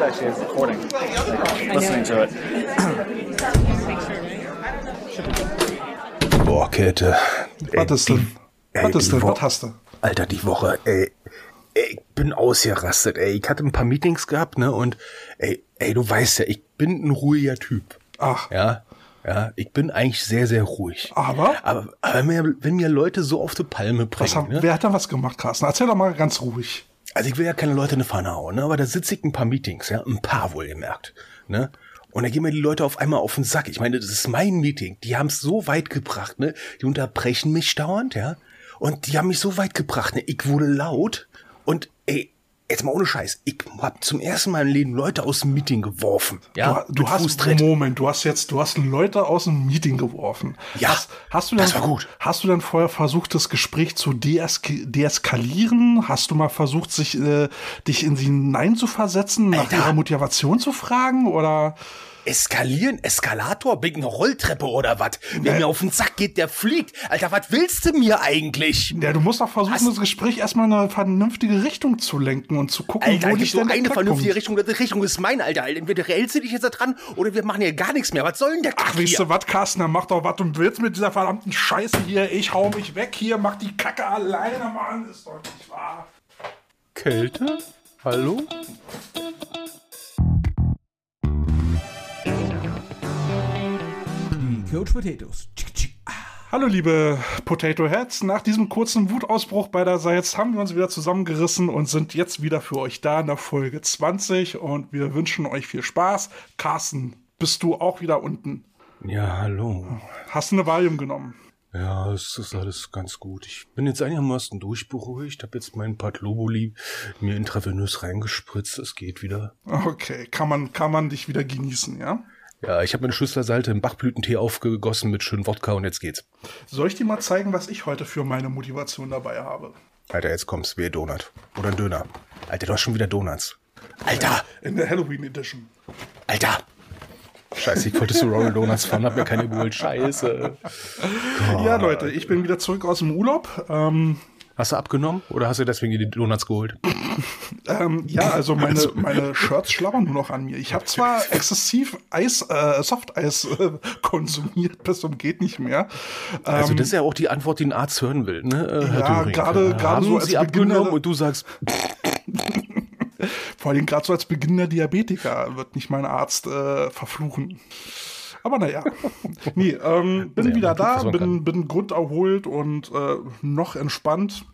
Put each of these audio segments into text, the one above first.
it actually is recording. Listening to it. Boah, Käthe. Was ist denn? Was ist denn? Was hast du? Alter, die Woche, ey. ey ich bin ausgerastet, ey. Ich hatte ein paar Meetings gehabt, ne? Und ey, ey, du weißt ja, ich bin ein ruhiger Typ. Ach. Ja. Ja, ich bin eigentlich sehr, sehr ruhig. Aber? Aber, aber wenn, mir, wenn mir Leute so auf die Palme bringen. Haben, ne? Wer hat da was gemacht, Carsten? Erzähl doch mal ganz ruhig. Also ich will ja keine Leute in eine Pfanne hauen, ne? aber da sitze ich ein paar Meetings, ja, ein paar wohlgemerkt, ne? Und da gehen mir die Leute auf einmal auf den Sack. Ich meine, das ist mein Meeting. Die haben es so weit gebracht, ne? Die unterbrechen mich dauernd, ja? Und die haben mich so weit gebracht, ne? Ich wurde laut und jetzt mal ohne Scheiß, ich hab zum ersten Mal im Leben Leute aus dem Meeting geworfen. Ja, du, du hast Moment, du hast jetzt, du hast Leute aus dem Meeting geworfen. Ja, hast, hast du denn, das war gut. Hast du denn vorher versucht, das Gespräch zu deesk deeskalieren? Hast du mal versucht, sich äh, dich in sie hineinzuversetzen, nach ihrer Motivation zu fragen oder? Eskalieren? Eskalator? Wegen Rolltreppe oder was? Wer mir auf den Sack geht, der fliegt. Alter, was willst du mir eigentlich? Ja, du musst doch versuchen, Hast das Gespräch erstmal in eine vernünftige Richtung zu lenken und zu gucken, Alter, wo dich denn eine vernünftige Richtung. Die Richtung ist meine, Alter. Entweder hältst du dich jetzt da dran oder wir machen hier gar nichts mehr. Was soll denn der Kack Ach, weißt du was, Carsten? Dann mach doch, was du willst mit dieser verdammten Scheiße hier. Ich hau mich weg hier, mach die Kacke alleine, Mann. Ist doch nicht wahr. Kälte? Hallo? Coach Potatoes. Hallo liebe Potato Heads, nach diesem kurzen Wutausbruch beiderseits haben wir uns wieder zusammengerissen und sind jetzt wieder für euch da in der Folge 20 und wir wünschen euch viel Spaß. Carsten, bist du auch wieder unten? Ja, hallo. Hast du eine Valium genommen? Ja, es ist alles ganz gut. Ich bin jetzt einigermaßen durchberuhigt, habe jetzt mein Patloboli mir intravenös reingespritzt, es geht wieder. Okay, kann man, kann man dich wieder genießen, ja? Ja, ich habe eine Schüssel Salze im Bachblütentee aufgegossen mit schön Wodka und jetzt geht's. Soll ich dir mal zeigen, was ich heute für meine Motivation dabei habe? Alter, jetzt kommt's, wie Donut. Oder ein Döner. Alter, du hast schon wieder Donuts. Alter! In der Halloween Edition. Alter! Scheiße, ich wollte zu Royal Donuts fahren, hab mir keine geholt. Scheiße. Gott. Ja, Leute, ich bin wieder zurück aus dem Urlaub. Ähm, Hast du abgenommen oder hast du deswegen die Donuts geholt? ähm, ja, also meine, meine Shirts schlabbern nur noch an mir. Ich habe zwar exzessiv Eis, äh, Softeis äh, konsumiert, bis zum geht nicht mehr. Ähm, also das ist ja auch die Antwort, die ein Arzt hören will, ne? Äh, ja, gerade gerade so als Sie abgenommen und du sagst. Vor allem gerade so als beginnender Diabetiker wird nicht mein Arzt äh, verfluchen. Aber naja. nee, ähm, bin ja, wieder da, bin, bin grunderholt und äh, noch entspannt.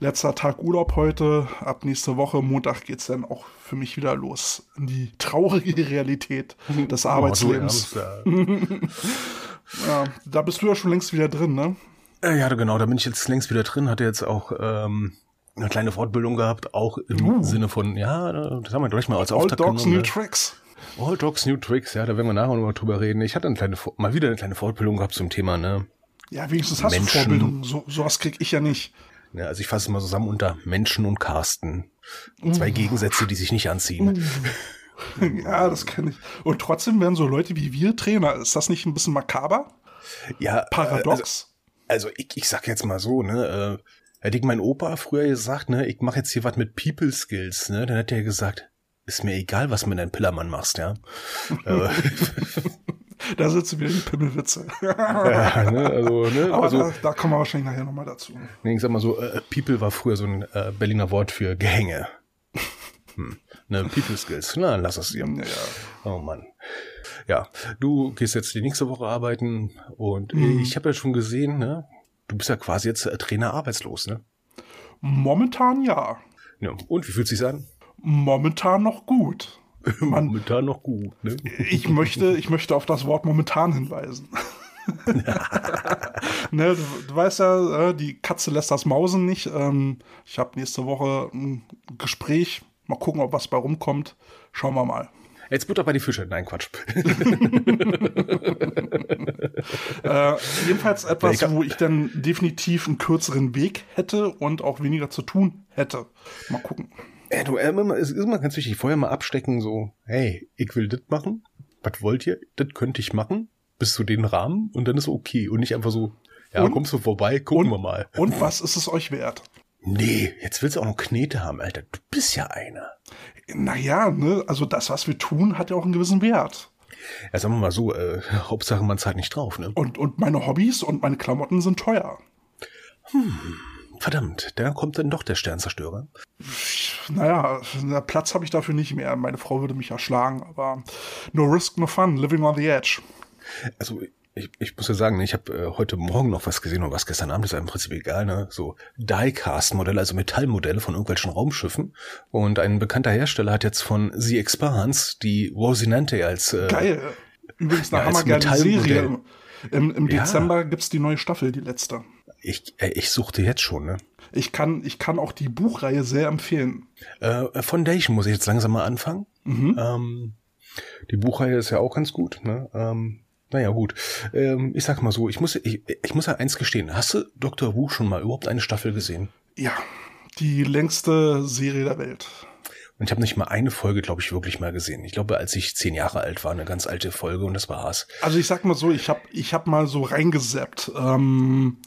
Letzter Tag Urlaub heute. Ab nächste Woche, Montag, geht's dann auch für mich wieder los in die traurige Realität des Arbeitslebens. Oh, ja, da bist du ja schon längst wieder drin, ne? Ja, genau, da bin ich jetzt längst wieder drin. Hatte jetzt auch ähm, eine kleine Fortbildung gehabt, auch im uh. Sinne von, ja, das haben wir gleich mal als All Auftakt Dogs genommen. New ne? Tricks. All Dogs New Tricks, ja, da werden wir nachher noch mal drüber reden. Ich hatte eine kleine, mal wieder eine kleine Fortbildung gehabt zum Thema, ne? Ja, wenigstens hast Menschen. du Vorbildung. So, sowas krieg ich ja nicht. Ja, also ich fasse es mal zusammen unter Menschen und Carsten. Zwei uh. Gegensätze, die sich nicht anziehen. Uh. ja, das kenne ich. Und trotzdem werden so Leute wie wir Trainer. Ist das nicht ein bisschen makaber? Ja. Paradox. Also, also ich, ich sag jetzt mal so, ne, äh, hätte ich mein Opa früher gesagt, ne, ich mache jetzt hier was mit People Skills, ne, dann hätte er gesagt, ist mir egal, was du mit deinem Pillermann machst, ja. Äh, da sitzen wir die Pimmelwitze. ja, ne, also, ne, Aber also, da, da kommen wir wahrscheinlich nachher nochmal dazu. Nee, ich sag mal so, äh, People war früher so ein äh, Berliner Wort für Gehänge. Hm. Ne, People Skills. Na, lass es dir. Ja. Oh Mann. Ja, du gehst jetzt die nächste Woche arbeiten und Mhm. ich habe ja schon gesehen, ne, du bist ja quasi jetzt äh, Trainer arbeitslos, ne? Momentan ja. ja. Und wie fühlt sich an? Momentan noch gut. Man, Momentan noch gut, ne? ich möchte, ich möchte auf das Wort momentan hinweisen. ne, du, du weißt ja, äh, die Katze lässt das Mausen nicht. Ähm, ich habe nächste Woche ein Gespräch. Mal gucken, ob was bei rumkommt. Schauen wir mal. Jetzt Butter bei die Fische. Nein, Quatsch. Äh, jedenfalls etwas, ich wo ich dann definitiv einen kürzeren Weg hätte und auch weniger zu tun hätte. Mal gucken. Du, äh, immer- es ist immer ganz wichtig, vorher mal abstecken, so, hey, ich will das machen. Was wollt ihr? Das könnte ich machen. Bis zu den Rahmen und dann ist okay. Und nicht einfach so, ja, Und- kommst du vorbei, gucken wir mal. Und was ist es euch wert? Nee, jetzt willst du auch noch Knete haben, Alter. Du bist ja einer. Naja, ne, also das, was wir tun, hat ja auch einen gewissen Wert. Ja, sagen wir mal so, äh, Hauptsache man zahlt nicht drauf, ne? Und, und meine Hobbys und meine Klamotten sind teuer. Hm, verdammt, da kommt dann doch der Sternzerstörer. Naja, Platz habe ich dafür nicht mehr. Meine Frau würde mich erschlagen, aber no risk, no fun, living on the edge. Also ich, ich muss ja sagen, ich habe äh, heute Morgen noch was gesehen und was gestern Abend ist ja im Prinzip egal, ne? So Diecast-Modelle, also Metallmodelle von irgendwelchen Raumschiffen. Und ein bekannter Hersteller hat jetzt von The Expanse die Rosinante als äh, Geil. Übrigens eine ja, hammergeile Serie. Im, im Dezember ja. gibt's die neue Staffel, die letzte. Ich, äh, ich suchte jetzt schon, ne? Ich kann, ich kann auch die Buchreihe sehr empfehlen. Äh, Foundation muss ich jetzt langsam mal anfangen. Mhm. Ähm, die Buchreihe ist ja auch ganz gut, ne? Ähm, naja, gut. Ähm, ich sag mal so, ich muss, ich, ich muss ja eins gestehen. Hast du Dr. Who schon mal überhaupt eine Staffel gesehen? Ja, die längste Serie der Welt. Und ich habe nicht mal eine Folge, glaube ich, wirklich mal gesehen. Ich glaube, als ich zehn Jahre alt war, eine ganz alte Folge und das war's. Also ich sag mal so, ich habe ich hab mal so reingesappt. Ähm,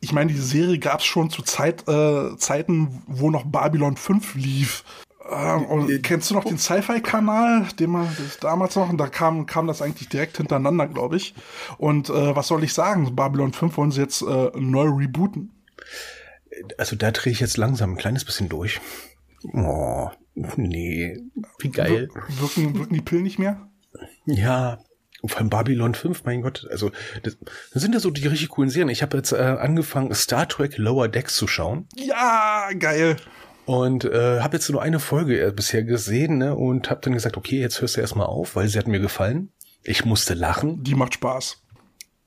ich meine, die Serie gab's schon zu Zeit, äh, Zeiten, wo noch Babylon 5 lief. Ähm, äh, kennst du noch den Sci-Fi-Kanal, den man damals noch, und da kam, kam das eigentlich direkt hintereinander, glaube ich. Und äh, was soll ich sagen? Babylon 5 wollen sie jetzt äh, neu rebooten. Also da drehe ich jetzt langsam ein kleines bisschen durch. Oh, nee, wie geil. Wir, wirken, wirken die Pillen nicht mehr? Ja, vor allem Babylon 5, mein Gott, also das, das sind ja so die richtig coolen Serien. Ich habe jetzt äh, angefangen, Star Trek Lower Decks zu schauen. Ja, geil. Und äh, habe jetzt nur eine Folge äh, bisher gesehen ne, und habe dann gesagt, okay, jetzt hörst du erstmal auf, weil sie hat mir gefallen. Ich musste lachen. Die macht Spaß.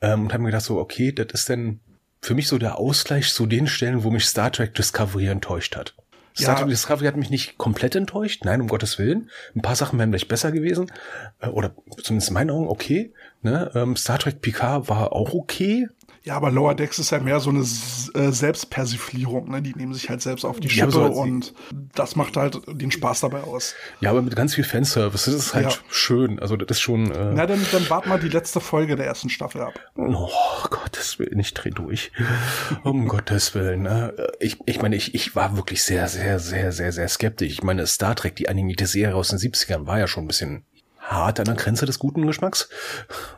Ähm, und habe mir gedacht, so, okay, das ist dann für mich so der Ausgleich zu den Stellen, wo mich Star Trek Discovery enttäuscht hat. Star Trek Discovery hat mich nicht komplett enttäuscht, nein, um Gottes Willen. Ein paar Sachen wären vielleicht besser gewesen. Äh, oder zumindest in meinen Augen okay. Ne? Ähm, Star Trek Picard war auch okay. Ja, aber Lower Decks ist ja mehr so eine äh, Selbstpersiflierung, ne? Die nehmen sich halt selbst auf die Schippe ja, so und das macht halt den Spaß dabei aus. Ja, aber mit ganz viel Fanservice. Das ist halt ja. schön. Also das ist schon. Äh Na, dann, dann wart mal die letzte Folge der ersten Staffel ab. Oh Gottes Willen, ich dreh durch. um Gottes Willen. Ne? Ich, ich meine, ich, ich war wirklich sehr, sehr, sehr, sehr, sehr skeptisch. Ich meine, Star Trek, die animierte Serie aus den 70ern, war ja schon ein bisschen hart an der Grenze des guten Geschmacks.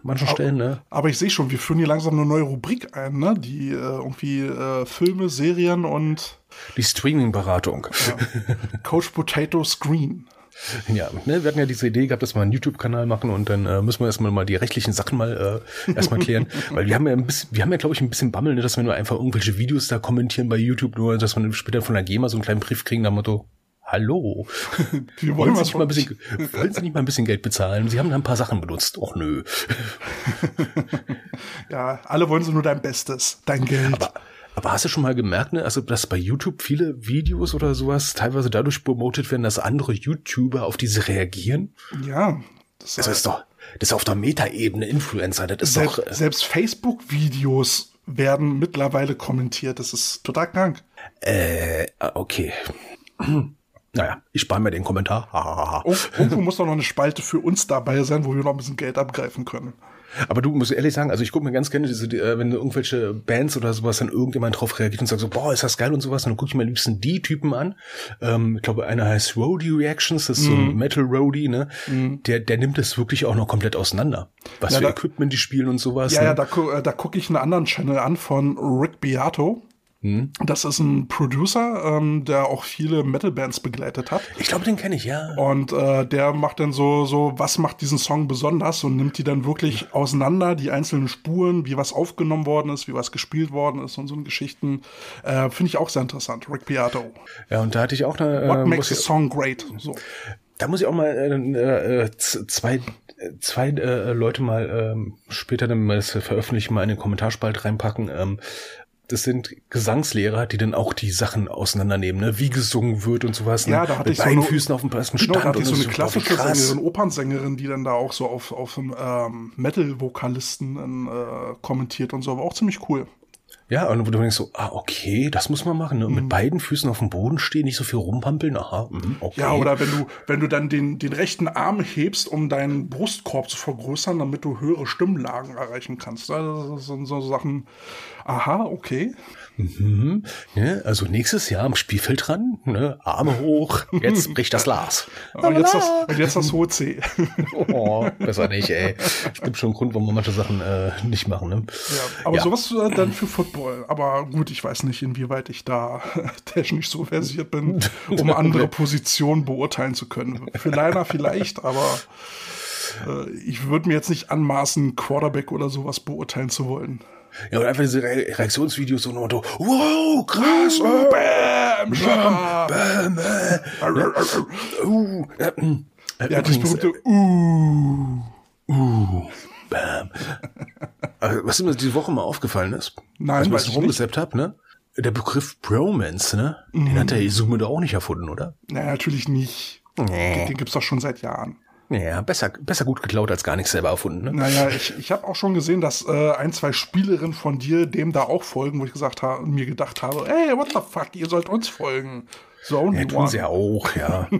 Manchen Stellen, ne? Aber ich sehe schon, wir führen hier langsam eine neue Rubrik ein, ne? Die äh, irgendwie äh, Filme, Serien und die Streaming-Beratung. Ja. Coach Potato Screen. Ja, ne, wir hatten ja diese Idee gehabt, dass wir einen YouTube-Kanal machen und dann äh, müssen wir erstmal mal die rechtlichen Sachen mal äh, erstmal klären. Weil wir haben ja ein bisschen, wir haben ja, glaube ich, ein bisschen Bammel, ne, dass wir nur einfach irgendwelche Videos da kommentieren bei YouTube, nur dass wir später von der GEMA so einen kleinen Brief kriegen, nach Motto, Hallo. Wir wollen, wollen, Sie nicht mal ein bisschen, wollen Sie nicht mal ein bisschen Geld bezahlen? Sie haben da ein paar Sachen benutzt. Och nö. ja, alle wollen so nur dein Bestes, dein Geld. Aber, aber hast du schon mal gemerkt, ne, also dass bei YouTube viele Videos oder sowas teilweise dadurch promotet werden, dass andere YouTuber auf diese reagieren? Ja. Das, das ist doch, das ist auf der Metaebene Influencer. Das ist selbst, doch. Äh, selbst Facebook-Videos werden mittlerweile kommentiert. Das ist total krank. Äh, okay. Naja, ich spare mir den Kommentar. oh, irgendwo muss doch noch eine Spalte für uns dabei sein, wo wir noch ein bisschen Geld abgreifen können. Aber du musst ehrlich sagen, also ich gucke mir ganz gerne diese, äh, wenn irgendwelche Bands oder sowas dann irgendjemand drauf reagiert und sagt so, boah, ist das geil und sowas, dann gucke ich mir am liebsten die Typen an. Ähm, ich glaube, einer heißt Roadie Reactions, das ist mm. so ein mhm. Metal Roadie, ne? Mm. Der, der nimmt es wirklich auch noch komplett auseinander. Was ja, für da, Equipment die spielen und sowas. Ja, ne? ja, da, äh, da gucke ich einen anderen Channel an von Rick Beato. Hm? Das ist ein Producer, ähm, der auch viele Metal-Bands begleitet hat. Ich glaube, den kenne ich, ja. Und äh, der macht dann so, so, was macht diesen Song besonders und nimmt die dann wirklich auseinander, die einzelnen Spuren, wie was aufgenommen worden ist, wie was gespielt worden ist und so Geschichten. Äh, Finde ich auch sehr interessant. Rick Beato. Ja, und da hatte ich auch eine. Äh, What makes a song great? So. Da muss ich auch mal äh, äh zwei zwei äh, Leute mal ähm, später, dann mal das veröffentlichen, mal in den Kommentarspalt reinpacken. Ähm, das sind Gesangslehrer, die dann auch die Sachen auseinandernehmen, ne? wie gesungen wird und sowas. Ne? Ja, da hatte Mit ich so eine, Füßen auf dem besten genau, Stand. Da hatte ich so eine klassische Sängerin, Opernsängerin, die dann da auch so auf, auf ähm, Metal-Vokalisten äh, kommentiert und so, aber auch ziemlich cool. Ja, und wo du denkst so, ah, okay, das muss man machen, ne? Mhm. Mit beiden Füßen auf dem Boden stehen, nicht so viel rumpampeln, aha, mh, okay. Ja, oder wenn du, wenn du dann den, den rechten Arm hebst, um deinen Brustkorb zu vergrößern, damit du höhere Stimmlagen erreichen kannst. Das sind so Sachen, aha, okay. Mhm. Ja, also nächstes Jahr am Spielfeld dran, ne? Arme hoch, jetzt bricht das Glas. und, jetzt das, und jetzt das hohe C. oh, besser nicht, ey. Es gibt schon einen Grund, warum wir manche Sachen äh, nicht machen. Ne? Ja, aber ja. sowas äh, dann für Football. Aber gut, ich weiß nicht, inwieweit ich da technisch so versiert bin, um andere Positionen beurteilen zu können. Für Liner vielleicht, aber äh, ich würde mir jetzt nicht anmaßen, Quarterback oder sowas beurteilen zu wollen. Ja, und einfach diese Re Reaktionsvideos so Motto, wow, krass, oh, bam, bam, bam, äh, uh, äh, äh, ja, das berühmte uh, uh, bam. was mir diese Woche mal aufgefallen ist, Nein, was weiß ich ich rumgesappt habe, ne? Der Begriff Bromance, ne? Den Mhm. hat der Izume doch auch nicht erfunden, oder? Na, natürlich nicht. Nee. Den gibt's doch schon seit Jahren. Ja, besser, besser gut geklaut als gar nichts selber erfunden, ne? Naja, ich, ich habe auch schon gesehen, dass äh, ein, zwei Spielerinnen von dir dem da auch folgen, wo ich gesagt habe, mir gedacht habe, hey, what the fuck, ihr sollt uns folgen. So Ja, tun sie ja auch, ja.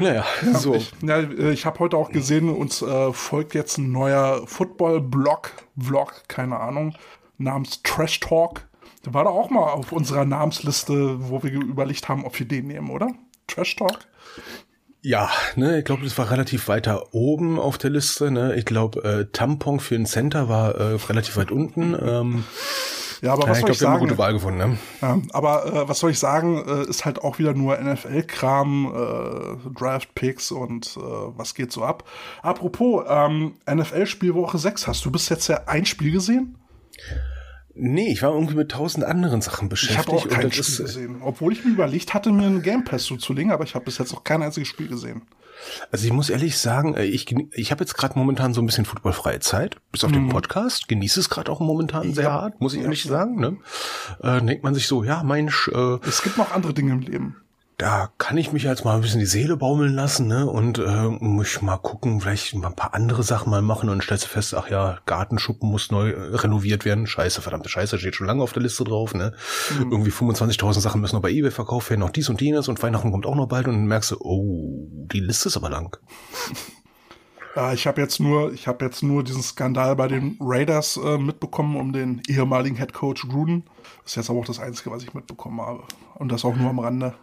naja, so. Ich, ja, äh, ich habe heute auch gesehen, uns äh, folgt jetzt ein neuer Football-Blog, Vlog, keine Ahnung, namens Trash Talk. Der war da auch mal auf unserer Namensliste, wo wir überlegt haben, ob wir den nehmen, oder? Trash Talk? Ja, ne, ich glaube, das war relativ weiter oben auf der Liste. Ne? Ich glaube, äh, Tampon für ein Center war äh, relativ weit unten. Ähm, Ja, aber ja, was ich soll glaube, ich wir haben eine sagen? gute Wahl gefunden. Ne? Ja, aber äh, was soll ich sagen, äh, ist halt auch wieder nur NFL-Kram, äh, Draft-Picks und äh, was geht so ab. Apropos, ähm, NFL-Spielwoche 6, hast du bis jetzt ja ein Spiel gesehen? Nee, ich war irgendwie mit tausend anderen Sachen Ich beschäftigt. habe auch kein Spiel ist, gesehen. Obwohl ich mir überlegt hatte, mir einen Game Pass zuzulegen, aber ich habe bis jetzt noch kein einziges Spiel gesehen. Also ich muss ehrlich sagen, äh, ich, ich habe jetzt gerade momentan so ein bisschen footballfreie Zeit, bis auf den Podcast. Genieße es gerade auch momentan sehr Mhm. Ja. hart, muss ich ehrlich sagen. Ne? Äh, denkt man sich so, ja, Mensch, äh, Es gibt noch andere Dinge im Leben. Da kann ich mich jetzt mal ein bisschen die Seele baumeln lassen, ne? Und äh, muss mal gucken, vielleicht mal ein paar andere Sachen mal machen und stellst du fest, ach ja, Gartenschuppen muss neu äh, renoviert werden. Scheiße, verdammte Scheiße, steht schon lange auf der Liste drauf, ne? Mhm. Irgendwie 25.000 Sachen müssen noch bei eBay verkauft werden, noch dies und jenes und Weihnachten kommt auch noch bald und dann merkst du, oh, die Liste ist aber lang. Ja, ich habe jetzt nur, ich habe jetzt nur diesen Skandal bei den Raiders äh, mitbekommen um den ehemaligen Head Coach Gruden. Das ist jetzt aber auch das Einzige, was ich mitbekommen habe. Und das auch nur am Rande.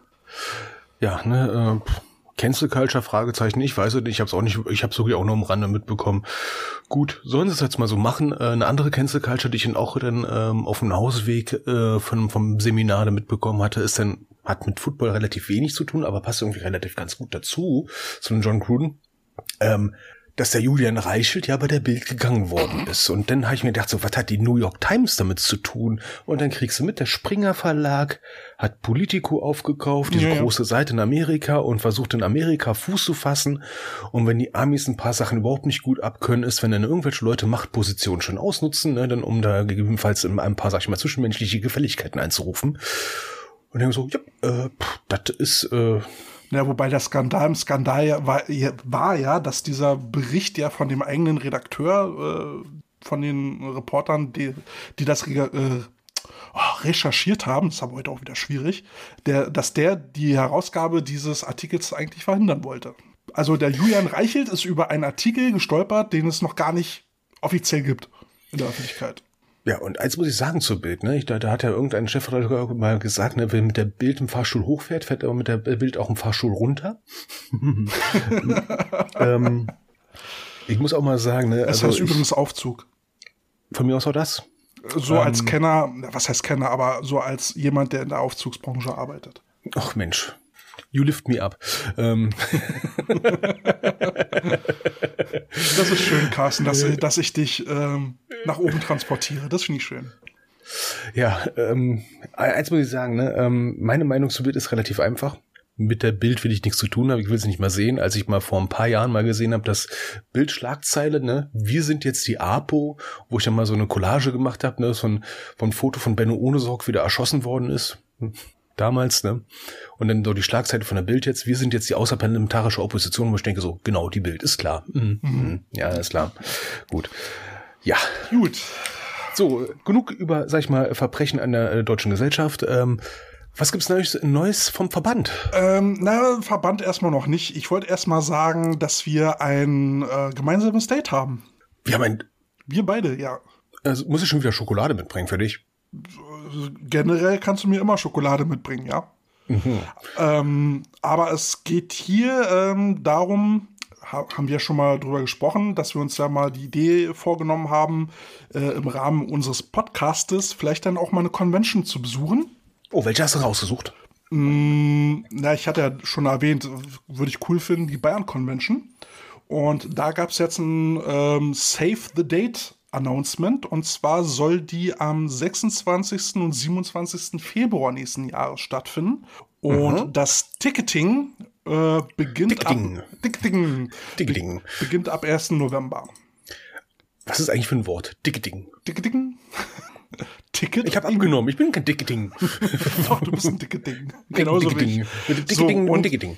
Ja, ne, äh, Cancel Culture, Fragezeichen, ich weiß es nicht, ich habe es auch nicht, ich habe sogar auch nur am Rande mitbekommen. Gut, sollen sie es jetzt mal so machen. Äh, eine andere Cancel Culture, die ich dann auch dann ähm, auf dem Hausweg äh, von, vom Seminar mitbekommen hatte, ist dann, hat mit Football relativ wenig zu tun, aber passt irgendwie relativ ganz gut dazu, zu dem John Gruden. Ähm, dass der Julian Reichelt ja bei der Bild gegangen worden ist. Und dann habe ich mir gedacht, so, was hat die New York Times damit zu tun? Und dann kriegst du mit, der Springer Verlag hat Politico aufgekauft, diese Ja, ja. große Seite in Amerika und versucht in Amerika Fuß zu fassen. Und wenn die Amis ein paar Sachen überhaupt nicht gut abkönnen, ist, wenn dann irgendwelche Leute Machtpositionen schon ausnutzen, ne, dann um da gegebenenfalls in ein paar, sag ich mal, zwischenmenschliche Gefälligkeiten einzurufen. Und dann so, ja, äh, pff, das ist, äh, Ja, wobei der Skandal im Skandal ja war, ja- war ja, dass dieser Bericht ja von dem eigenen Redakteur, äh, von den Reportern, die, die das äh, oh, recherchiert haben, das ist aber heute auch wieder schwierig, der, dass der die Herausgabe dieses Artikels eigentlich verhindern wollte. Also der Julian Reichelt ist über einen Artikel gestolpert, den es noch gar nicht offiziell gibt in der Öffentlichkeit. Ja, und eins muss ich sagen zur Bild, ne? Ich, da, da hat ja irgendein Chefredakteur mal gesagt, ne, wer mit der Bild im Fahrstuhl hochfährt, fährt er mit der Bild auch im Fahrstuhl runter. ähm, ich muss auch mal sagen, ne, Das also heißt ich, übrigens Aufzug. von mir aus auch das. So als Kenner, was heißt Kenner, aber so als jemand, der in der Aufzugsbranche arbeitet. Ach Mensch, you lift me up. Ähm, Das ist schön, Carsten, dass, dass ich dich ähm, nach oben transportiere. Das finde ich schön. ja, ähm, eins muss ich sagen, ne, ähm, meine Meinung zu Bild ist relativ einfach. Mit der Bild will ich nichts zu tun haben, ich will sie nicht mal sehen. Als ich mal vor ein paar Jahren mal gesehen habe, dass Bildschlagzeile, ne, wir sind jetzt die APO, wo ich dann mal so eine Collage gemacht habe, ne, von ein Foto von Benno Ohnesorg, wie der erschossen worden ist. Damals, ne? Und dann so die Schlagzeile von der Bild jetzt, wir sind jetzt die außerparlamentarische Opposition, wo ich denke so, genau, die Bild ist klar. Mhm. Mhm. Ja, ist klar. Gut. Ja, Gut. so, genug über, sag ich mal, Verbrechen an der äh, deutschen Gesellschaft. Ähm, was gibt's Neues, Neues vom Verband? Ähm, na, Verband erstmal noch nicht. Ich wollte erstmal sagen, dass wir ein äh, gemeinsames Date haben. Wir haben ein, Wir beide, ja. Also muss ich schon wieder Schokolade mitbringen für dich? Generell kannst du mir immer Schokolade mitbringen, ja. Mhm. Ähm, aber es geht hier ähm, darum, haben wir schon mal drüber gesprochen, dass wir uns ja mal die Idee vorgenommen haben, äh, im Rahmen unseres Podcastes vielleicht dann auch mal eine Convention zu besuchen. Oh, welche hast du rausgesucht? Mm, na, ich hatte ja schon erwähnt, würde ich cool finden, die Bayern Convention. Und da gab es jetzt ein ähm, Save the Date Announcement. Und zwar soll die am 26. und 27. Februar nächsten Jahres stattfinden. Und mhm. das Ticketing äh, beginnt, Ticketing. Ab, Ticketing, Ticketing. beginnt ab 1. November. Was ist eigentlich für ein Wort? Ticketing. Ticketing? Ticket? Ich habe abgenommen, ich bin kein Ticketing. Doch, du bist ein Ticketing. Genauso Ticketing. wie ich. Ticketing so, und Ticketing.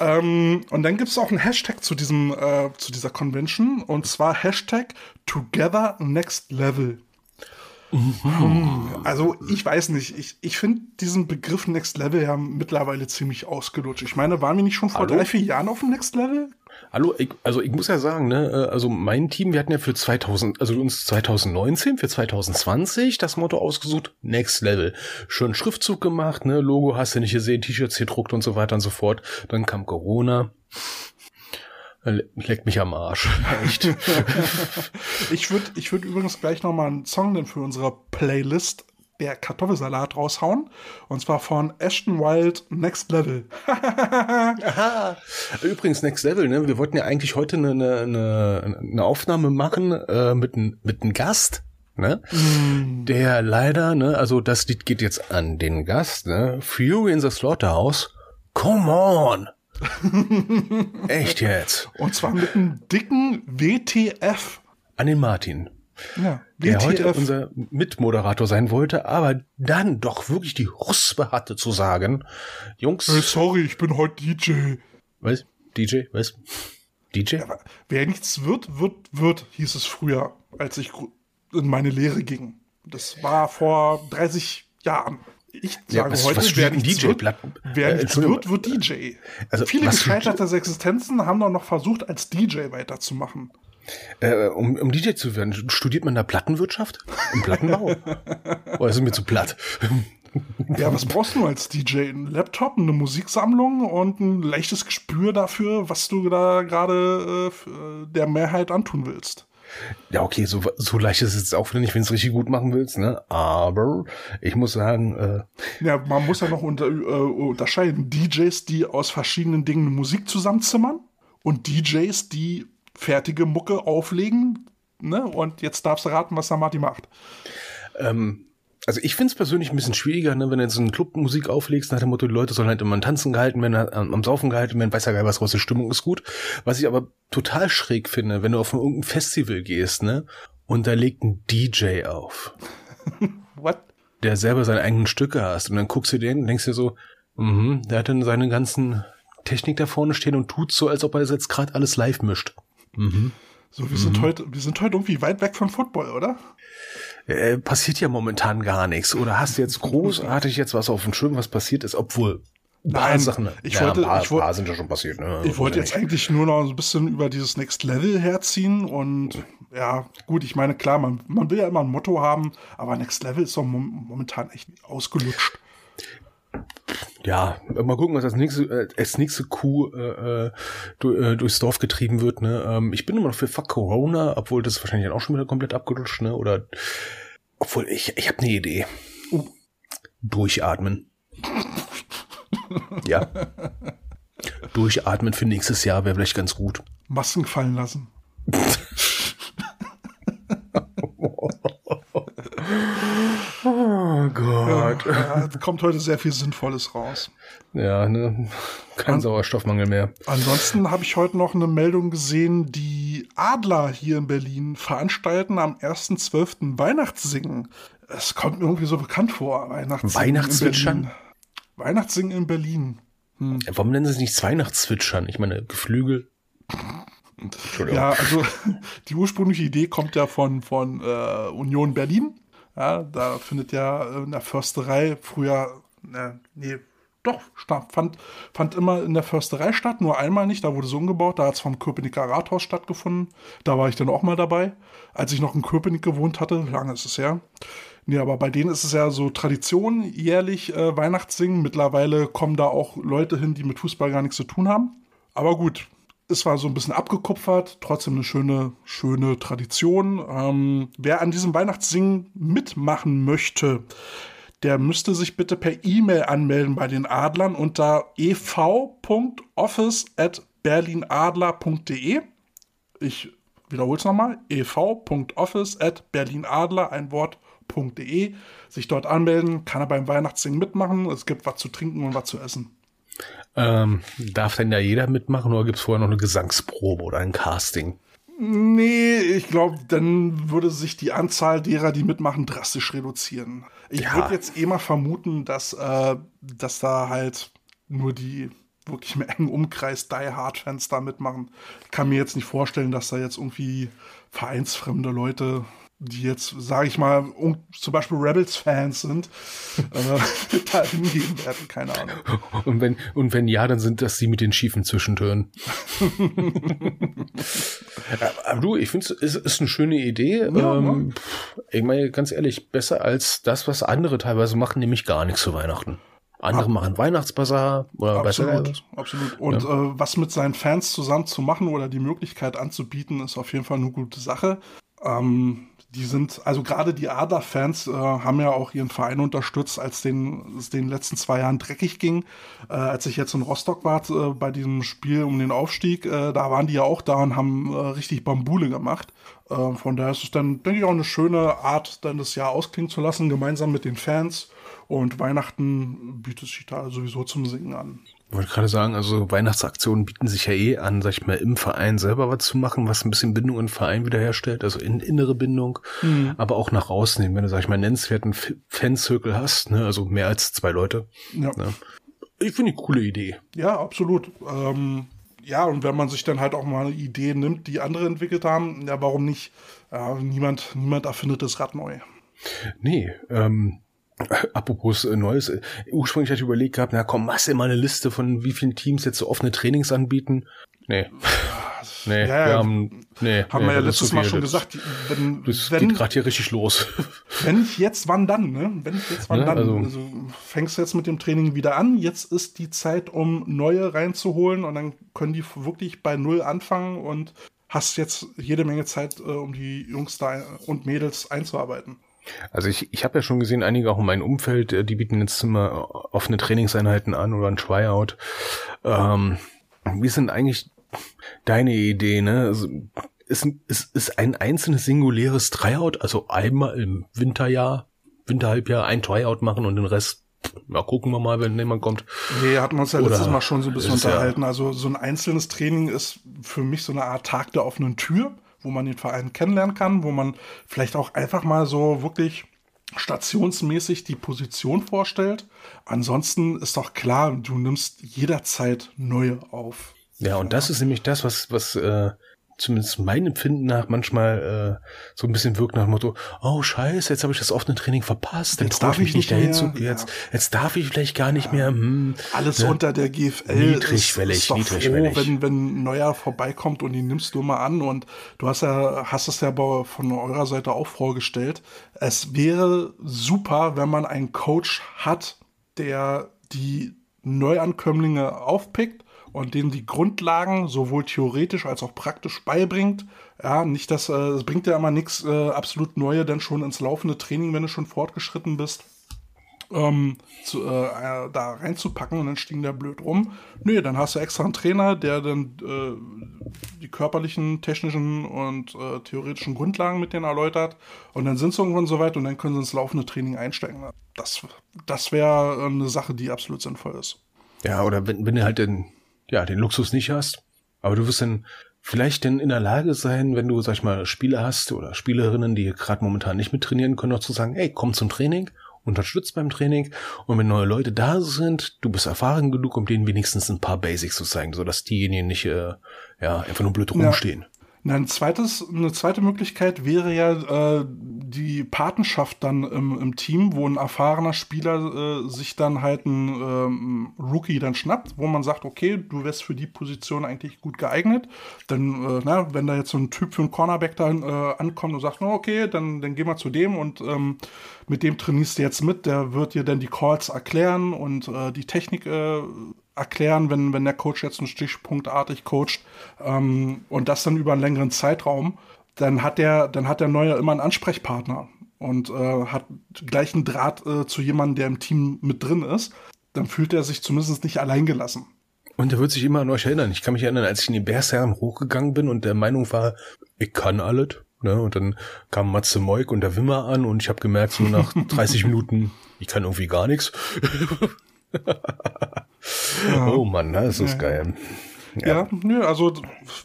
Ähm, und dann gibt es auch einen Hashtag zu, diesem, äh, zu dieser Convention und zwar Hashtag Together Next Level. Mhm. Also ich weiß nicht, ich, ich finde diesen Begriff Next Level ja mittlerweile ziemlich ausgelutscht. Ich meine, waren wir nicht schon vor Hallo? drei, vier Jahren auf dem Next Level? Hallo, ich, also ich muss ja sagen, ne, äh, also mein Team, wir hatten ja für 2000, also uns 2019, für 2020 das Motto ausgesucht, Next Level. Schön Schriftzug gemacht, ne, Logo hast du nicht gesehen, T-Shirts gedruckt und so weiter und so fort. Dann kam Corona. Leckt mich am Arsch. Echt. ich würde ich würd übrigens gleich noch mal einen Song denn für unsere Playlist der Kartoffelsalat raushauen. Und zwar von Ashton Wild Next Level. Aha. Übrigens, Next Level, ne? Wir wollten ja eigentlich heute eine, eine, eine Aufnahme machen äh, mit, mit einem Gast. Ne? Mm. Der leider, ne, also das Lied geht jetzt an den Gast, ne? Fury in the Slaughterhouse. Come on! Echt jetzt? Und zwar mit einem dicken WTF. An den Martin. Ja, der heute unser Mitmoderator sein wollte, aber dann doch wirklich die Ruspe hatte zu sagen, Jungs. Hey, sorry, ich bin heute DJ. Was? DJ? Was? DJ? Ja, wer nichts wird, wird, wird, hieß es früher, als ich in meine Lehre ging. Das war vor 30 Jahren. Ich sage ja, was, heute, was wer nichts DJ wird, wer äh, nichts wird, wird DJ. Also, Viele gescheiterte Existenzen haben doch noch versucht, als DJ weiterzumachen. Äh, um, um DJ zu werden, studiert man da Plattenwirtschaft? Im Plattenbau? Oder ist es mir zu platt? ja, was brauchst du als DJ? Ein Laptop, eine Musiksammlung und ein leichtes Gespür dafür, was du da gerade äh, der Mehrheit antun willst. Ja, okay, so, so leicht ist es auch wieder nicht, wenn du es richtig gut machen willst, ne? Aber ich muss sagen, äh, Ja, man muss ja noch unter, äh, unterscheiden. DJs, die aus verschiedenen Dingen Musik zusammenzimmern und DJs, die fertige Mucke auflegen, ne? Und jetzt darfst du raten, was Samati macht. Ähm, also ich finde es persönlich ein bisschen schwieriger, ne, wenn du jetzt eine Clubmusik auflegst, nach dem Motto, die Leute sollen halt immer Tanzen gehalten werden, am Saufen gehalten werden, weiß ja geil, was die Stimmung ist gut. Was ich aber total schräg finde, wenn du auf irgendein Festival gehst, ne, und da legt ein DJ auf. What? Der selber seine eigenen Stücke hast und dann guckst du den und denkst dir so, mhm, der hat dann seine ganzen Technik da vorne stehen und tut so, als ob er jetzt gerade alles live mischt. Mhm. So, wir mhm. sind heute, wir sind heute irgendwie weit weg von Football, oder? äh, passiert ja momentan gar nichts. Oder hast du jetzt großartig jetzt was auf dem Schirm, was passiert ist, obwohl ein paar Nein, Sachen, ich ja, wollte, ein paar, ich wollte, paar sind ja schon passiert. Ne? Ich wollte jetzt eigentlich nur noch ein bisschen über dieses Next Level herziehen und ja, gut, ich meine, klar, man, man will ja immer ein Motto haben, aber Next Level ist doch momentan echt ausgelutscht. Ja, mal gucken, was als nächste, äh, als nächste Kuh äh, äh, durchs Dorf getrieben wird. Ne? Ähm, ich bin immer noch für Fuck Corona, obwohl das wahrscheinlich auch schon wieder komplett abgerutscht. Ne? Oder obwohl ich, ich habe eine Idee. Uh. Durchatmen. ja. Durchatmen für nächstes Jahr wäre vielleicht ganz gut. Masken fallen lassen. Oh Gott. Ja, kommt heute sehr viel Sinnvolles raus. Ja, ne? Kein An Sauerstoffmangel mehr. Ansonsten habe ich heute noch eine Meldung gesehen, die Adler hier in Berlin veranstalten am 1.12. Weihnachtssingen. Es kommt mir irgendwie so bekannt vor. Weihnachtssingen. Weihnachtszwitschern? Weihnachtssingen in Berlin. Hm. Ja, warum nennen sie es nicht Weihnachtszwitschern? Ich meine, Geflügel. Ja, also die ursprüngliche Idee kommt ja von, von äh, Union Berlin. Ja, da findet ja in der Försterei früher, äh, nee, Doch, fand, fand immer in der Försterei statt, nur einmal nicht, da wurde es umgebaut, da hat es vom Köpenicker Rathaus stattgefunden. Da war ich dann auch mal dabei, als ich noch in Köpenick gewohnt hatte, lange ist es her. Nee, aber bei denen ist es ja so Tradition, jährlich äh, Weihnachtssingen. Mittlerweile kommen da auch Leute hin, die mit Fußball gar nichts zu tun haben. Aber gut, es war so ein bisschen abgekupfert, trotzdem eine schöne, schöne Tradition. Ähm, wer an diesem Weihnachtssingen mitmachen möchte, der müsste sich bitte per E-Mail anmelden bei den Adlern unter ev.office.berlinadler.de. Ich wiederhole es nochmal, ev.office.berlinadler, ein Wort.de. Sich dort anmelden, kann er beim Weihnachtssingen mitmachen. Es gibt was zu trinken und was zu essen. Ähm, darf denn da jeder mitmachen oder gibt es vorher noch eine Gesangsprobe oder ein Casting? Nee, ich glaube, dann würde sich die Anzahl derer, die mitmachen, drastisch reduzieren. Ich ja. würde jetzt eh mal vermuten, dass, äh, dass da halt nur die wirklich im engen Umkreis Die Hard-Fans da mitmachen. Ich kann mir jetzt nicht vorstellen, dass da jetzt irgendwie vereinsfremde Leute die jetzt, sage ich mal, um, zum Beispiel Rebels-Fans sind, äh, da hingehen werden, keine Ahnung. Und wenn, und wenn ja, dann sind das die mit den schiefen Zwischentönen. Aber du, ich finde es ist eine schöne Idee. Ja, ähm, ja. Ich meine, ganz ehrlich, besser als das, was andere teilweise machen, nämlich gar nichts zu Weihnachten. Andere ah. machen Weihnachtsbazar oder absolut, absolut. Und ja. äh, was mit seinen Fans zusammen zu machen oder die Möglichkeit anzubieten, ist auf jeden Fall eine gute Sache. Ähm, die sind, also gerade die Adler-Fans äh, haben ja auch ihren Verein unterstützt, als den, es den letzten zwei Jahren dreckig ging. Äh, als ich jetzt in Rostock war äh, bei diesem Spiel um den Aufstieg, äh, da waren die ja auch da und haben äh, richtig Bambule gemacht. Äh, von daher ist es dann, denke ich, auch eine schöne Art, dann das Jahr ausklingen zu lassen, gemeinsam mit den Fans. Und Weihnachten bietet sich da sowieso zum Singen an. Ich wollte gerade sagen, also Weihnachtsaktionen bieten sich ja eh an, sag ich mal, im Verein selber was zu machen, was ein bisschen Bindung im Verein wiederherstellt, also in innere Bindung, mhm. aber auch nach außen hin, wenn du, sag ich mal, nennenswerten Fanzirkel hast, ne, also mehr als zwei Leute. Ja. Ne? Ich finde eine coole Idee. Ja, absolut. Ähm, ja, und wenn man sich dann halt auch mal eine Idee nimmt, die andere entwickelt haben, ja, warum nicht? Ja, niemand, niemand erfindet das Rad neu. Nee, ähm, Apropos äh, Neues, äh, ursprünglich hatte ich überlegt gehabt, na komm, machst du mal eine Liste von wie vielen Teams jetzt so offene Trainings anbieten. Nee. Nee, ja, wir haben, nee, haben nee, wir ja letztes Mal schon gesagt, wenn, das wenn, geht gerade hier richtig los. Wenn nicht jetzt, wann dann, ne? Wenn nicht jetzt, wann ja, dann? Also, also, fängst du jetzt mit dem Training wieder an, jetzt ist die Zeit, um neue reinzuholen und dann können die wirklich bei Null anfangen und hast jetzt jede Menge Zeit, äh, um die Jungs da und Mädels einzuarbeiten. Also ich, ich habe ja schon gesehen, einige auch in meinem Umfeld, äh, die bieten jetzt immer offene Trainingseinheiten an oder ein Tryout. Ähm, wie sind eigentlich deine Idee, ne? Also, ist, ist, ist ein einzelnes singuläres Tryout, also einmal im Winterjahr, Winterhalbjahr ein Tryout machen und den Rest, ja, gucken wir mal, wenn jemand kommt. Nee, hatten wir uns ja Oder letztes Mal schon so ein bisschen unterhalten. Ja also so ein einzelnes Training ist für mich so eine Art Tag der offenen Tür wo man den Verein kennenlernen kann, wo man vielleicht auch einfach mal so wirklich stationsmäßig die Position vorstellt. Ansonsten ist doch klar, du nimmst jederzeit neue auf. Ja, und das ist nämlich das, was, was äh, zumindest mein Empfinden nach manchmal äh, so ein bisschen wirkt nach dem Motto, oh scheiße, jetzt habe ich das offene Training verpasst, dann darf ich nicht dahin zu, jetzt, ja. jetzt darf ich vielleicht gar nicht ja. mehr. Hm, Alles ne? unter der GFL niedrigschwellig, ist, ist doch niedrigschwellig. Froh, wenn, wenn Neuer vorbeikommt und ihn nimmst du mal an und du hast ja, hast es ja von eurer Seite auch vorgestellt. Es wäre super, wenn man einen Coach hat, der die Neuankömmlinge aufpickt und denen die Grundlagen sowohl theoretisch als auch praktisch beibringt. Ja, nicht, dass äh, es bringt ja immer nichts äh, absolut Neue, denn schon ins laufende Training, wenn du schon fortgeschritten bist, ähm, zu, äh, da reinzupacken und dann stehen der blöd rum. Nö, dann hast du extra einen Trainer, der dann äh, die körperlichen, technischen und äh, theoretischen Grundlagen mit denen erläutert und dann sind sie irgendwann soweit und dann können sie ins laufende Training einsteigen. Das, das wäre eine Sache, die absolut sinnvoll ist. Ja, oder wenn, wenn du halt den ja, den Luxus nicht hast. Aber du wirst dann vielleicht denn in der Lage sein, wenn du, sag ich mal, Spieler hast oder Spielerinnen, die gerade momentan nicht mit trainieren können, auch zu sagen, ey, komm zum Training, unterstützt beim Training und wenn neue Leute da sind, du bist erfahren genug, um denen wenigstens ein paar Basics zu zeigen, sodass diejenigen nicht äh, ja einfach nur blöd rumstehen. Na, ein zweites, eine zweite Möglichkeit wäre ja äh, die Patenschaft dann im, im Team, wo ein erfahrener Spieler äh, sich dann halt ein ähm, Rookie dann schnappt, wo man sagt, okay, du wärst für die Position eigentlich gut geeignet. Dann, äh, na, wenn da jetzt so ein Typ für einen Cornerback da äh, ankommt und sagt, no, okay, dann, dann geh mal zu dem und ähm, mit dem trainierst du jetzt mit, der wird dir dann die Calls erklären und äh, die Technik äh, erklären, wenn, wenn der Coach jetzt einen Stichpunktartig coacht ähm, und das dann über einen längeren Zeitraum, dann hat der, dann hat der Neue immer einen Ansprechpartner und äh, hat gleich einen Draht äh, zu jemandem, der im Team mit drin ist. Dann fühlt er sich zumindest nicht alleingelassen. Und er wird sich immer an euch erinnern. Ich kann mich erinnern, als ich in die Bearsherren hochgegangen bin und der Meinung war, ich kann alles. Ne? Und dann kam Matze Moik und der Wimmer an und ich habe gemerkt, so nach 30 Minuten, ich kann irgendwie gar nichts. Ja. Oh Mann, das ist ja. geil. Ja, ja nö, also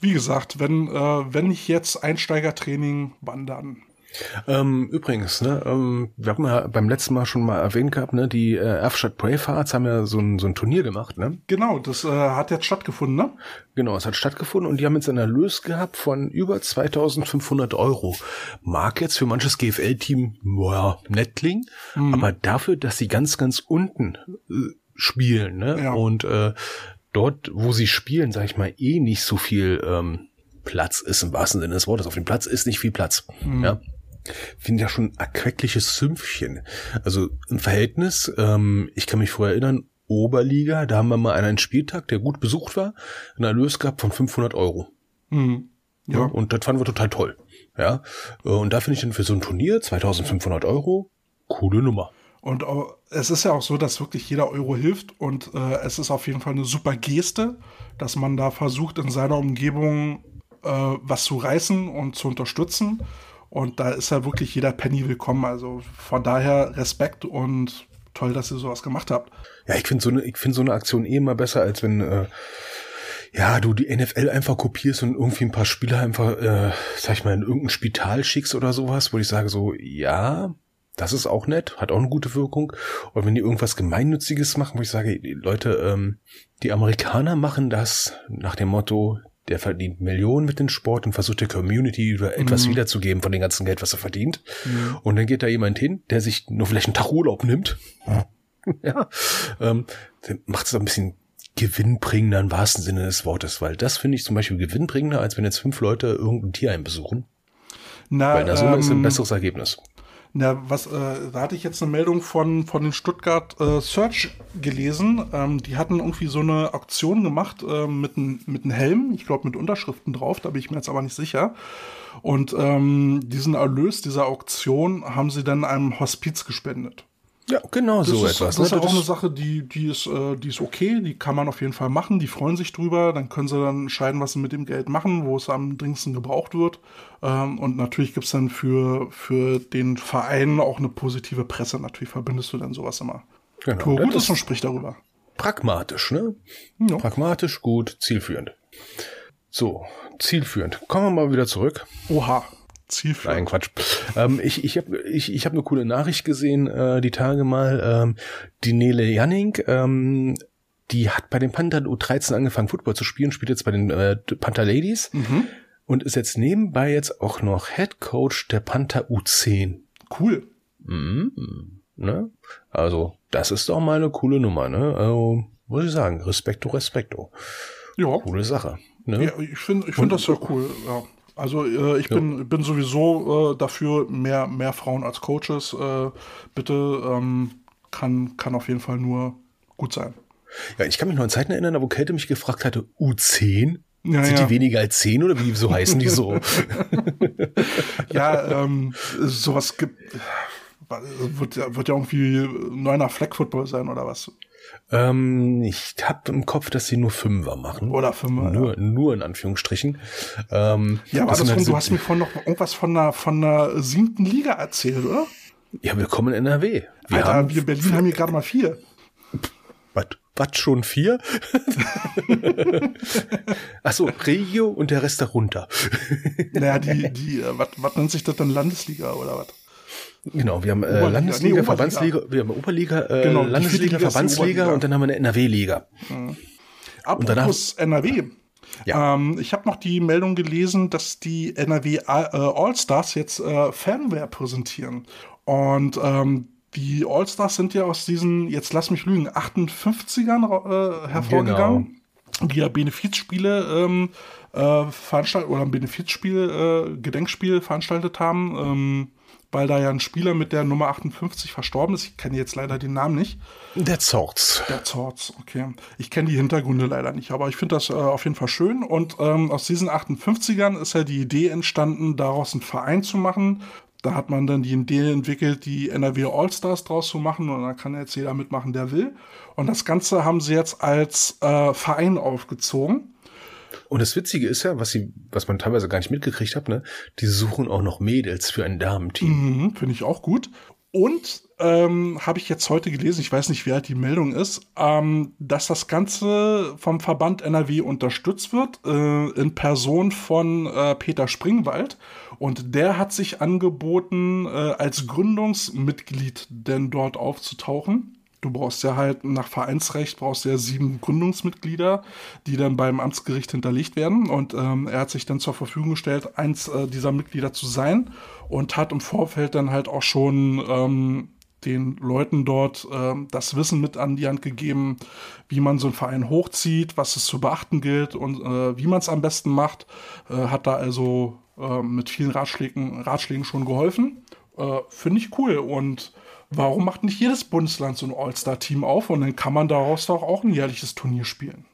wie gesagt, wenn, äh, wenn ich jetzt Einsteigertraining, wandern. Ähm, übrigens, ne, ähm, wir haben ja beim letzten Mal schon mal erwähnt gehabt, ne, die äh, Erfstadt Bravehearts haben ja so ein, so ein Turnier gemacht, ne? Genau, das äh, hat jetzt stattgefunden, ne? Genau, es hat stattgefunden und die haben jetzt einen Erlös gehabt von über 2500 Euro. Mag jetzt für manches GFL-Team, boah, nett klingen, mhm. aber dafür, dass sie ganz, ganz unten äh, spielen, ne? Ja. Und äh, dort, wo sie spielen, sag ich mal, eh nicht so viel ähm, Platz ist im wahrsten Sinne des Wortes. Auf dem Platz ist nicht viel Platz. Mhm. Ja. Finde ja schon erqueckliches Sümpfchen. Also im Verhältnis, ähm, ich kann mich vorher erinnern, Oberliga, da haben wir mal einen Spieltag, der gut besucht war, einen Erlös gehabt von 500 Euro. Mhm. Ja. ja. Und das fanden wir total toll. Ja. Und da finde ich dann für so ein Turnier 2500 Euro coole Nummer. Und es ist ja auch so, dass wirklich jeder Euro hilft und äh, es ist auf jeden Fall eine super Geste, dass man da versucht, in seiner Umgebung äh, was zu reißen und zu unterstützen. Und da ist ja wirklich jeder Penny willkommen. Also von daher Respekt und toll, dass ihr sowas gemacht habt. Ja, ich finde so eine, so eine Aktion eh immer besser, als wenn äh, ja, du die NFL einfach kopierst und irgendwie ein paar Spieler einfach, äh, sag ich mal, in irgendein Spital schickst oder sowas, wo ich sage so, ja, das ist auch nett, hat auch eine gute Wirkung. Und wenn die irgendwas Gemeinnütziges machen, wo ich sage, Leute, ähm, die Amerikaner machen das nach dem Motto, der verdient Millionen mit dem Sport und versucht der Community etwas mhm. wiederzugeben von dem ganzen Geld, was er verdient. Mhm. Und dann geht da jemand hin, der sich nur vielleicht einen Tag Urlaub nimmt. ja, ähm, macht es ein bisschen gewinnbringender im wahrsten Sinne des Wortes, weil das finde ich zum Beispiel gewinnbringender, als wenn jetzt fünf Leute irgendein Tierheim besuchen. Na, weil der Summe ähm, ist ein ähm, besseres Ergebnis. Na, was, äh, da hatte ich jetzt eine Meldung von, von den Stuttgart äh, Search gelesen. Ähm, die hatten irgendwie so eine Auktion gemacht äh, mit einem mit Helm, ich glaube mit Unterschriften drauf, da bin ich mir jetzt aber nicht sicher. Und ähm, diesen Erlös dieser Auktion haben sie dann einem Hospiz gespendet. Ja, genau das so ist, etwas. Das ne? ist auch eine Sache, die, die, ist, äh, die ist okay, die kann man auf jeden Fall machen, die freuen sich drüber, dann können sie dann entscheiden, was sie mit dem Geld machen, wo es am dringendsten gebraucht wird. Ähm, und natürlich gibt's dann für, für den Verein auch eine positive Presse, natürlich verbindest du dann sowas immer. Genau. Tu gut ist und sprich darüber. Pragmatisch, ne? Ja. Pragmatisch, gut, zielführend. So, zielführend. Kommen wir mal wieder zurück. Oha. Zielführend. Nein, Quatsch. Ähm, ich ich habe ich, ich hab eine coole Nachricht gesehen, äh, die Tage mal. Ähm, die Nele Janning, ähm, die hat bei den Panther U13 angefangen, Football zu spielen, spielt jetzt bei den äh, Panther Ladies mhm. und ist jetzt nebenbei jetzt auch noch Head Coach der Panther U10. Cool. Mhm. Ne? Also, das ist doch mal eine coole Nummer, ne? Also, muss ich sagen, Respekto, Respekto. Ja. Coole Sache. Ne? Ja, ich finde ich find das ja cool, ja. Also äh, ich bin, bin sowieso äh, dafür, mehr, mehr Frauen als Coaches. Äh, bitte ähm, kann, kann auf jeden Fall nur gut sein. Ja, ich kann mich noch an Zeiten erinnern, wo Kälte mich gefragt hatte, U10? Ja, Sind ja. die weniger als 10 oder wie so heißen die so? ja, ähm, sowas gibt. Wird, wird ja irgendwie neuner Flag Football sein oder was? Ähm, ich habe im Kopf, dass sie nur Fünfer machen. Oder Fünfer. Nur, ja. nur in Anführungsstrichen. Ähm, ja, aber von, halt du hast mir vorhin noch irgendwas von der, von der siebten Liga erzählt, oder? Ja, willkommen in NRW. Wir Alter, haben wir in Berlin haben hier gerade mal vier. Was? Was schon vier? Ach so, Regio und der Rest darunter. naja, die, die, äh, was nennt sich das dann Landesliga oder was? Genau, wir haben äh, Landesliga, nee, Verbandsliga, wir haben Oberliga, äh, genau, Landesliga, Verbandsliga und dann haben wir eine NRW-Liga. Mhm. Apropos NRW. Ja. Ähm, ich habe noch die Meldung gelesen, dass die NRW äh, All-Stars jetzt äh, Fanware präsentieren. Und ähm, die All-Stars sind ja aus diesen, jetzt lass mich lügen, 58ern äh, hervorgegangen, genau. die ja Benefizspiele ähm, äh, veranstaltet oder ein Benefizspiel, äh, Gedenkspiel veranstaltet haben. Ähm, weil da ja ein Spieler mit der Nummer 58 verstorben ist. Ich kenne jetzt leider den Namen nicht. Der Zorz. Der Zorz, okay. Ich kenne die Hintergründe leider nicht, aber ich finde das äh, auf jeden Fall schön. Und ähm, aus diesen 58ern ist ja die Idee entstanden, daraus einen Verein zu machen. Da hat man dann die Idee entwickelt, die NRW All-Stars draus zu machen und da kann jetzt jeder mitmachen, der will. Und das Ganze haben sie jetzt als äh, Verein aufgezogen. Und das Witzige ist ja, was sie, was man teilweise gar nicht mitgekriegt hat, ne, die suchen auch noch Mädels für ein Damenteam. Mhm, Finde ich auch gut. Und ähm, habe ich jetzt heute gelesen, ich weiß nicht, wie alt die Meldung ist, ähm, dass das Ganze vom Verband NRW unterstützt wird, äh, in Person von äh, Peter Springwald. Und der hat sich angeboten, äh, als Gründungsmitglied denn dort aufzutauchen. Du brauchst ja halt nach Vereinsrecht brauchst ja sieben Gründungsmitglieder, die dann beim Amtsgericht hinterlegt werden. Und ähm, er hat sich dann zur Verfügung gestellt, eins äh, dieser Mitglieder zu sein und hat im Vorfeld dann halt auch schon ähm, den Leuten dort äh, das Wissen mit an die Hand gegeben, wie man so einen Verein hochzieht, was es zu beachten gilt und äh, wie man es am besten macht. Äh, hat da also äh, mit vielen Ratschlägen, Ratschlägen schon geholfen. Äh, Finde ich cool und warum macht nicht jedes Bundesland so ein All-Star-Team auf und dann kann man daraus doch auch ein jährliches Turnier spielen?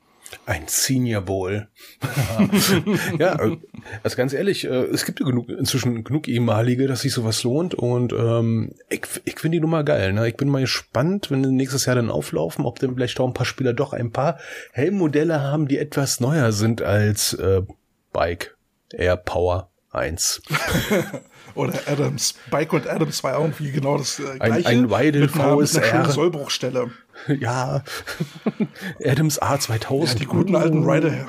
Ein Senior Bowl. ja, also ganz ehrlich, äh, es gibt ja genug, inzwischen genug ehemalige, dass sich sowas lohnt und ähm, ich, ich finde die Nummer geil. Ne? Ich bin mal gespannt, wenn nächstes Jahr dann auflaufen, ob dann vielleicht auch ein paar Spieler doch ein paar Helmmodelle haben, die etwas neuer sind als äh, Bike Air Power 1. Oder Adams. Bike und Adams war irgendwie genau das äh, gleiche. Ein, ein Weidel mit einer, mit einer schönen Sollbruchstelle. Ja. Adams A2000. Ja, die guten alten Rider.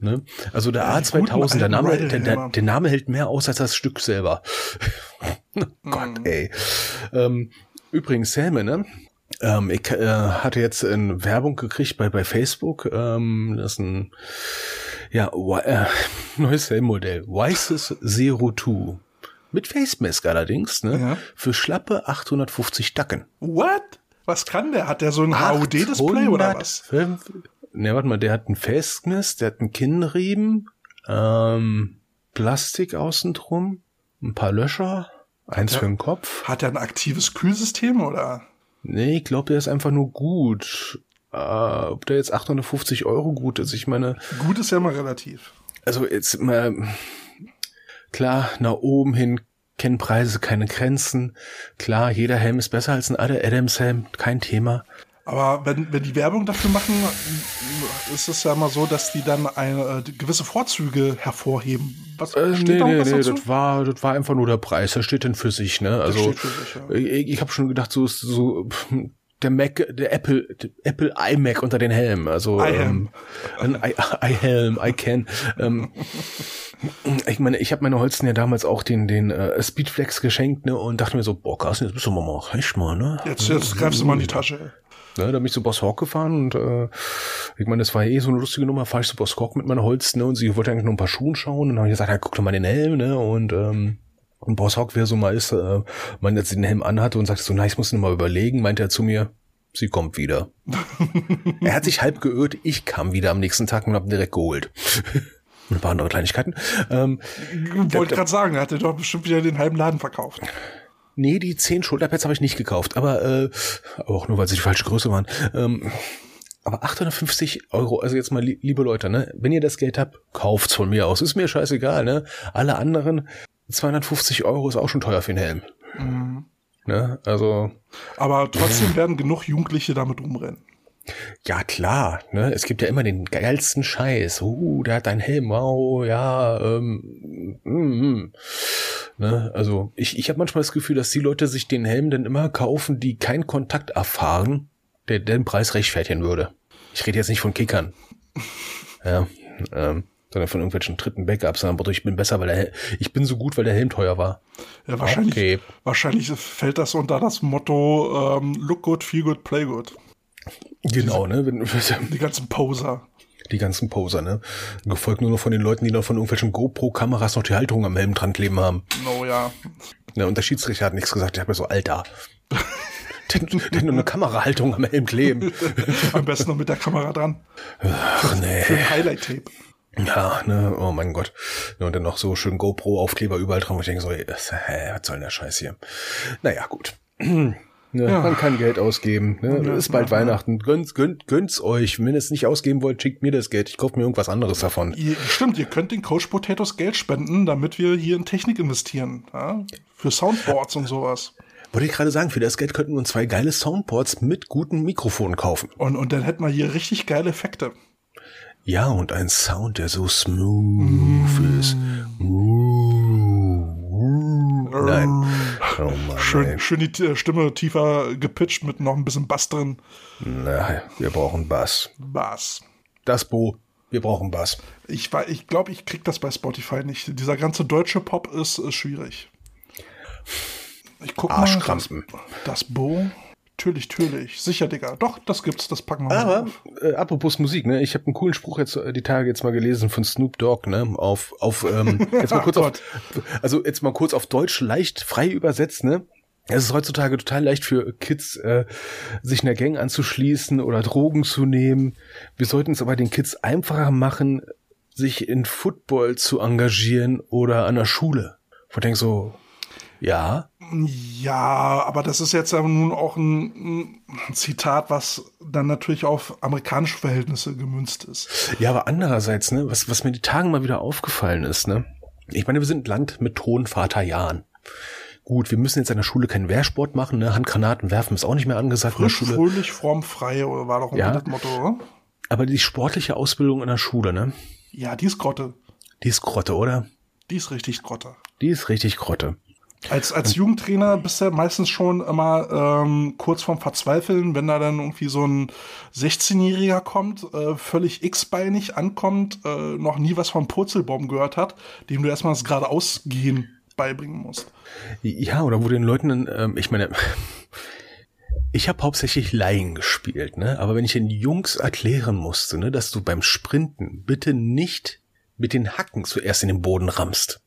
Ne? Also der ja, A2000, der Name, der, der, der, Name hält mehr aus als das Stück selber. oh Gott, mm. ey. Ähm, übrigens, Helme, ne? Ähm, ich äh, hatte jetzt in Werbung gekriegt bei, bei Facebook, ähm, das ist ein ja, äh, neues Helmmodell. Wises Zero Two. Mit Face Mask allerdings, ne? Ja. Für schlappe 850 Dacken. What? Was kann der? Hat der so ein HUD-Display oder was? Ne, warte mal, der hat ein Face Mask, der hat einen Kinnriemen, ähm, Plastik außen drum, ein paar Löcher, eins der, für den Kopf. Hat er ein aktives Kühlsystem oder? Nee, ich glaube, der ist einfach nur gut. Äh, ob der jetzt 850 Euro gut ist, ich meine. Gut ist ja mal relativ. Also jetzt mal Klar, nach oben hin kennen Preise keine Grenzen. Klar, jeder Helm ist besser als ein Adams Helm, kein Thema. Aber wenn, wenn die Werbung dafür machen, ist es ja immer so, dass die dann eine, äh, gewisse Vorzüge hervorheben. Was äh, steht nee, da nee, was nee, dazu? das war, das war einfach nur der Preis. Das steht denn für sich, ne? Also, sich, ja. ich, ich habe schon gedacht, so ist so der Mac, der Apple, der Apple iMac unter den Helmen. Also ähm, ein I, I Helm, I can. Ähm, ich meine, ich habe meine Holzen ja damals auch den den äh, Speedflex geschenkt, ne, und dachte mir so, boah, Carsten, jetzt bist du mal echt mal, ne? Jetzt, jetzt greifst du mal in die Tasche. Ne, da bin ich zu Boss Hawk gefahren und äh, ich meine, das war eh so eine lustige Nummer, fahre ich zu Boss Hawk mit meiner Holz, ne, und sie wollte eigentlich nur ein paar Schuhen schauen und dann habe ich gesagt, ja, guck doch mal den Helm, ne, und ähm, und Boss Hawk, wer so mal ist, äh, man jetzt den Helm anhatte und sagte so, na, ich muss ihn mal überlegen, meinte er zu mir, sie kommt wieder. er hat sich halb geirrt, ich kam wieder am nächsten Tag und hab ihn direkt geholt. ein paar andere Kleinigkeiten. Ähm, Wollte gerade sagen, er hatte doch bestimmt wieder den halben Laden verkauft. Nee, die zehn Schulterpads habe ich nicht gekauft, aber äh, auch nur, weil sie die falsche Größe waren. Ähm, aber 850 Euro, also jetzt mal, liebe Leute, ne, wenn ihr das Geld habt, kauft's von mir aus. Ist mir scheißegal, ne? Alle anderen 250 Euro ist auch schon teuer für einen Helm. Mhm. Ne? Also. Aber trotzdem werden genug Jugendliche damit rumrennen. Ja, klar, ne? Es gibt ja immer den geilsten Scheiß. Uh, der hat einen Helm, wow, ja, ähm, mm, mm. Ne? Also ich, ich habe manchmal das Gefühl, dass die Leute sich den Helm dann immer kaufen, die keinen Kontakt erfahren, der den Preis rechtfertigen würde. Ich rede jetzt nicht von Kickern. ja, ähm, sondern von irgendwelchen dritten Backups, aber ich bin besser, weil der, ich bin so gut, weil der Helm teuer war. Ja, wahrscheinlich, okay. wahrscheinlich fällt das unter das Motto ähm, Look good, feel good, play good. Genau, Diese, ne? die ganzen Poser. Die ganzen Poser, ne? Gefolgt nur noch von den Leuten, die noch von irgendwelchen GoPro-Kameras noch die Halterung am Helm dran kleben haben. Oh ja. Ja, und der Schiedsrichter hat nichts gesagt. Ich habe mir so, Alter. Der, der nur eine Kamerahaltung am Helm kleben. Am besten noch mit der Kamera dran. Ach nee. Für ein Highlight-Tape. Ja, ne, oh mein Gott. Und dann noch so schön GoPro-Aufkleber überall dran, wo ich denke so, das, hä, was soll denn der Scheiß hier? Naja, gut. Ne, Ja. Man kann Geld ausgeben. Ne? Ja, ist bald ja. Weihnachten. Gönnt, gönnt, gönnt's euch. Wenn ihr es nicht ausgeben wollt, schickt mir das Geld. Ich kaufe mir irgendwas anderes davon. Ihr, stimmt, ihr könnt den Coach Potatoes Geld spenden, damit wir hier in Technik investieren. Ja? Für Soundboards und sowas. Wollte ich gerade sagen, für das Geld könnten wir uns zwei geile Soundboards mit guten Mikrofonen kaufen. Und, und dann hätten wir hier richtig geile Effekte. Ja, und ein Sound, der so smooth ist. Nein. Oh Mann, Schön, ey. schön die Stimme tiefer gepitcht mit noch ein bisschen Bass drin. Na, wir brauchen Bass. Bass. Das Bo, wir brauchen Bass. Ich, ich glaube, ich krieg das bei Spotify nicht. Dieser ganze deutsche Pop ist, ist schwierig. Ich guck mal. Arschkrampen. Das, das Bo. Natürlich, natürlich. Sicher, Digga. Doch, das gibt's. Das packen wir mal Aber, auf. äh, apropos Musik, ne, ich habe einen coolen Spruch jetzt äh, die Tage jetzt mal gelesen von Snoop Dogg, ne, auf, auf, ähm, jetzt mal kurz Oh auf, also jetzt mal kurz auf Deutsch leicht frei übersetzt, ne. Es ist heutzutage total leicht für Kids, äh, sich einer Gang anzuschließen oder Drogen zu nehmen. Wir sollten es aber den Kids einfacher machen, sich in Football zu engagieren oder an der Schule. Wo ich denk so, ja, Ja, aber das ist jetzt ja nun auch ein, ein Zitat, was dann natürlich auf amerikanische Verhältnisse gemünzt ist. Ja, aber andererseits, ne, was, was mir die Tagen mal wieder aufgefallen ist, ne? Ich meine, wir sind ein Land mit hohen Vaterjahren. Gut, wir müssen jetzt an der Schule keinen Wehrsport machen, ne? Handgranaten werfen ist auch nicht mehr angesagt Frisch, in der Schule. fröhlich, fromm, frei oder war doch Ja. das Motto, oder? Aber die sportliche Ausbildung in der Schule, ne? Ja, die ist Grotte. Die ist Grotte, oder? Die ist richtig Grotte. Die ist richtig Grotte. Als, als Jugendtrainer bist du meistens schon immer ähm, kurz vorm Verzweifeln, wenn da dann irgendwie so ein 16-Jähriger kommt, äh, völlig x-beinig ankommt, äh, noch nie was vom Purzelbaum gehört hat, dem du erstmal das geradeausgehen beibringen musst. Ja, oder wo den Leuten, ähm, ich meine, ich habe hauptsächlich Laien gespielt, ne? Aber wenn ich den Jungs erklären musste, ne, dass du beim Sprinten bitte nicht mit den Hacken zuerst in den Boden rammst.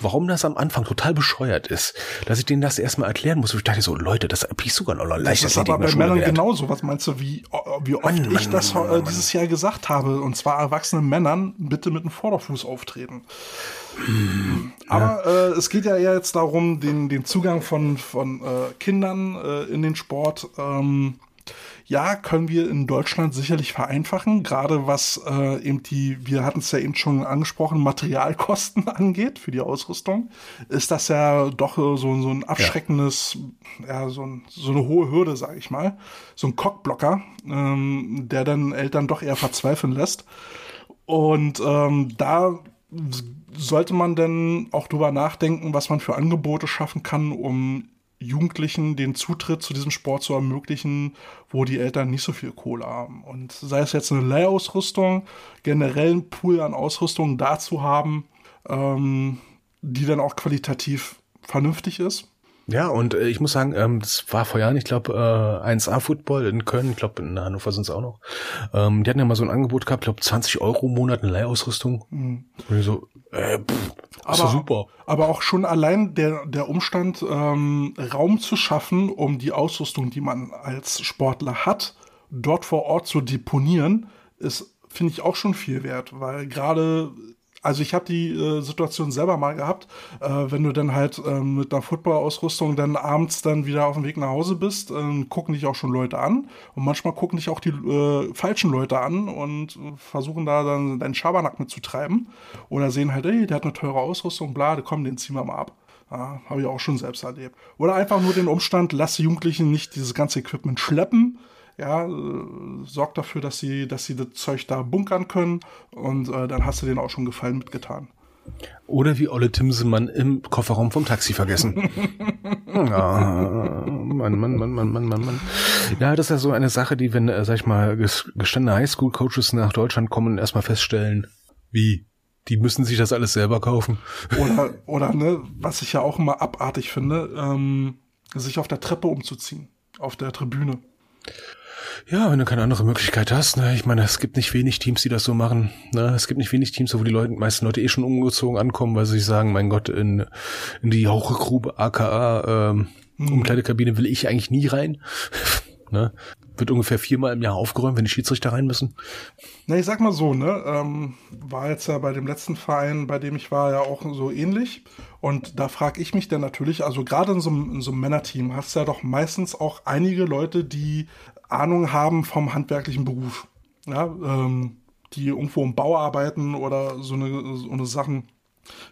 Warum das am Anfang total bescheuert ist, dass ich denen das erstmal erklären muss. Ich dachte so, Leute, das hab ich sogar noch Das leicht ist aber bei Männern genauso. Was meinst du, wie, wie oft Mann, ich Mann, das Mann, äh, Mann, dieses Jahr gesagt habe? Und zwar erwachsenen Männern bitte mit dem Vorderfuß auftreten. Aber äh, es geht ja eher jetzt darum, den, den Zugang von, von äh, Kindern äh, in den Sport. Ähm, ja, können wir in Deutschland sicherlich vereinfachen, gerade was äh, eben die, wir hatten es ja eben schon angesprochen, Materialkosten angeht für die Ausrüstung, ist das ja doch äh, so, so ein abschreckendes, ja, so, ein, so eine hohe Hürde, sage ich mal. So ein Cockblocker, ähm, der dann Eltern doch eher verzweifeln lässt. Und ähm, da sollte man dann auch drüber nachdenken, was man für Angebote schaffen kann, um Jugendlichen den Zutritt zu diesem Sport zu ermöglichen, wo die Eltern nicht so viel Kohle haben. Und sei es jetzt eine Leihausrüstung, generell einen Pool an Ausrüstung dazu haben, ähm, die dann auch qualitativ vernünftig ist. Ja, und äh, ich muss sagen, ähm, das war vor Jahren, ich glaube, äh, 1A Football in Köln, ich glaube, in Hannover sind es auch noch. Ähm, die hatten ja mal so ein Angebot gehabt, ich glaube, 20 Euro im Monat eine Leihausrüstung. Und ich so, äh, pff, ist doch super. aber auch schon allein der, der Umstand, ähm, Raum zu schaffen, um die Ausrüstung, die man als Sportler hat, dort vor Ort zu deponieren, ist, finde ich, auch schon viel wert, weil gerade, also ich habe die äh, Situation selber mal gehabt, äh, wenn du dann halt ähm, mit einer Football-Ausrüstung dann abends dann wieder auf dem Weg nach Hause bist, ähm, gucken dich auch schon Leute an und manchmal gucken dich auch die äh, falschen Leute an und äh, versuchen da dann deinen Schabernack mitzutreiben oder sehen halt, ey, der hat eine teure Ausrüstung, bla, komm, den ziehen wir mal ab. Ja, habe ich auch schon selbst erlebt. Oder einfach nur den Umstand, lass die Jugendlichen nicht dieses ganze Equipment schleppen. Ja, äh, sorg dafür, dass sie, dass sie das Zeug da bunkern können und äh, dann hast du denen auch schon Gefallen mitgetan. Oder wie Olle Timsemann im Kofferraum vom Taxi vergessen. ja, Mann, Mann, Mann, Mann, Mann, Mann, Mann. Ja, das ist ja so eine Sache, die, wenn, äh, sag ich mal, ges- gestandene Highschool-Coaches nach Deutschland kommen und erstmal feststellen, wie, die müssen sich das alles selber kaufen. Oder, oder ne, was ich ja auch immer abartig finde, ähm, sich auf der Treppe umzuziehen, auf der Tribüne. Ja, wenn du keine andere Möglichkeit hast, ne, ich meine, es gibt nicht wenig Teams, die das so machen. Ne? Es gibt nicht wenig Teams, wo die Leute, meisten Leute eh schon umgezogen ankommen, weil sie sich sagen, mein Gott, in, in die Jauchegrube, aka ähm, mhm. Umkleidekabine will ich eigentlich nie rein. ne? Wird ungefähr viermal im Jahr aufgeräumt, wenn die Schiedsrichter rein müssen. Na, ich sag mal so, ne, ähm, war jetzt ja bei dem letzten Verein, bei dem ich war, ja auch so ähnlich. Und da frage ich mich dann natürlich, also gerade in so, in so einem Männerteam hast du ja doch meistens auch einige Leute, die Ahnung haben vom handwerklichen Beruf. Ja, ähm, die irgendwo im Bau arbeiten oder so eine, so eine Sachen.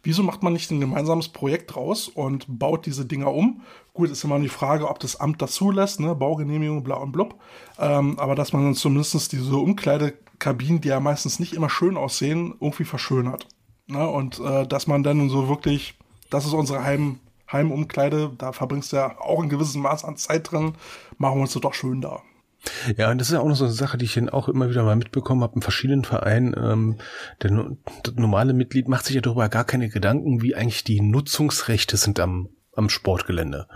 Wieso macht man nicht ein gemeinsames Projekt raus und baut diese Dinger um? Gut, ist immer die Frage, ob das Amt das zulässt, ne? Baugenehmigung, bla und blub. Ähm, aber dass man dann zumindest diese Umkleidekabinen, die ja meistens nicht immer schön aussehen, irgendwie verschönert. Ne? Und äh, dass man dann so wirklich, das ist unsere Heim, Heimumkleide, da verbringst du ja auch ein gewisses Maß an Zeit drin, machen wir uns doch schön da. Ja, und das ist ja auch noch so eine Sache, die ich dann auch immer wieder mal mitbekommen habe in verschiedenen Vereinen. Ähm, der, das normale Mitglied macht sich ja darüber gar keine Gedanken, wie eigentlich die Nutzungsrechte sind am, am Sportgelände.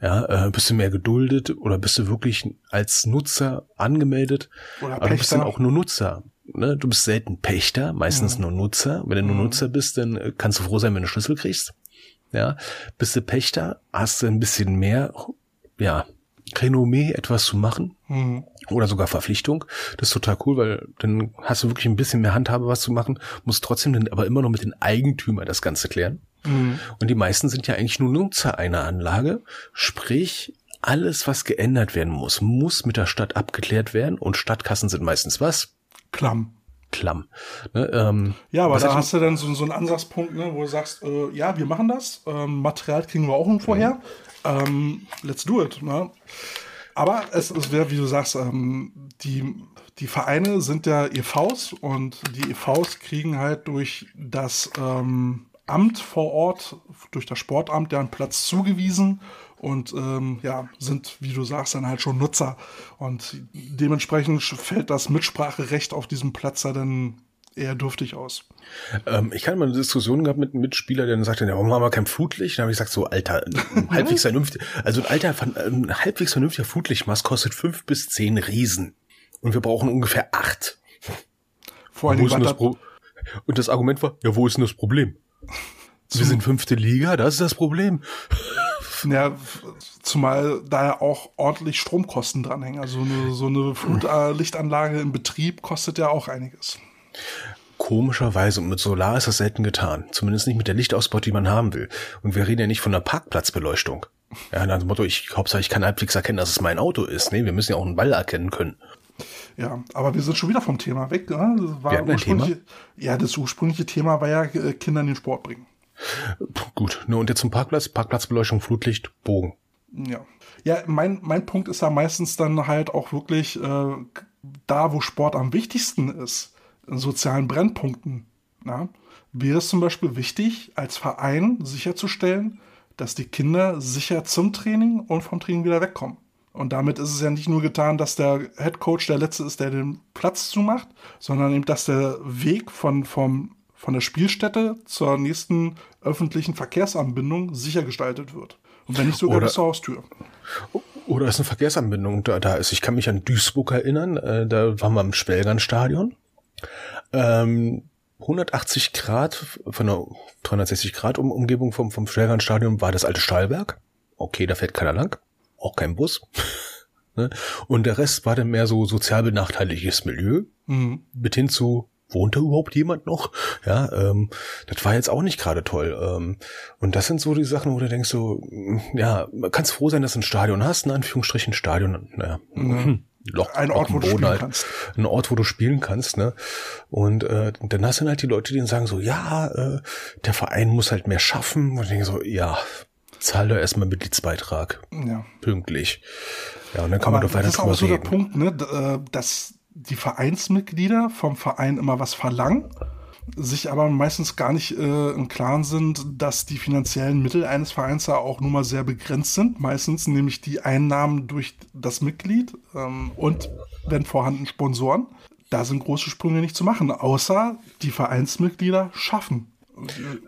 Ja, äh, bist du mehr geduldet oder bist du wirklich als Nutzer angemeldet? Oder Aber du bist dann auch nur Nutzer. Ne? Du bist selten Pächter, meistens ja. nur Nutzer. Wenn du nur mhm. Nutzer bist, dann äh, kannst du froh sein, wenn du Schlüssel kriegst. Ja, bist du Pächter, hast du ein bisschen mehr, ja, Renommee etwas zu machen mhm. oder sogar Verpflichtung. Das ist total cool, weil dann hast du wirklich ein bisschen mehr Handhabe, was zu machen, musst trotzdem dann aber immer noch mit den Eigentümern das Ganze klären. Mhm. Und die meisten sind ja eigentlich nur Nutzer einer Anlage, sprich alles, was geändert werden muss, muss mit der Stadt abgeklärt werden und Stadtkassen sind meistens was? Klamm. Klamm. Ne, ähm, ja, aber da hast du dann so, so einen Ansatzpunkt, ne, wo du sagst, äh, ja, wir machen das, ähm, Material kriegen wir auch irgendwo her. Mhm ähm, let's do it. Ne? Aber es, es wäre, wie du sagst, ähm, die, die Vereine sind ja EVs und die EVs kriegen halt durch das ähm, Amt vor Ort, durch das Sportamt, einen Platz zugewiesen und ähm, ja, sind, wie du sagst, dann halt schon Nutzer. Und dementsprechend fällt das Mitspracherecht auf diesem Platz dann eher dürftig aus. Ähm, ich hatte mal eine Diskussion gehabt mit einem Mitspieler, der dann sagte, ja, warum haben wir kein Flutlicht? Dann habe ich gesagt, so, Alter, ein halbwegs vernünftig, also ein alter, ein halbwegs vernünftiger Flutlichtmast kostet fünf bis zehn Riesen. Und wir brauchen ungefähr acht. Vor allem, das Pro und das Argument war, ja, wo ist denn das Problem? Wir sind fünfte Liga, das ist das Problem. Ja, zumal da ja auch ordentlich Stromkosten dranhängen. Also eine, so eine Flutlichtanlage im Betrieb kostet ja auch einiges. Komischerweise, und mit Solar ist das selten getan. Zumindest nicht mit der Lichtausbau, die man haben will. Und wir reden ja nicht von einer Parkplatzbeleuchtung. Ja, nach dem Motto, ich Hauptsache, ich kann halbwegs erkennen, dass es mein Auto ist. Nee, wir müssen ja auch einen Ball erkennen können. Ja, aber wir sind schon wieder vom Thema weg. Ne? Das war wir Thema? Ja, das ursprüngliche Thema war ja äh, Kinder in den Sport bringen. Gut, ne, und jetzt zum Parkplatz, Parkplatzbeleuchtung, Flutlicht, Bogen. Ja. Ja, mein, mein Punkt ist da meistens dann halt auch wirklich äh, da, wo Sport am wichtigsten ist sozialen Brennpunkten. Ja, wäre es zum Beispiel wichtig, als Verein sicherzustellen, dass die Kinder sicher zum Training und vom Training wieder wegkommen. Und damit ist es ja nicht nur getan, dass der Head Coach der Letzte ist, der den Platz zumacht, sondern eben, dass der Weg von, vom, von der Spielstätte zur nächsten öffentlichen Verkehrsanbindung sicher gestaltet wird. Und wenn nicht sogar bis zur Haustür. Oder ist eine Verkehrsanbindung da, da ist. Ich kann mich an Duisburg erinnern, äh, da waren wir im Schwelgernstadion ähm, 180 Grad von der 360 Grad um Umgebung vom, vom Stadion war das alte Stahlwerk. Okay, da fährt keiner lang. Auch kein Bus. Ne? Und der Rest war dann mehr so sozial benachteiligtes Milieu. Mhm. Mit hin zu, wohnt da überhaupt jemand noch? Ja, ähm, das war jetzt auch nicht gerade toll. Ähm, und das sind so die Sachen, wo du denkst so, ja, kannst froh sein, dass du ein Stadion hast, in Anführungsstrichen Stadion. Naja, mhm. Loch, ein Ort, wo du spielen halt. kannst. Ein Ort, wo du spielen kannst, ne? Und äh, dann hast du halt die Leute, die dann sagen so, ja, äh, der Verein muss halt mehr schaffen. Und ich denke so, ja, zahl doch erstmal Mitgliedsbeitrag. Ja. Pünktlich. Ja, und dann kann Aber man doch weiter drüber reden. Das ist auch so der Punkt, ne, äh, dass die Vereinsmitglieder vom Verein immer was verlangen sich aber meistens gar nicht äh, im Klaren sind, dass die finanziellen Mittel eines Vereins ja auch nun mal sehr begrenzt sind. Meistens nämlich die Einnahmen durch das Mitglied ähm, und wenn vorhanden Sponsoren. Da sind große Sprünge nicht zu machen, außer die Vereinsmitglieder schaffen.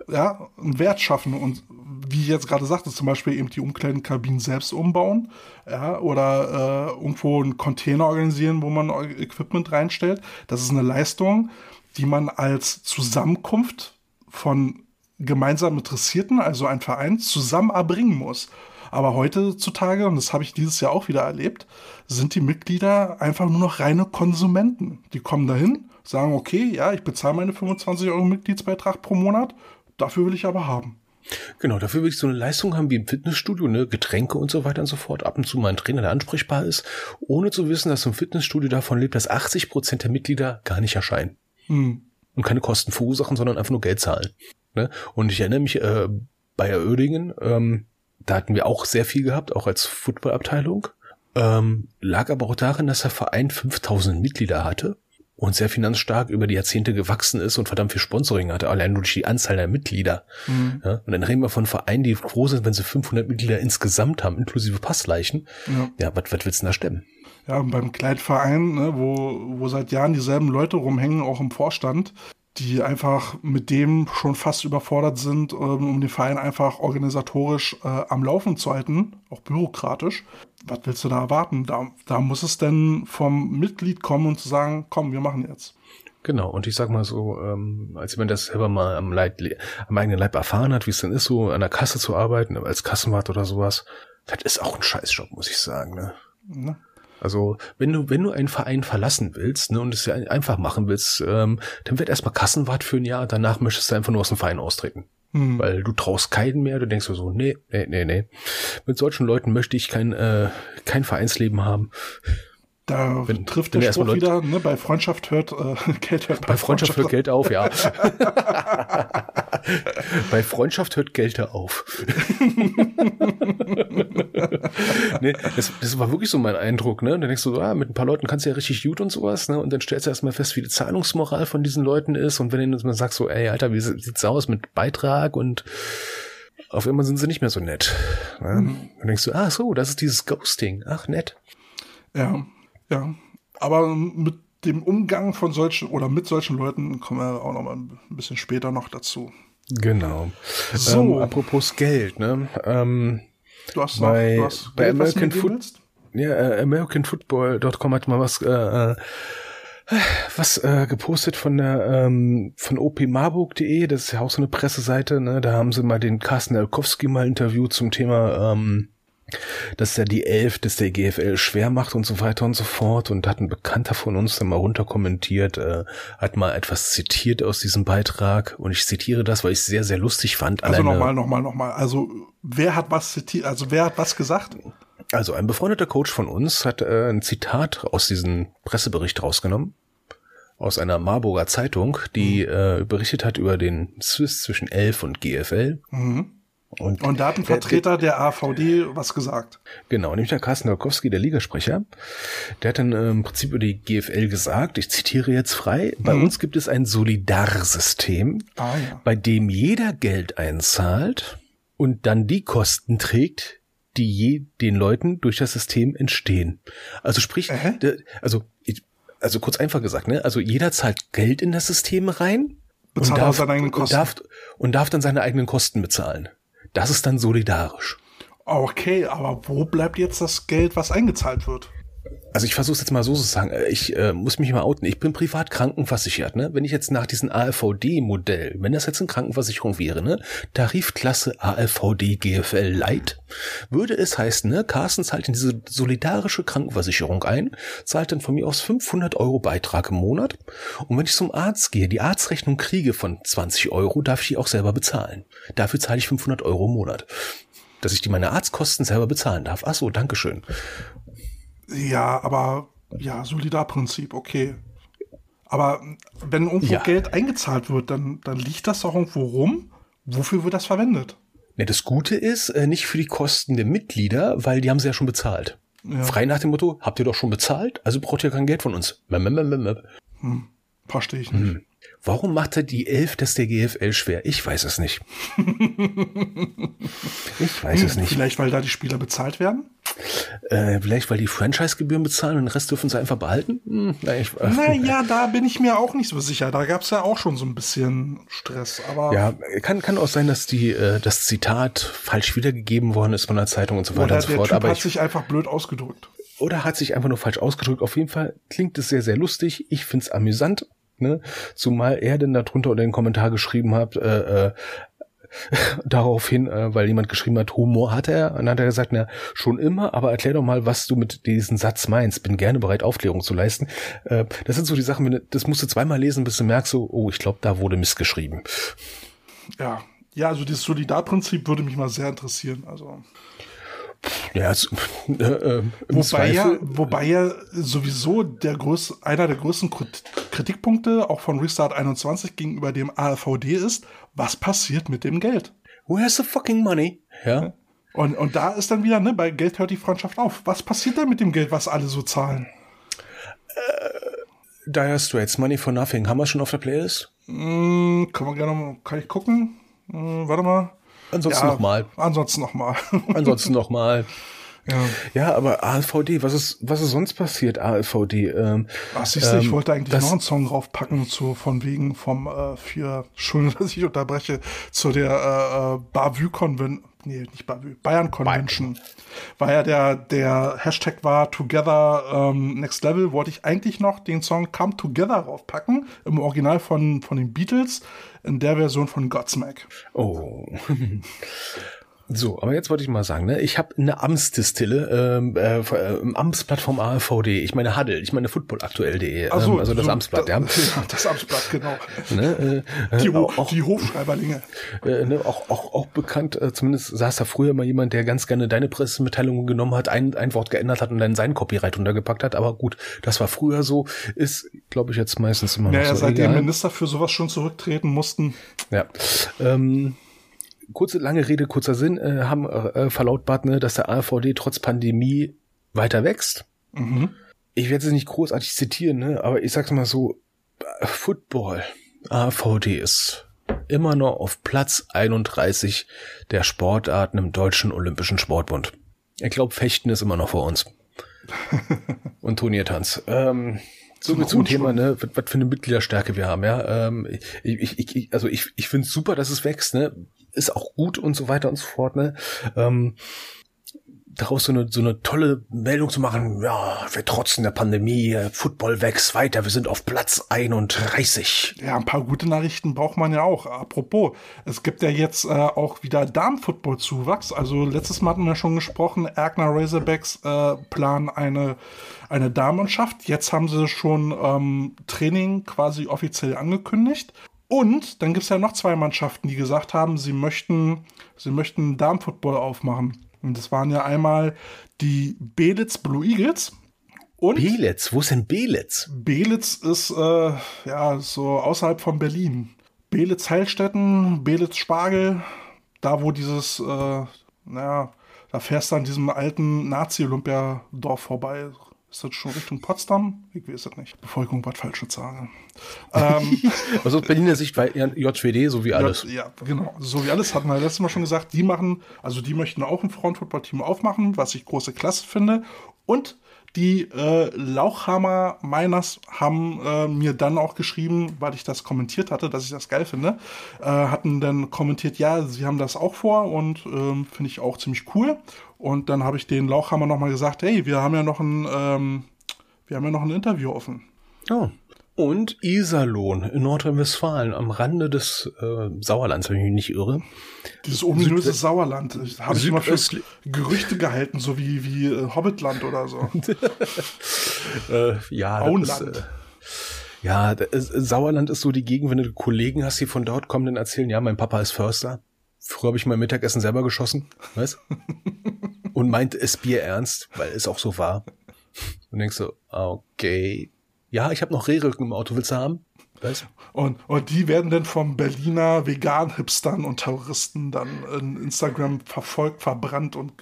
Ja, einen Wert schaffen. Und wie ich jetzt gerade sagte, zum Beispiel eben die Umkleidenkabinen selbst umbauen, ja, oder äh, irgendwo einen Container organisieren, wo man Equipment reinstellt. Das ist eine Leistung, die man als Zusammenkunft von gemeinsam Interessierten, also ein Verein, zusammen erbringen muss. Aber heutzutage, und das habe ich dieses Jahr auch wieder erlebt, sind die Mitglieder einfach nur noch reine Konsumenten. Die kommen dahin, sagen, okay, ja, ich bezahle meine 25 Euro Mitgliedsbeitrag pro Monat, dafür will ich aber haben. Genau, dafür will ich so eine Leistung haben wie im Fitnessstudio, ne, Getränke und so weiter und so fort. Ab und zu mal ein Trainer, der ansprechbar ist, ohne zu wissen, dass so ein Fitnessstudio davon lebt, dass 80 Prozent der Mitglieder gar nicht erscheinen. Hm. Und keine Kosten verursachen, sondern einfach nur Geld zahlen. Ne? Und ich erinnere mich, äh, bei Oerdingen, ähm, da hatten wir auch sehr viel gehabt, auch als Footballabteilung. Ähm, lag aber auch darin, dass der Verein 5000 Mitglieder hatte und sehr finanzstark über die Jahrzehnte gewachsen ist und verdammt viel Sponsoring hatte, allein durch die Anzahl der Mitglieder. Mhm. Ja, und dann reden wir von Vereinen, die froh sind, wenn sie 500 Mitglieder insgesamt haben, inklusive Passleichen. Ja, ja was, was willst du denn da stemmen? Ja, beim Kleidverein, ne, wo, wo seit Jahren dieselben Leute rumhängen, auch im Vorstand, die einfach mit dem schon fast überfordert sind, ähm, um den Verein einfach organisatorisch äh, am Laufen zu halten, auch bürokratisch. Was willst du da erwarten? Da, da muss es denn vom Mitglied kommen und zu sagen, komm, wir machen jetzt. Genau, und ich sag mal so, ähm, als jemand das selber mal am, Leib, am eigenen Leib erfahren hat, wie es denn ist, so an der Kasse zu arbeiten, als Kassenwart oder sowas, das ist auch ein Scheißjob, muss ich sagen. Ne? Ne? Also wenn du wenn du einen Verein verlassen willst ne, und es ja einfach machen willst, ähm, dann wird erstmal Kassenwart für ein Jahr. Danach möchtest du einfach nur aus dem Verein austreten, hm. weil du traust keinen mehr. Du denkst so, nee, nee, nee, nee. Mit solchen Leuten möchte ich kein äh, kein Vereinsleben haben. Da wenn, trifft der Spruch wieder, ne, bei Freundschaft hört äh, Geld hört bei, bei Freundschaft, Freundschaft hört Geld auf, ja. bei Freundschaft hört Geld auf. nee, das, das war wirklich so mein Eindruck, ne? Und dann denkst du, ah, mit ein paar Leuten kannst du ja richtig gut und sowas, ne? Und dann stellst du erstmal fest, wie die Zahlungsmoral von diesen Leuten ist. Und wenn du dann sagst so, ey, Alter, wie sieht's aus mit Beitrag und auf einmal sind sie nicht mehr so nett. Ne? Mhm. Dann denkst du, ah so, das ist dieses Ghosting. Ach, nett. Ja, ja, aber mit dem Umgang von solchen oder mit solchen Leuten kommen wir auch noch mal ein bisschen später noch dazu. Genau. So. Ähm, apropos Geld, ne? Ähm, du hast noch, bei, du hast bei American Food, ja, äh, AmericanFootball.com hat mal was, äh, äh, was äh, gepostet von der ähm, von opmarburg.de, das ist ja auch so eine Presseseite, ne? Da haben sie mal den Carsten Elkowski mal interviewt zum Thema ähm, dass ja die Elf, dass der GFL schwer macht und so weiter und so fort. Und hat ein Bekannter von uns dann mal runterkommentiert, äh, hat mal etwas zitiert aus diesem Beitrag. Und ich zitiere das, weil ich es sehr, sehr lustig fand. Also nochmal, nochmal, nochmal. Also wer hat was zitiert, also wer hat was gesagt? Also ein befreundeter Coach von uns hat äh, ein Zitat aus diesem Pressebericht rausgenommen aus einer Marburger Zeitung, die mhm. äh, berichtet hat über den Swiss zwischen Elf und GFL. Mhm. Und, und da hat ein Vertreter der, der, AVD was gesagt. Genau, nämlich der Carsten Dolkowski, der Ligasprecher. Der hat dann äh, im Prinzip über die GFL gesagt, ich zitiere jetzt frei, bei mhm. uns gibt es ein Solidarsystem, ah, ja. bei dem jeder Geld einzahlt und dann die Kosten trägt, die je den Leuten durch das System entstehen. Also sprich, äh? der, also also kurz einfach gesagt, ne? Also jeder zahlt Geld in das System rein und darf, und, darf, und darf dann seine eigenen Kosten bezahlen. Das ist dann solidarisch. Okay, aber wo bleibt jetzt das Geld, was eingezahlt wird? Also ich versuche jetzt mal so zu sagen. Ich äh, muss mich mal outen. Ich bin privat krankenversichert. Ne? Wenn ich jetzt nach diesem ALVD-Modell, wenn das jetzt eine Krankenversicherung wäre, ne? Tarifklasse ALVD GFL Light, würde es heißen, ne? Carsten zahlt in diese solidarische Krankenversicherung ein, zahlt dann von mir aus 500 Euro Beitrag im Monat. Und wenn ich zum Arzt gehe, die Arztrechnung kriege von 20 Euro, darf ich die auch selber bezahlen. Dafür zahle ich 500 Euro im Monat dass ich die meine Arztkosten selber bezahlen darf. Ach so, Dankeschön. Ja, aber ja, Solidarprinzip, okay. Aber wenn irgendwo ja. Geld eingezahlt wird, dann, dann liegt das doch irgendwo rum. Wofür wird das verwendet? Ne, das Gute ist, äh, nicht für die Kosten der Mitglieder, weil die haben sie ja schon bezahlt. Ja. Frei nach dem Motto, habt ihr doch schon bezahlt, also braucht ihr kein Geld von uns. Hm, verstehe ich nicht. Hm. Warum macht er die Elf des der GFL schwer? Ich weiß es nicht. ich weiß es nicht. Vielleicht, weil da die Spieler bezahlt werden? Äh, vielleicht, weil die Franchise-Gebühren bezahlen und den Rest dürfen sie einfach behalten? Hm, na, ich, äh, naja, da bin ich mir auch nicht so sicher. Da gab es ja auch schon so ein bisschen Stress. Aber ja, kann, kann auch sein, dass die, äh, das Zitat falsch wiedergegeben worden ist von der Zeitung und so weiter und so der fort. Typ aber hat ich, sich einfach blöd ausgedrückt. Oder hat sich einfach nur falsch ausgedrückt. Auf jeden Fall klingt es sehr, sehr lustig. Ich find's amüsant. Ne? Zumal er denn darunter oder den Kommentar geschrieben hat, äh, äh, daraufhin, äh, weil jemand geschrieben hat, Humor hat er. Und dann hat er gesagt, na, schon immer, aber erklär doch mal, was du mit diesem Satz meinst. Bin gerne bereit, Aufklärung zu leisten. Äh, das sind so die Sachen, wenn du, das musst du zweimal lesen, bis du merkst, so, oh, ich glaube, da wurde missgeschrieben. Ja, ja, also dieses Solidarprinzip würde mich mal sehr interessieren. Also ja, also, äh, äh, wobei, ja, wobei ja sowieso der größ, einer der größten Kritikpunkte auch von Restart 21 gegenüber dem AVD ist, was passiert mit dem Geld? Where's the fucking money? Ja. Und, und da ist dann wieder, ne, bei Geld hört die Freundschaft auf. Was passiert denn mit dem Geld, was alle so zahlen? Äh, Dire Straits, Money for Nothing. Haben wir schon auf der Playlist? Mm, kann man gerne, kann ich gucken? Mm, warte mal. Ansonsten ja, nochmal. Ansonsten nochmal. ansonsten nochmal. Ja. ja, aber ALVD, was ist, was ist sonst passiert, ALVD? Ähm, siehst du, ähm, ich wollte eigentlich noch einen Song draufpacken, zu, von wegen vom, äh, für, Entschuldigung, dass ich unterbreche, zu der, äh, äh Bavü Convention, nee, nicht Bayern Convention. Bayern. Weil ja der, der Hashtag war Together ähm, Next Level, wollte ich eigentlich noch den Song Come Together draufpacken, im Original von, von den Beatles, in der Version von Godsmack. Oh. So, aber jetzt wollte ich mal sagen, ne, ich habe eine Amtsdistille, ähm, äh, äh, Amtsplattform AVD, ich meine Huddle, ich meine footballaktuell.de, ähm, so, also das so, Amtsblatt, da, ja. Das Amtsblatt, genau. Ne, äh, die, Ho auch, die Hofschreiberlinge. Äh, ne, auch, auch, auch bekannt, äh, zumindest saß da früher mal jemand, der ganz gerne deine Pressemitteilungen genommen hat, ein, ein Wort geändert hat und dann sein Copyright untergepackt hat, aber gut, das war früher so, ist, glaube ich, jetzt meistens immer noch naja, so. seitdem Minister für sowas schon zurücktreten mussten. Ja, ähm, kurze, lange Rede, kurzer Sinn, äh, haben äh, verlautbart, ne, dass der AVD trotz Pandemie weiter wächst. Mhm. Ich werde es nicht großartig zitieren, ne, aber ich sag's mal so, Football, AVD ist immer noch auf Platz 31 der Sportarten im Deutschen Olympischen Sportbund. Ich glaube, Fechten ist immer noch vor uns. Und Turniertanz. Ähm, so zum, zum Thema, ne, was, was für eine Mitgliederstärke wir haben, ja. Ähm, ich, ich, ich, also ich, ich finde es super, dass es wächst, ne ist auch gut und so weiter und so fort, ne? Ähm, daraus so eine, so eine tolle Meldung zu machen, ja, wir trotzen der Pandemie, Football wächst weiter, wir sind auf Platz 31. Ja, ein paar gute Nachrichten braucht man ja auch. Apropos, es gibt ja jetzt äh, auch wieder Darmfootball-Zuwachs. Also letztes Mal hatten wir schon gesprochen, Erkner Razorbacks äh, planen eine, eine Damenmannschaft. Jetzt haben sie schon ähm, Training quasi offiziell angekündigt. Und dann gibt es ja noch zwei Mannschaften, die gesagt haben, sie möchten, sie möchten Darmfootball aufmachen. Und das waren ja einmal die Belitz Blue Eagles. Und Belitz? Wo ist denn Belitz? Belitz ist äh, ja so außerhalb von Berlin. Belitz Heilstätten, Belitz Spargel, da wo dieses, äh, naja, da fährst du an diesem alten Nazi-Olympiadorf vorbei. Ist das schon Richtung Potsdam? Ich weiß es nicht. Ich irgendwas Falsches sage. ähm, also aus Berliner Sicht war JWD so wie alles. Ja, genau. So wie alles hatten wir letztes Mal schon gesagt. Die machen, also die möchten auch ein Frauenfußballteam aufmachen, was ich große Klasse finde. Und die äh, Lauchhammer Miners haben äh, mir dann auch geschrieben, weil ich das kommentiert hatte, dass ich das geil finde, äh, hatten dann kommentiert, ja, sie haben das auch vor und ähm, finde ich auch ziemlich cool. Und dann habe ich den Lauchhammer nochmal gesagt, hey, wir haben ja noch ein, ähm, wir haben ja noch ein Interview offen. Oh. Und Iserlohn in Nordrhein-Westfalen am Rande des äh, Sauerlands, wenn ich mich nicht irre. Dieses ominöse Sauerland. Habe ich immer für Gerüchte gehalten, so wie, wie äh, Hobbitland oder so. äh, ja, Auenland. Ist, äh, ja, das, Sauerland ist so die Gegend, wenn du Kollegen hast, die von dort kommen, dann erzählen, ja, mein Papa ist Förster. Früher habe ich mein Mittagessen selber geschossen, weißt? Und meint es Bier ernst, weil es auch so war. Und denkst so, okay, ja, ich habe noch Rehrücken im Auto, willst du haben? Weißt? Und, und die werden dann vom Berliner Vegan-Hipstern und Terroristen dann in Instagram verfolgt, verbrannt und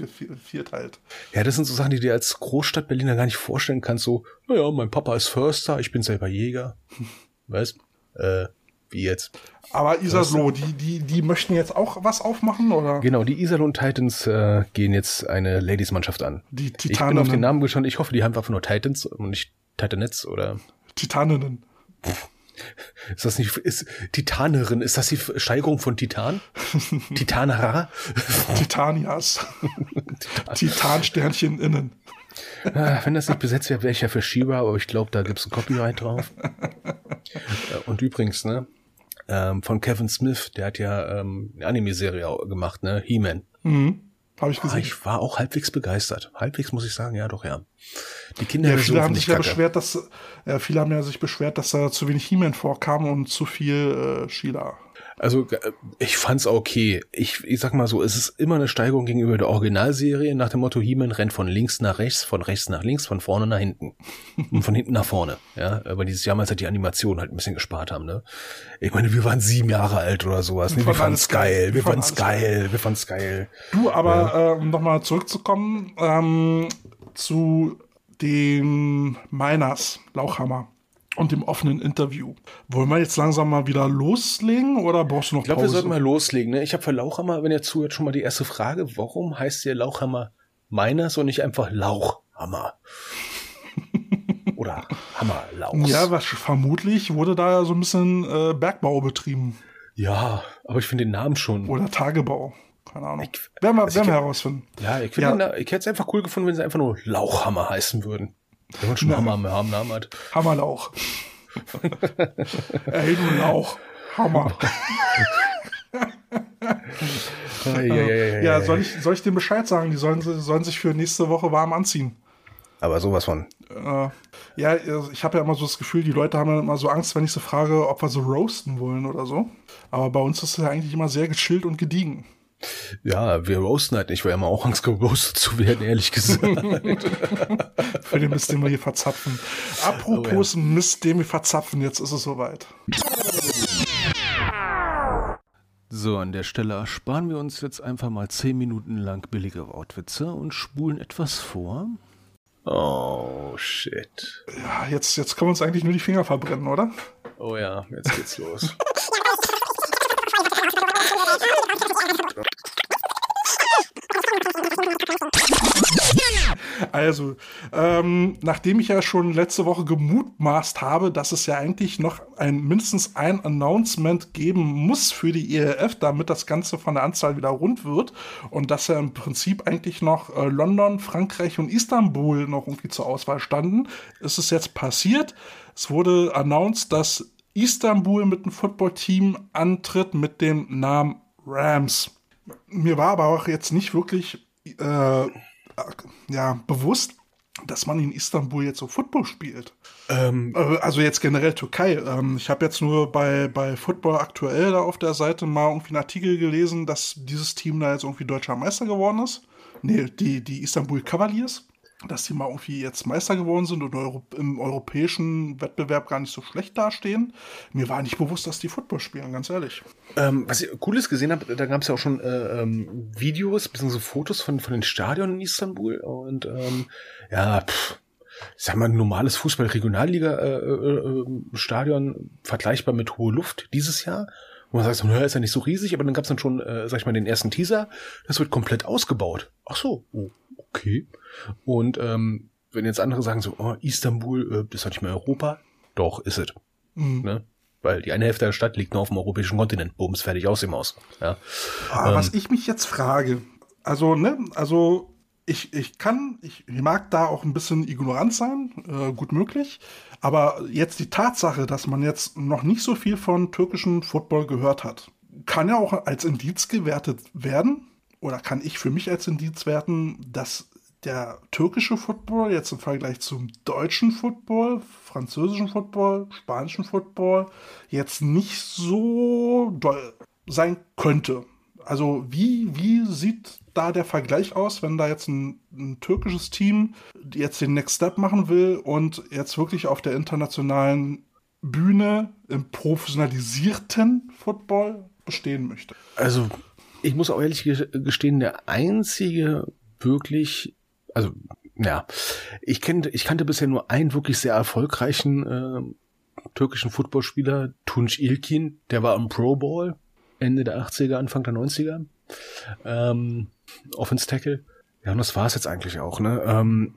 vierteilt. Ja, das sind so Sachen, die dir als Großstadt-Berliner gar nicht vorstellen kannst. So, naja, mein Papa ist Förster, ich bin selber Jäger. Weißt? Äh, wie jetzt. Aber Iserloh, die, die, die möchten jetzt auch was aufmachen, oder? Genau, die Iserlohn Titans äh, gehen jetzt eine Ladies-Mannschaft an. Die Ich bin auf den Namen gespannt. Ich hoffe, die haben einfach nur Titans und nicht Titanettes oder Titaninnen. ist das nicht, ist Titanerin, ist das die Steigerung von Titan? Titanara? Titanias. Titansternchen innen. Ah, Wenn das nicht besetzt wäre, wäre ich ja für Shiva, aber ich glaube, da gibt's ein Copyright drauf. Äh, Und übrigens, ne, ähm, von Kevin Smith, der hat ja ähm, eine Anime-Serie gemacht, ne, He-Man. Mhm. Habe ich Ah, gesehen. ich war auch halbwegs begeistert. Halbwegs muss ich sagen, ja doch, ja. Die Kinder Ja, viele haben sich ja beschwert, dass ja, viele haben ja sich beschwert, dass da zu wenig He-Man vorkam und zu viel äh, Sheila. Also äh, ich fand's okay. Ich, ich sag mal so, es ist immer eine Steigerung gegenüber der Originalserie nach dem Motto He-Man rennt von links nach rechts, von rechts nach links, von vorne nach hinten und von hinten nach vorne. Ja, aber dieses Jahr mal halt die Animation halt ein bisschen gespart haben. Ne? Ich meine, wir waren sieben Jahre alt oder sowas. Ne? Wir Wir fanden fanden's geil. Wir Wir fanden fanden's geil. Wir fanden's geil. Du, aber äh, um nochmal zurückzukommen ähm, zu den Miners, Lauchhammer und dem offenen Interview. Wollen wir jetzt langsam mal wieder loslegen oder brauchst du noch Ich glaube, wir Pause? sollten mal loslegen. Ne? Ich habe für Lauchhammer, wenn ihr zuhört, schon mal die erste Frage. Warum heißt der Lauchhammer Miners und nicht einfach Lauchhammer? Oder Hammerlauchs? ja, was, vermutlich wurde da ja so ein bisschen äh, Bergbau betrieben Ja, aber ich finde den Namen schon. oder Tagebau. Keine Ahnung. Ich- werden wir, also werden ich- wir herausfinden. Ja, ich, Ja. den- ich hätte es einfach cool gefunden, wenn sie einfach nur Lauchhammer heißen würden. Wenn man schon Ja. Hammer am Namen hat. Hammerlauch. Ey, du Lauch. Hammer. Ja, soll ich, soll ich dem Bescheid sagen? Die sollen, sollen sich für nächste Woche warm anziehen. Aber sowas von. Äh, ja, also ich habe ja immer so das Gefühl, die Leute haben ja immer so Angst, wenn ich sie frage, ob wir so roasten wollen oder so. Aber bei uns ist es ja eigentlich immer sehr gechillt und gediegen. Ja, wir roasten halt nicht, weil wir haben auch Angst, geroastet zu werden, ehrlich gesagt. Für den Mist, den wir hier verzapfen. Apropos Mist, den wir verzapfen, jetzt ist es soweit. So, an der Stelle ersparen wir uns jetzt einfach mal zehn Minuten lang billige Wortwitze und spulen etwas vor. Oh, shit. Ja, jetzt, jetzt können wir uns eigentlich nur die Finger verbrennen, oder? Oh ja, jetzt geht's los. Also, ähm, nachdem ich ja schon letzte Woche gemutmaßt habe, dass es ja eigentlich noch ein mindestens ein Announcement geben muss für die ELF, damit das Ganze von der Anzahl wieder rund wird und dass ja im Prinzip eigentlich noch äh, London, Frankreich und Istanbul noch irgendwie zur Auswahl standen, ist es jetzt passiert. Es wurde announced, dass Istanbul mit einem Footballteam antritt mit dem Namen Rams. Mir war aber auch jetzt nicht wirklich äh, ja, bewusst, dass man in Istanbul jetzt so Football spielt. ähm, Äh, Also jetzt generell Türkei. Ähm, Ich habe jetzt nur bei, bei Football aktuell da auf der Seite mal irgendwie einen Artikel gelesen, dass dieses Team da jetzt irgendwie deutscher Meister geworden ist. Nee, die, die Istanbul Cavaliers. Dass die mal irgendwie jetzt Meister geworden sind und Euro im europäischen Wettbewerb gar nicht so schlecht dastehen. Mir war nicht bewusst, dass die Football spielen, ganz ehrlich. Ähm, was ich Cooles gesehen habe, da gab es ja auch schon äh, ähm, Videos bzw. Fotos von, von den Stadien in Istanbul und ähm, ja, pff, ich sag mal, ein normales Fußball-Regionalliga-Stadion vergleichbar mit hohe Luft dieses Jahr. Wo man sagt, naja, ist ja nicht so riesig, aber dann gab es dann schon, äh, sag ich mal, den ersten Teaser. Das wird komplett ausgebaut. Ach so, oh, okay. Und ähm, wenn jetzt andere sagen so, oh, Istanbul, äh, das ist doch nicht mehr Europa. Doch, ist es. Mhm. Ne? Weil die eine Hälfte der Stadt liegt nur auf dem europäischen Kontinent. Bums, fertig aus dem Haus. Ja. Aber was ich mich jetzt frage, also, ne, also ich, ich kann, ich mag da auch ein bisschen ignorant sein, äh, gut möglich. Aber jetzt die Tatsache, dass man jetzt noch nicht so viel von türkischen Football gehört hat, kann ja auch als Indiz gewertet werden. Oder kann ich für mich als Indiz werten, dass der türkische Football jetzt im Vergleich zum deutschen Football, französischen Football, spanischen Football jetzt nicht so doll sein könnte. Also wie, wie sieht da der Vergleich aus, wenn da jetzt ein, ein türkisches Team jetzt den Next Step machen will und jetzt wirklich auf der internationalen Bühne im professionalisierten Football bestehen möchte? Also, ich muss auch ehrlich ge- gestehen, der einzige wirklich, also, ja, ich kannte, ich kannte bisher nur einen wirklich sehr erfolgreichen äh, türkischen Footballspieler Tunç Ilkin, der war im Pro Bowl Ende der 80er, Anfang der 90er. Ähm, Offense Tackle. Ja, und das war's jetzt eigentlich auch, ne? Ähm,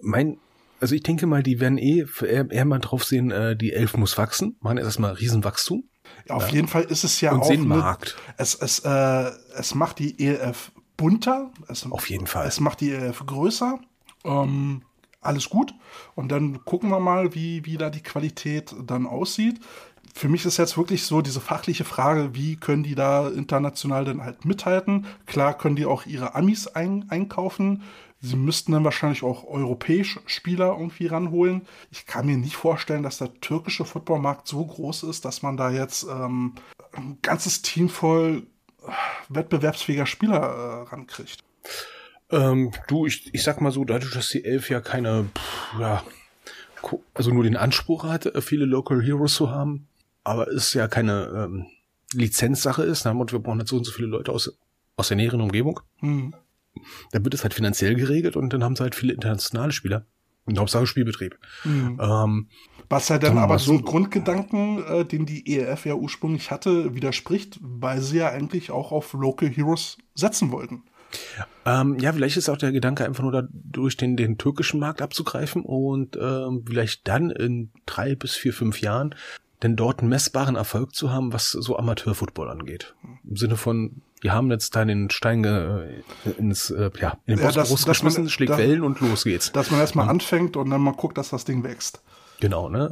mein, also ich denke mal, die werden eh eher, eher mal drauf sehen, äh, die Elf muss wachsen, machen erstmal Riesenwachstum. Auf ja. jeden Fall ist es ja und auch sehen Markt. Es, es, äh, es macht die ELF bunter. Es, auf jeden Fall. Es macht die ELF größer. Ähm, alles gut. Und dann gucken wir mal, wie, wie da die Qualität dann aussieht. Für mich ist jetzt wirklich so diese fachliche Frage, wie können die da international denn halt mithalten? Klar können die auch ihre Amis ein, einkaufen. Sie müssten dann wahrscheinlich auch europäische Spieler irgendwie ranholen. Ich kann mir nicht vorstellen, dass der türkische Footballmarkt so groß ist, dass man da jetzt ähm, ein ganzes Team voll äh, wettbewerbsfähiger Spieler äh, rankriegt. Ähm, du, ich, ich sag mal so, dadurch, dass die Elf ja keine, pff, ja, also nur den Anspruch hat, äh, viele Local Heroes zu haben, aber es ja keine ähm, Lizenzsache ist, ne? und wir brauchen halt so und so viele Leute aus, aus der näheren Umgebung. Mhm. Dann wird es halt finanziell geregelt und dann haben sie halt viele internationale Spieler. Und Hauptsache Spielbetrieb. Mhm. Ähm, Was ja dann aber so ein Grundgedanken, äh, den die ERF ja ursprünglich hatte, widerspricht, weil sie ja eigentlich auch auf Local Heroes setzen wollten. Ähm, ja, vielleicht ist auch der Gedanke einfach nur dadurch den, den türkischen Markt abzugreifen und ähm, vielleicht dann in drei bis vier, fünf Jahren denn dort einen messbaren Erfolg zu haben, was so Amateurfootball angeht. Im Sinne von, wir haben jetzt da den Stein äh, ins, äh, ja, in den ja, das, geschmissen, schlägt da, Wellen und los geht's. Dass man erstmal anfängt und dann mal guckt, dass das Ding wächst. Genau, ne?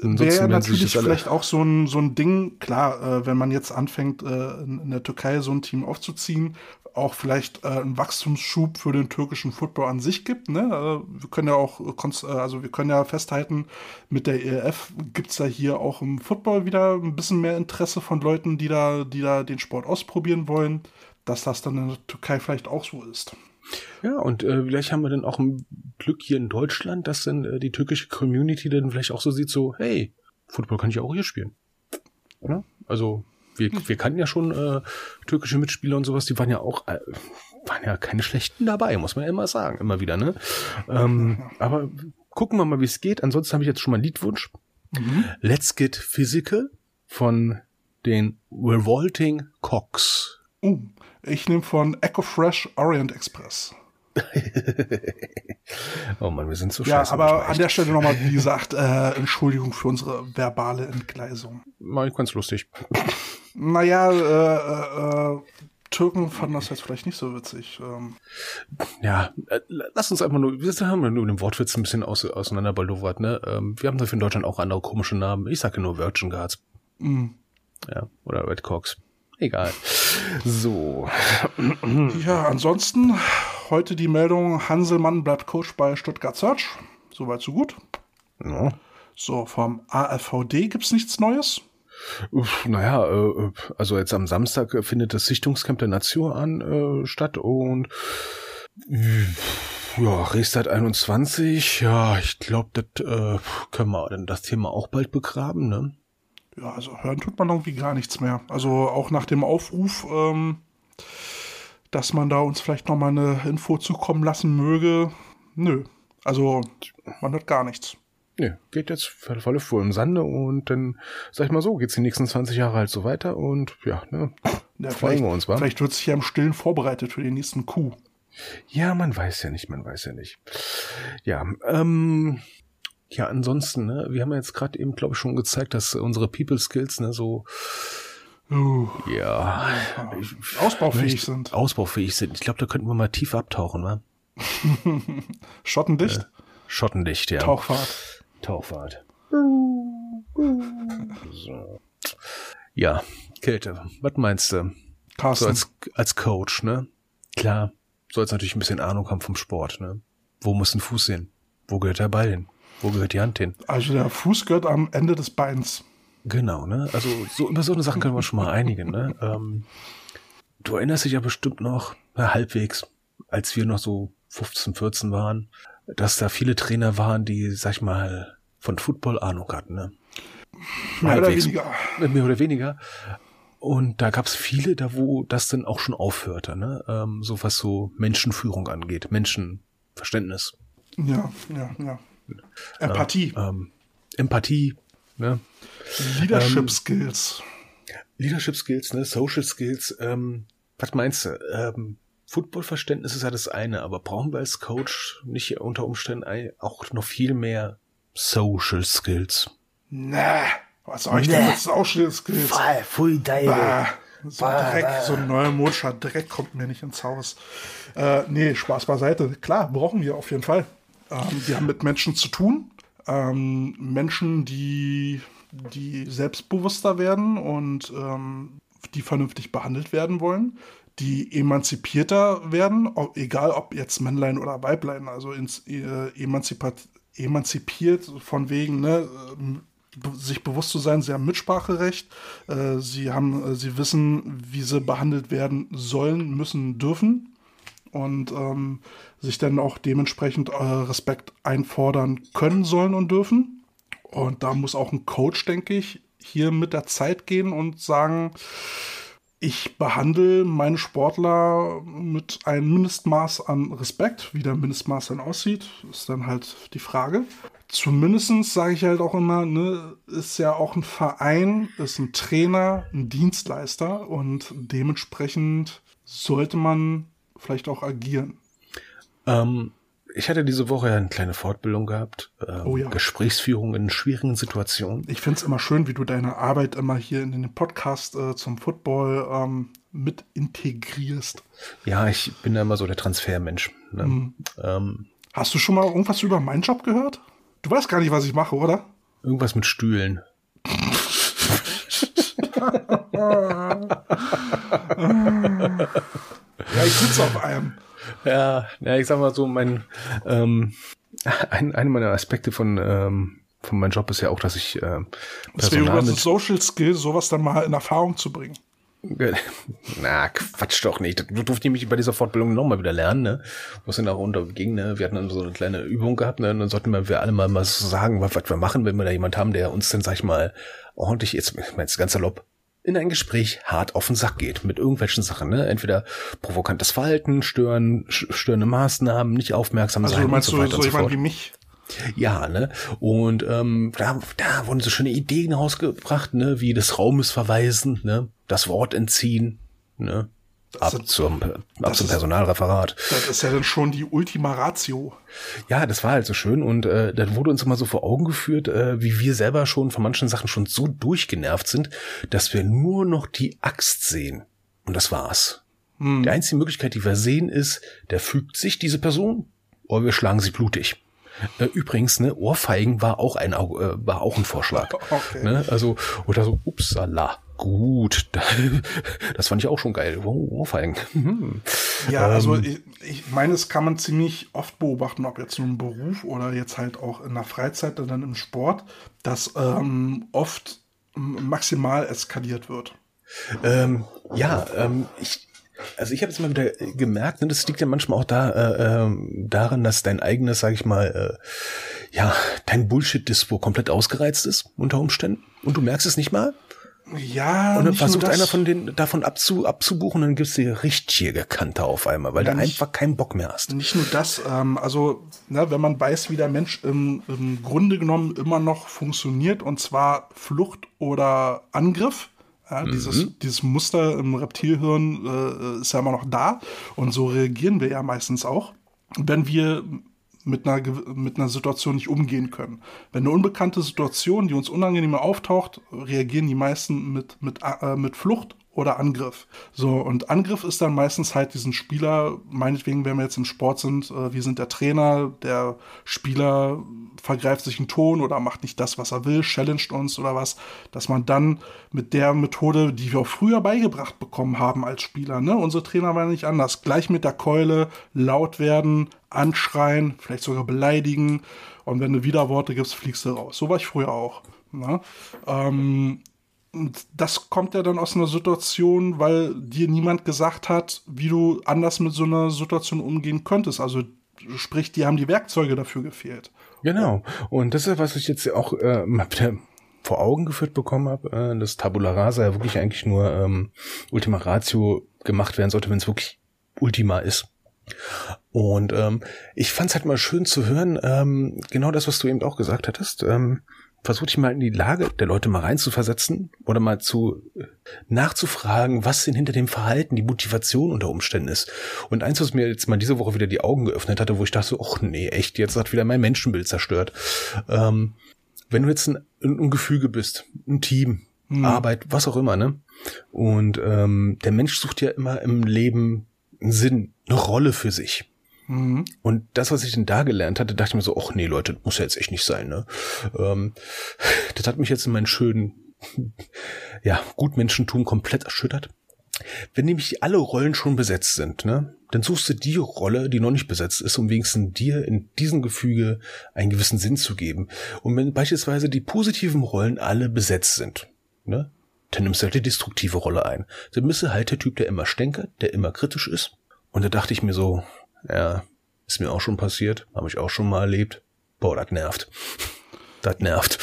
Äh, Wäre ja natürlich vielleicht auch so ein, so ein Ding, klar, äh, wenn man jetzt anfängt, äh, in der Türkei so ein Team aufzuziehen, auch vielleicht äh, einen Wachstumsschub für den türkischen Football an sich gibt. Ne? Äh, wir können ja auch, äh, also wir können ja festhalten, mit der ELF gibt es ja hier auch im Football wieder ein bisschen mehr Interesse von Leuten, die da, die da den Sport ausprobieren wollen, dass das dann in der Türkei vielleicht auch so ist. Ja, und äh, vielleicht haben wir dann auch ein Glück hier in Deutschland, dass dann äh, die türkische Community dann vielleicht auch so sieht, so, hey, Football kann ich auch hier spielen. Oder? Also wir, wir kannten ja schon äh, türkische Mitspieler und sowas, die waren ja auch, äh, waren ja keine schlechten dabei, muss man ja immer sagen, immer wieder, ne? Ähm, aber gucken wir mal, wie es geht. Ansonsten habe ich jetzt schon mal einen Liedwunsch. Mhm. Let's Get Physical von den Revolting Cox. Uh, ich nehme von Echo Fresh Orient Express. oh man, wir sind so ja, scheiße. Ja, aber an der Stelle nochmal, wie gesagt, äh, Entschuldigung für unsere verbale Entgleisung. Mal ganz lustig. Naja, äh, äh, Türken fanden das jetzt vielleicht nicht so witzig. Ähm. Ja, äh, lass uns einfach nur, wir haben ja nur den Wortwitz ein bisschen aus, auseinanderbalowert, ne? Ähm, wir haben dafür in Deutschland auch andere komische Namen. Ich sage nur Virgin Guards. Mm. Ja, oder Red Cox. Egal. So. Ja, ansonsten heute die Meldung, Hanselmann bleibt Coach bei Stuttgart Search. Soweit so gut. Ja. So, vom AFVD gibt's nichts Neues. Uff, naja, äh, also jetzt am Samstag findet das Sichtungscamp der Nation an äh, statt und ja, Restart 21, ja, ich glaube, das äh, können wir dann das Thema auch bald begraben, ne? Ja, also hören tut man irgendwie gar nichts mehr. Also auch nach dem Aufruf, ähm, dass man da uns vielleicht nochmal eine Info zukommen lassen möge. Nö. Also man hört gar nichts. Nee, geht jetzt volle Fuhr im Sande und dann, sag ich mal so, geht's die nächsten 20 Jahre halt so weiter und ja, ne, ja, freuen wir uns, wa? Vielleicht wird sich ja im Stillen vorbereitet für den nächsten Coup. Ja, man weiß ja nicht, man weiß ja nicht. Ja, ähm, ja, ansonsten, ne, wir haben ja jetzt gerade eben, glaube ich, schon gezeigt, dass unsere People Skills, ne, so uh, ja, ausbaufähig sind. Ausbaufähig sind. Ich glaube, da könnten wir mal tief abtauchen, wa? Schottendicht? Äh, Schottendicht, ja. Tauchfahrt. Tauchfahrt. So. Ja, Kälte. Was meinst du? Carsten. So als, als Coach, ne? Klar, sollst natürlich ein bisschen Ahnung haben vom Sport, ne? Wo muss ein Fuß hin? Wo gehört der Ball hin? Wo gehört die Hand hin? Also der Fuß gehört am Ende des Beins. Genau, ne? Also so über so eine Sache können wir schon mal einigen, ne? Ähm, du erinnerst dich ja bestimmt noch, na, halbwegs, als wir noch so 15, 14 waren, dass da viele Trainer waren, die, sag ich mal, von Football Ahnung hatten, ne? Mehr oder weniger. Mehr oder weniger. Und da gab es viele, da wo das dann auch schon aufhörte, ne? Ähm, so was so Menschenführung angeht, Menschenverständnis. Ja, ja, ja. Empathie. Ähm, Empathie, Ne? Leadership ähm, Skills. Leadership Skills, ne? Social Skills. Ähm, was meinst du? Ähm, Footballverständnis ist ja das eine, aber brauchen wir als Coach nicht unter Umständen auch noch viel mehr Social Skills? Nee, was soll ich nee. denn mit Social Skills? Voll, pfui, bah, so bah, Dreck, bah. so ein neuer Modscher Dreck kommt mir nicht ins Haus. Äh, nee, Spaß beiseite. Klar, brauchen wir auf jeden Fall. Ähm, wir haben mit Menschen zu tun. Ähm, Menschen, die, die selbstbewusster werden und ähm, die vernünftig behandelt werden wollen, die emanzipierter werden, egal ob jetzt Männlein oder Weiblein, also ins, äh, emanzipat, emanzipiert von wegen, ne, sich bewusst zu sein, sie haben Mitspracherecht, äh, sie haben, äh, sie wissen, wie sie behandelt werden sollen, müssen, dürfen. Und ähm, sich dann auch dementsprechend äh, Respekt einfordern können sollen und dürfen. Und da muss auch ein Coach, denke ich, hier mit der Zeit gehen und sagen, ich behandle meine Sportler mit einem Mindestmaß an Respekt. Wie der Mindestmaß dann aussieht, ist dann halt die Frage. Zumindest sage ich halt auch immer, ne, ist ja auch ein Verein, ist ein Trainer, ein Dienstleister und dementsprechend sollte man vielleicht auch agieren. Ähm, ich hatte diese Woche eine kleine Fortbildung gehabt. Ähm, oh ja. Gesprächsführung in schwierigen Situationen. Ich finde es immer schön, wie du deine Arbeit immer hier in den Podcast äh, zum Football ähm, mit integrierst. Ja, ich bin da immer so der Transfermensch. Ne? Mhm. Ähm, Hast du schon mal irgendwas über meinen Job gehört? Du weißt gar nicht, was ich mache, oder? Irgendwas mit Stühlen. Ja, ich sitze auf einem. Ja, ja, ich sag mal so, mein ähm, ein, eine meiner Aspekte von ähm, von meinem Job ist ja auch, dass ich äh, Personal das Social Skill, sowas dann mal in Erfahrung zu bringen. Na, Quatsch doch nicht. Du durfte nämlich bei dieser Fortbildung nochmal wieder lernen, ne? Was dann auch unterging, ne? Wir hatten dann so eine kleine Übung gehabt, ne? Und dann sollten wir alle mal, mal so sagen, was, was wir machen, wenn wir da jemand haben, der uns dann, sag ich mal, ordentlich, jetzt, ich meine, jetzt ganz salopp, in ein Gespräch hart auf den Sack geht mit irgendwelchen Sachen, ne? Entweder provokantes Verhalten, stören, störende Maßnahmen, nicht aufmerksam also, sein meinst und so weiter du so jemand wie mich? Ja, ne? Und ähm, da, da wurden so schöne Ideen rausgebracht, ne? Wie des Raumes verweisen, ne? Das Wort entziehen, ne? Ab zum, ab zum Personalreferat. Das ist ja dann schon die Ultima Ratio. Ja, das war halt so schön und äh, dann wurde uns immer so vor Augen geführt, äh, wie wir selber schon von manchen Sachen schon so durchgenervt sind, dass wir nur noch die Axt sehen. Und das war's. Hm. Die einzige Möglichkeit, die wir sehen, ist, der fügt sich diese Person oder wir schlagen sie blutig. Äh, übrigens, ne, Ohrfeigen war auch ein, äh, war auch ein Vorschlag. Okay. Ne, also, oder so, upsala gut. Das fand ich auch schon geil. Oh, Fallen. ja, also ähm, ich, ich meine, es kann man ziemlich oft beobachten, ob jetzt nur im Beruf oder jetzt halt auch in der Freizeit oder dann im Sport, dass ähm, oft maximal eskaliert wird. Ähm, ja, ähm, ich, also ich habe jetzt mal wieder gemerkt, ne, das liegt ja manchmal auch da äh, äh, daran, dass dein eigenes, sag ich mal, äh, ja, dein Bullshit-Dispo komplett ausgereizt ist unter Umständen und du merkst es nicht mal. Ja, und dann versucht einer von den davon abzu, abzubuchen, dann gibt's die richtige Kante auf einmal, weil ja, du nicht, einfach keinen Bock mehr hast. Nicht nur das, ähm, also na, wenn man weiß, wie der Mensch im, im Grunde genommen immer noch funktioniert, und zwar Flucht oder Angriff, ja, mhm. dieses, dieses Muster im Reptilhirn äh, ist ja immer noch da und so reagieren wir ja meistens auch. Wenn wir mit einer, mit einer Situation nicht umgehen können. Wenn eine unbekannte Situation, die uns unangenehm auftaucht, reagieren die meisten mit, mit, äh, mit Flucht oder Angriff. So, und Angriff ist dann meistens halt diesen Spieler, meinetwegen, wenn wir jetzt im Sport sind, äh, wir sind der Trainer, der Spieler vergreift sich einen Ton oder macht nicht das, was er will, challenged uns oder was, dass man dann mit der Methode, die wir auch früher beigebracht bekommen haben als Spieler, ne, unsere Trainer waren nicht anders, gleich mit der Keule laut werden, anschreien, vielleicht sogar beleidigen und wenn du Widerworte gibst, fliegst du raus. So war ich früher auch. Ne? Ähm, und das kommt ja dann aus einer Situation, weil dir niemand gesagt hat, wie du anders mit so einer Situation umgehen könntest. Also sprich, die haben die Werkzeuge dafür gefehlt. Genau. Und das ist, was ich jetzt auch äh, vor Augen geführt bekommen habe, äh, dass Tabula Rasa ja wirklich eigentlich nur ähm, Ultima Ratio gemacht werden sollte, wenn es wirklich Ultima ist. Und ähm, ich fand es halt mal schön zu hören, ähm, genau das, was du eben auch gesagt hattest, ähm, versuche dich mal in die Lage der Leute mal reinzuversetzen oder mal zu äh, nachzufragen, was denn hinter dem Verhalten, die Motivation unter Umständen ist. Und eins, was mir jetzt mal diese Woche wieder die Augen geöffnet hatte, wo ich dachte, ach nee, echt, jetzt hat wieder mein Menschenbild zerstört. Ähm, wenn du jetzt ein, ein Gefüge bist, ein Team, hm. Arbeit, was auch immer, ne? Und ähm, der Mensch sucht ja immer im Leben einen Sinn, eine Rolle für sich. Mhm. Und das, was ich denn da gelernt hatte, dachte ich mir so, ach nee, Leute, muss ja jetzt echt nicht sein, ne? Ähm, das hat mich jetzt in meinen schönen, ja, Gutmenschentum komplett erschüttert. Wenn nämlich alle Rollen schon besetzt sind, ne, dann suchst du die Rolle, die noch nicht besetzt ist, um wenigstens dir in diesem Gefüge einen gewissen Sinn zu geben. Und wenn beispielsweise die positiven Rollen alle besetzt sind, ne, dann nimmst du halt die destruktive Rolle ein. Dann bist du halt der Typ, der immer stänkert, der immer kritisch ist. Und da dachte ich mir so, ja, ist mir auch schon passiert, habe ich auch schon mal erlebt. Boah, das nervt. Das nervt.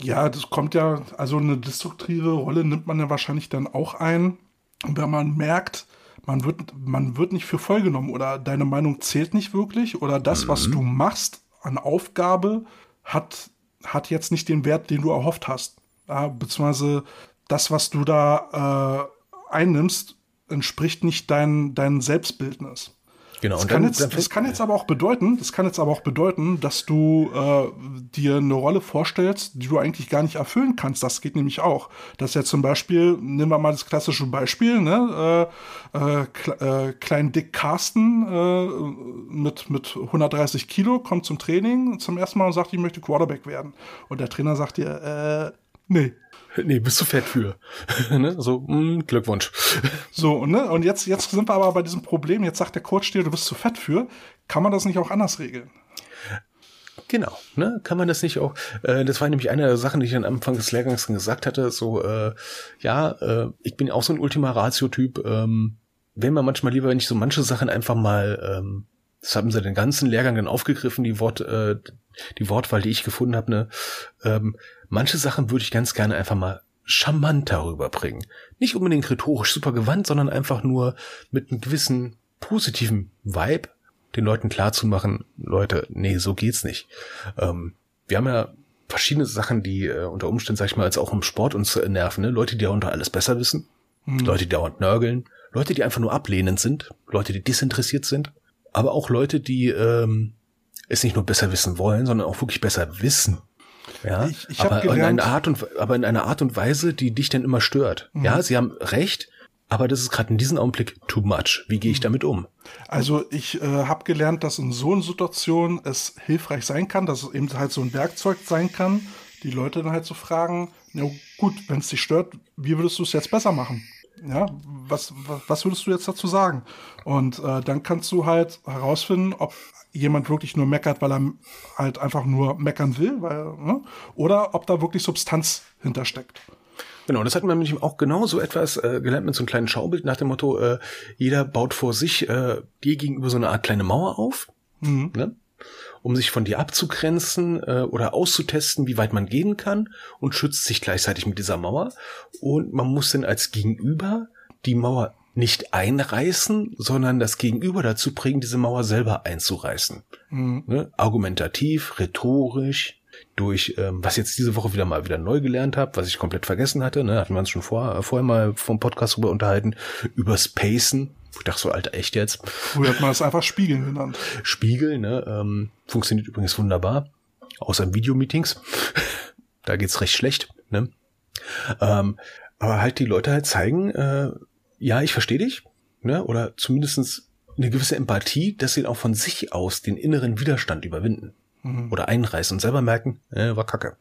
Ja, das kommt ja, also eine destruktive Rolle nimmt man ja wahrscheinlich dann auch ein, wenn man merkt, man wird, man wird nicht für voll genommen oder deine Meinung zählt nicht wirklich oder das, mhm. was du machst an Aufgabe, hat, hat jetzt nicht den Wert, den du erhofft hast. Ja, beziehungsweise das, was du da äh, einnimmst, entspricht nicht dein, dein Selbstbildnis. Genau. Das, kann dann, jetzt, dann das kann jetzt aber auch bedeuten, das kann jetzt aber auch bedeuten, dass du äh, dir eine Rolle vorstellst, die du eigentlich gar nicht erfüllen kannst. Das geht nämlich auch. Das ist ja zum Beispiel, nehmen wir mal das klassische Beispiel, ne? Äh, äh, äh, klein Dick Carsten äh, mit, mit 130 Kilo kommt zum Training zum ersten Mal und sagt, ich möchte Quarterback werden. Und der Trainer sagt dir, äh, nee, Nee, bist du fett für. ne? So, mh, hm, Glückwunsch. So, ne? Und jetzt, jetzt sind wir aber bei diesem Problem, jetzt sagt der Coach dir, du bist zu fett für. Kann man das nicht auch anders regeln? Genau, ne? Kann man das nicht auch? Äh, das war nämlich eine der Sachen, die ich am Anfang des Lehrgangs gesagt hatte. So, äh, ja, äh, ich bin auch so ein Ultima Ratio-Typ. Ähm, wäre mir manchmal lieber, wenn ich so manche Sachen einfach mal, ähm, das haben sie den ganzen Lehrgang dann aufgegriffen, die Wort, äh, die Wortwahl, die ich gefunden habe, ne? Ähm, manche Sachen würde ich ganz gerne einfach mal charmanter rüberbringen. Nicht unbedingt rhetorisch super gewandt, sondern einfach nur mit einem gewissen positiven Vibe den Leuten klarzumachen, Leute, nee, so geht's nicht. Ähm, wir haben ja verschiedene Sachen, die äh, unter Umständen, sag ich mal, als auch im Sport uns äh, nerven. Ne? Leute, die darunter alles besser wissen, mhm. Leute, die dauernd nörgeln, Leute, die einfach nur ablehnend sind, Leute, die desinteressiert sind, aber auch Leute, die ähm, es nicht nur besser wissen wollen, sondern auch wirklich besser wissen. Ja, ich, ich aber, gelernt, in einer Art und, aber in einer Art und Weise, die dich dann immer stört. Mhm. Ja, sie haben recht, aber das ist gerade in diesem Augenblick too much. Wie gehe ich mhm. damit um? Also ich äh, habe gelernt, dass in so einer Situation es hilfreich sein kann, dass es eben halt so ein Werkzeug sein kann, die Leute dann halt zu so fragen, na gut, wenn es dich stört, wie würdest du es jetzt besser machen? Ja, was, was würdest du jetzt dazu sagen? Und äh, dann kannst du halt herausfinden, ob jemand wirklich nur meckert, weil er halt einfach nur meckern will, weil, ne? oder ob da wirklich Substanz hintersteckt. Genau, das hatten wir nämlich auch genau so etwas äh, gelernt mit so einem kleinen Schaubild nach dem Motto, äh, jeder baut vor sich äh, dir gegenüber so eine Art kleine Mauer auf, mhm. ne? Um sich von dir abzugrenzen äh, oder auszutesten, wie weit man gehen kann und schützt sich gleichzeitig mit dieser Mauer. Und man muss dann als Gegenüber die Mauer nicht einreißen, sondern das Gegenüber dazu bringen, diese Mauer selber einzureißen. Mhm. Ne? Argumentativ, rhetorisch, durch, ähm, was jetzt diese Woche wieder mal wieder neu gelernt habe, was ich komplett vergessen hatte, ne, hatten wir uns schon vor, äh, vorher mal vom Podcast drüber unterhalten, über Spacen. Ich dachte so, Alter, echt jetzt? Früher hat man das einfach Spiegeln genannt. Spiegel, ne, ähm, funktioniert übrigens wunderbar, außer in Videomeetings. da geht's recht schlecht, ne. Ähm, aber halt die Leute halt zeigen, äh, ja, ich verstehe dich, ne? oder zumindestens eine gewisse Empathie, dass sie auch von sich aus den inneren Widerstand überwinden mhm. oder einreißen und selber merken, äh, war kacke.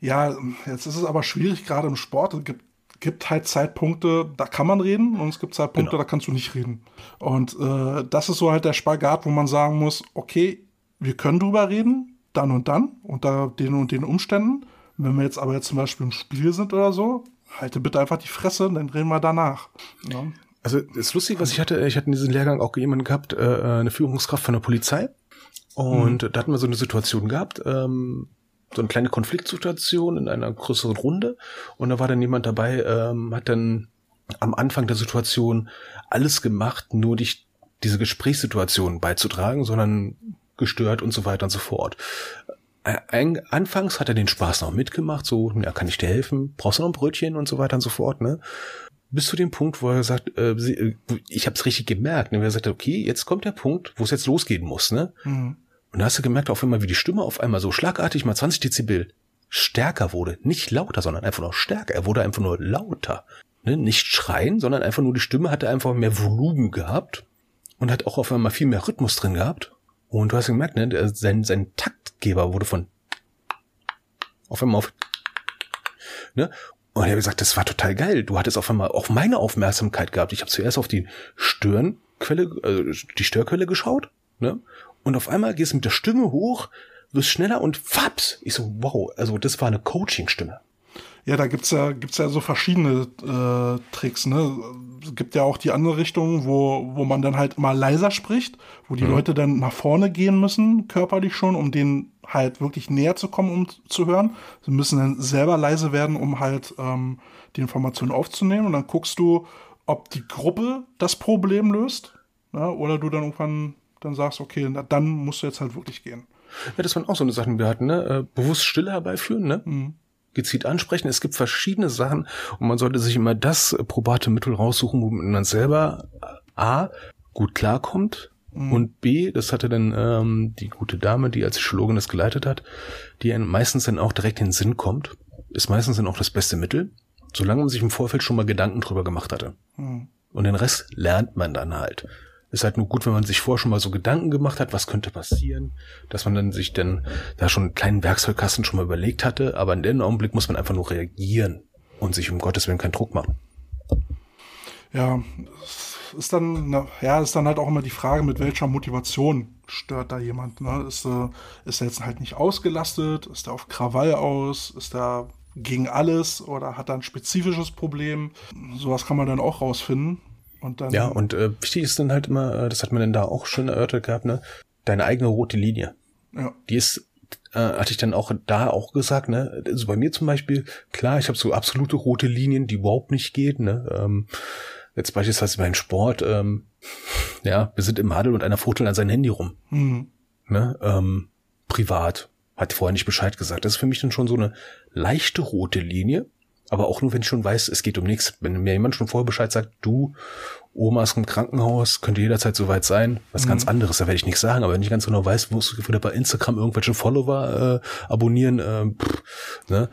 Ja, jetzt ist es aber schwierig, gerade im Sport. Es gibt, gibt halt Zeitpunkte, da kann man reden und es gibt Zeitpunkte, genau. da kannst du nicht reden. Und äh, das ist so halt der Spagat, wo man sagen muss, okay, wir können drüber reden, dann und dann, unter den und den Umständen. Wenn wir jetzt aber jetzt zum Beispiel im Spiel sind oder so, halte bitte einfach die Fresse, dann reden wir danach. Ja. Also ist lustig, was ich hatte. Ich hatte in diesem Lehrgang auch jemanden gehabt, äh, eine Führungskraft von der Polizei. Und mhm. da hatten wir so eine Situation gehabt, ähm, so eine kleine Konfliktsituation in einer größeren Runde. Und da war dann jemand dabei, ähm, hat dann am Anfang der Situation alles gemacht, nur dich diese Gesprächssituation beizutragen, sondern gestört und so weiter und so fort ein, anfangs hat er den Spaß noch mitgemacht, so, ja, kann ich dir helfen? Brauchst du noch ein Brötchen und so weiter und so fort, ne? Bis zu dem Punkt, wo er sagt, äh, sie, ich habe es richtig gemerkt, ne? Wo er sagt, okay, jetzt kommt der Punkt, wo es jetzt losgehen muss, ne? Mhm. Und da hast du gemerkt, auf einmal, wie die Stimme auf einmal so schlagartig mal 20 Dezibel stärker wurde. Nicht lauter, sondern einfach nur stärker. Er wurde einfach nur lauter. Ne? Nicht schreien, sondern einfach nur die Stimme hatte einfach mehr Volumen gehabt und hat auch auf einmal viel mehr Rhythmus drin gehabt. Und du hast gemerkt, ne, sein, sein Taktgeber wurde von auf einmal auf. Ne? Und er hat gesagt, das war total geil. Du hattest auf einmal auch meine Aufmerksamkeit gehabt. Ich habe zuerst auf die Stirnquelle, äh, die Störquelle geschaut, ne? Und auf einmal gehst du mit der Stimme hoch, wirst schneller und faps. Ich so, wow, also das war eine Coaching-Stimme. Ja, da gibt's ja, gibt's ja so verschiedene äh, Tricks, ne? Es gibt ja auch die andere Richtung, wo, wo man dann halt mal leiser spricht, wo die mhm. Leute dann nach vorne gehen müssen, körperlich schon, um denen halt wirklich näher zu kommen, um zu hören. Sie müssen dann selber leise werden, um halt ähm, die Informationen aufzunehmen. Und dann guckst du, ob die Gruppe das Problem löst, ne? oder du dann irgendwann dann sagst, okay, na, dann musst du jetzt halt wirklich gehen. Ja, das waren auch so eine Sachen, die wir hatten, ne? Äh, bewusst Stille herbeiführen, ne? Mhm gezielt ansprechen. Es gibt verschiedene Sachen und man sollte sich immer das probate Mittel raussuchen, womit man selber A gut klarkommt mhm. und B, das hatte dann ähm, die gute Dame, die als Psychologin das geleitet hat, die einem meistens dann auch direkt in den Sinn kommt, ist meistens dann auch das beste Mittel, solange man sich im Vorfeld schon mal Gedanken drüber gemacht hatte. Mhm. Und den Rest lernt man dann halt. Ist halt nur gut, wenn man sich vorher schon mal so Gedanken gemacht hat, was könnte passieren, dass man dann sich dann da schon einen kleinen Werkzeugkasten schon mal überlegt hatte, aber in dem Augenblick muss man einfach nur reagieren und sich um Gottes Willen keinen Druck machen. Ja, ist dann, na, ja, ist dann halt auch immer die Frage, mit welcher Motivation stört da jemand. Ne? Ist, äh, ist er jetzt halt nicht ausgelastet? Ist er auf Krawall aus? Ist er gegen alles oder hat er ein spezifisches Problem? Sowas kann man dann auch rausfinden. Und dann ja, und äh, wichtig ist dann halt immer, äh, das hat man dann da auch schon erörtert gehabt, ne? Deine eigene rote Linie. Ja. Die ist, äh, hatte ich dann auch da auch gesagt, ne? Also bei mir zum Beispiel, klar, ich habe so absolute rote Linien, die überhaupt nicht geht, ne? Ähm, jetzt beispielsweise beim Sport, ähm, ja, wir sind im Hadel und einer fuchtelt an sein Handy rum. Mhm. Ne? Ähm, privat. Hat vorher nicht Bescheid gesagt. Das ist für mich dann schon so eine leichte rote Linie. Aber auch nur, wenn ich schon weiß, es geht um nichts. Wenn mir jemand schon vorher Bescheid sagt, du, Oma ist im Krankenhaus, könnte jederzeit soweit sein, was mhm. ganz anderes, da werde ich nichts sagen. Aber wenn ich ganz genau weiß, wo du wieder bei Instagram irgendwelche Follower äh, abonnieren, äh, pff, ne,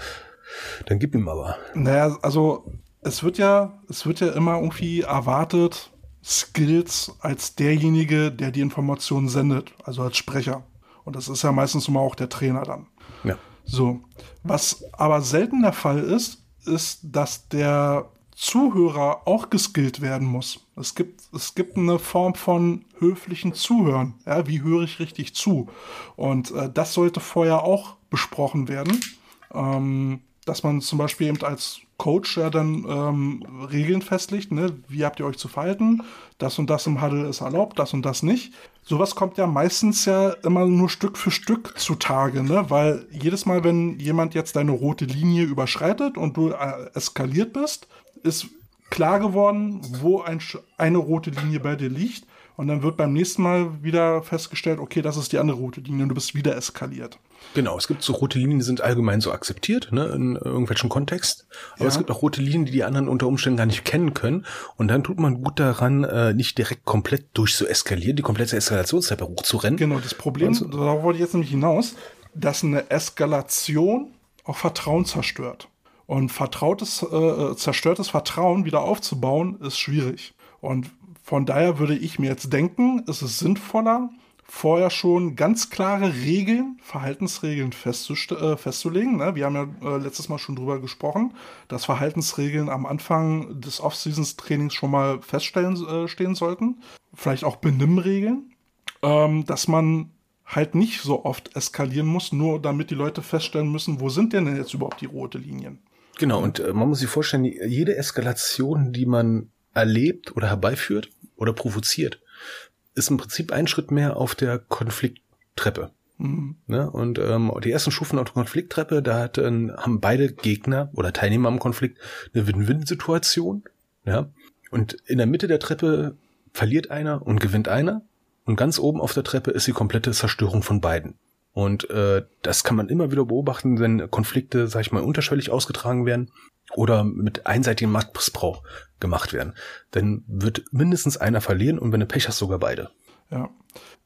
dann gib ihm aber. Naja, also es wird ja, es wird ja immer irgendwie erwartet, Skills als derjenige, der die Informationen sendet, also als Sprecher. Und das ist ja meistens immer auch der Trainer dann. Ja. So. Was aber selten der Fall ist, ist, dass der Zuhörer auch geskillt werden muss. Es gibt, es gibt eine Form von höflichen Zuhören. Ja, wie höre ich richtig zu? Und äh, das sollte vorher auch besprochen werden. Ähm, dass man zum Beispiel eben als Coach ja dann ähm, Regeln festlegt, ne? wie habt ihr euch zu verhalten, das und das im Huddle ist erlaubt, das und das nicht. Sowas kommt ja meistens ja immer nur Stück für Stück zutage, ne? weil jedes Mal, wenn jemand jetzt deine rote Linie überschreitet und du äh, eskaliert bist, ist klar geworden, wo ein, eine rote Linie bei dir liegt und dann wird beim nächsten Mal wieder festgestellt, okay, das ist die andere rote Linie und du bist wieder eskaliert. Genau, es gibt so rote Linien, die sind allgemein so akzeptiert, ne, in irgendwelchen Kontext. Aber ja. es gibt auch rote Linien, die die anderen unter Umständen gar nicht kennen können. Und dann tut man gut daran, äh, nicht direkt komplett durch zu eskalieren, die komplette Eskalationstreppe hochzurennen. Genau, das Problem, so, da wollte ich jetzt nämlich hinaus, dass eine Eskalation auch Vertrauen zerstört. Und vertrautes, äh, äh zerstörtes Vertrauen wieder aufzubauen, ist schwierig. Und von daher würde ich mir jetzt denken, es ist sinnvoller, vorher schon ganz klare Regeln, Verhaltensregeln äh, festzulegen. Ne? Wir haben ja äh, letztes Mal schon drüber gesprochen, dass Verhaltensregeln am Anfang des Off-Seasons-Trainings schon mal feststellen äh, stehen sollten. Vielleicht auch Benimmregeln, ähm, dass man halt nicht so oft eskalieren muss, nur damit die Leute feststellen müssen, wo sind denn jetzt überhaupt die rote Linien. Genau, und äh, man muss sich vorstellen, jede Eskalation, die man erlebt oder herbeiführt oder provoziert, ist im Prinzip ein Schritt mehr auf der Konflikttreppe. Mhm. Ne? Und ähm, die ersten Stufen auf der Konflikttreppe, da hat, äh, haben beide Gegner oder Teilnehmer am Konflikt eine Win-Win-Situation. Ja? Und in der Mitte der Treppe verliert einer und gewinnt einer. Und ganz oben auf der Treppe ist die komplette Zerstörung von beiden. Und äh, das kann man immer wieder beobachten, wenn Konflikte, sag ich mal, unterschwellig ausgetragen werden oder mit einseitigem Machtmissbrauch gemacht werden. Dann wird mindestens einer verlieren und wenn du Pech hast, sogar beide. Ja.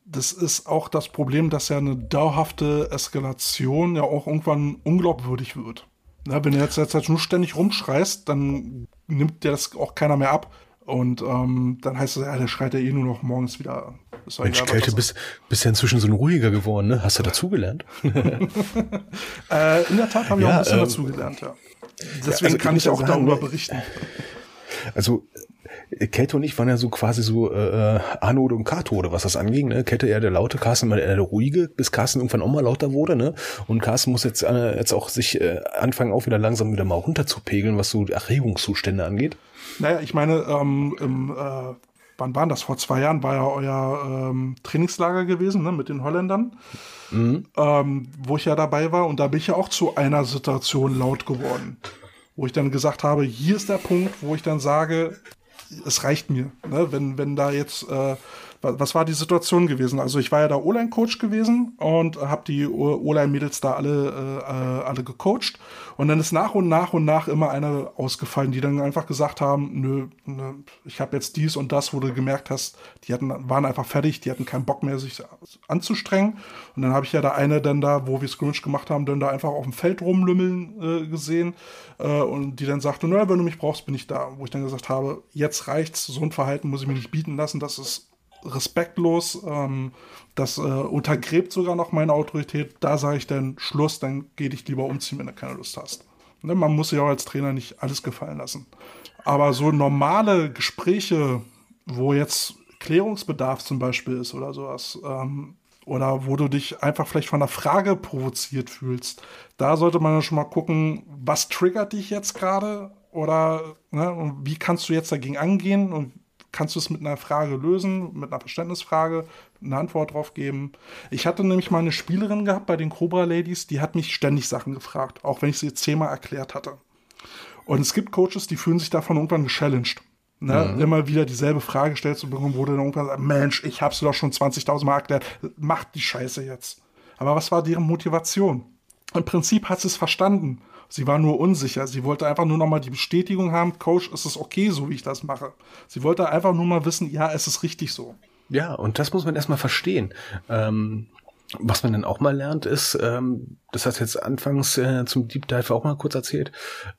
Das ist auch das Problem, dass ja eine dauerhafte Eskalation ja auch irgendwann unglaubwürdig wird. Na, wenn du jetzt, jetzt halt nur ständig rumschreist, dann nimmt dir das auch keiner mehr ab. Und ähm, dann heißt es, ja, der schreit ja eh nur noch morgens wieder. Mensch, egal, Kälte, bist, bist ja inzwischen so ein ruhiger geworden, ne? Hast du dazugelernt? äh, in der Tat habe ich ja, auch ein bisschen ähm, dazugelernt, ja. Deswegen ja, kann ich auch darüber berichten. Also Kälte und ich waren ja so quasi so äh, Anode und Kathode, was das anging. Ne? Kälte eher der laute, Carsten mal eher der ruhige, bis Carsten irgendwann auch mal lauter wurde. Ne? Und Carsten muss jetzt, äh, jetzt auch sich äh, anfangen, auch wieder langsam wieder mal runterzupegeln, was so Erregungszustände angeht. Naja, ich meine, ähm, im, äh, wann waren das? Vor zwei Jahren war ja euer ähm, Trainingslager gewesen ne? mit den Holländern. Mhm. Ähm, wo ich ja dabei war und da bin ich ja auch zu einer Situation laut geworden wo ich dann gesagt habe, hier ist der Punkt, wo ich dann sage, es reicht mir. Ne? Wenn, wenn da jetzt, äh, was war die Situation gewesen? Also ich war ja da O-Line-Coach gewesen und habe die O-Line-Mädels da alle, äh, alle gecoacht. Und dann ist nach und nach und nach immer eine ausgefallen, die dann einfach gesagt haben, nö, nö ich habe jetzt dies und das, wo du gemerkt hast, die hatten, waren einfach fertig, die hatten keinen Bock mehr, sich anzustrengen. Und dann habe ich ja da eine dann da, wo wir Scrimmage gemacht haben, dann da einfach auf dem Feld rumlümmeln äh, gesehen äh, und die dann sagte, naja, wenn du mich brauchst, bin ich da. Wo ich dann gesagt habe, jetzt reicht's, so ein Verhalten muss ich mir nicht bieten lassen, das ist respektlos, ähm, das äh, untergräbt sogar noch meine Autorität. Da sage ich dann Schluss, dann geh dich lieber umziehen, wenn du keine Lust hast. Ne, man muss sich auch als Trainer nicht alles gefallen lassen. Aber so normale Gespräche, wo jetzt Klärungsbedarf zum Beispiel ist oder sowas, ähm, oder wo du dich einfach vielleicht von einer Frage provoziert fühlst, da sollte man ja schon mal gucken, was triggert dich jetzt gerade oder ne, wie kannst du jetzt dagegen angehen und kannst du es mit einer Frage lösen, mit einer Verständnisfrage, eine Antwort drauf geben. Ich hatte nämlich mal eine Spielerin gehabt bei den Cobra Ladies, die hat mich ständig Sachen gefragt, auch wenn ich sie zehnmal erklärt hatte. Und es gibt Coaches, die fühlen sich davon irgendwann gechallenged. Ne, mhm. Immer wieder dieselbe Frage stellst zu bekommen, wo du dann irgendwann sagst, Mensch, ich hab's dir doch schon 20.000 Mal erklärt, mach die Scheiße jetzt. Aber was war deren Motivation? Im Prinzip hat sie es verstanden. Sie war nur unsicher. Sie wollte einfach nur noch mal die Bestätigung haben, Coach, ist es okay, so wie ich das mache. Sie wollte einfach nur mal wissen, ja, es ist richtig so. Ja, und das muss man erstmal verstehen. Ähm, was man dann auch mal lernt, ist, ähm, das hat jetzt anfangs äh, zum Deep Dive auch mal kurz erzählt,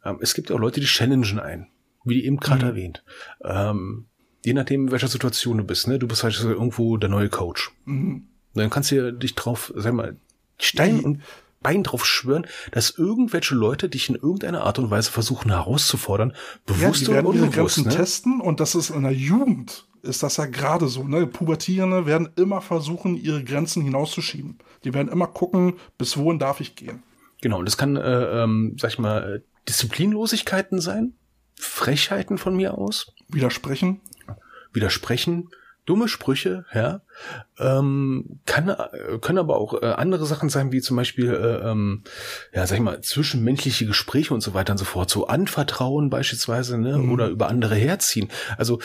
ähm, es gibt auch Leute, die challengen ein wie eben gerade mhm. erwähnt. Ähm, je nachdem, in welcher Situation du bist, ne? Du bist halt irgendwo der neue Coach. Mhm. Dann kannst du dich drauf, sag mal, Stein und Bein drauf schwören, dass irgendwelche Leute dich in irgendeiner Art und Weise versuchen herauszufordern, bewusst ja, die werden oder unbewusst. Ihre ne? testen und das ist in der Jugend ist das ja gerade so. Ne? Pubertierende werden immer versuchen, ihre Grenzen hinauszuschieben. Die werden immer gucken, bis wohin darf ich gehen. Genau, und das kann, äh, ähm, sag ich mal, Disziplinlosigkeiten sein, Frechheiten von mir aus. Widersprechen. Widersprechen. Dumme Sprüche, ja. Ähm, kann, können aber auch äh, andere Sachen sein, wie zum Beispiel, äh, ähm, ja, sag ich mal, zwischenmenschliche Gespräche und so weiter und so fort. So Anvertrauen beispielsweise, ne, mhm. oder über andere herziehen. Also,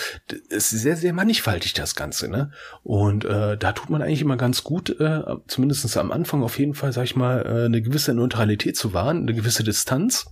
es ist sehr, sehr mannigfaltig, das Ganze, ne. Und äh, da tut man eigentlich immer ganz gut, äh, zumindest am Anfang auf jeden Fall, sag ich mal, äh, eine gewisse Neutralität zu wahren, eine gewisse Distanz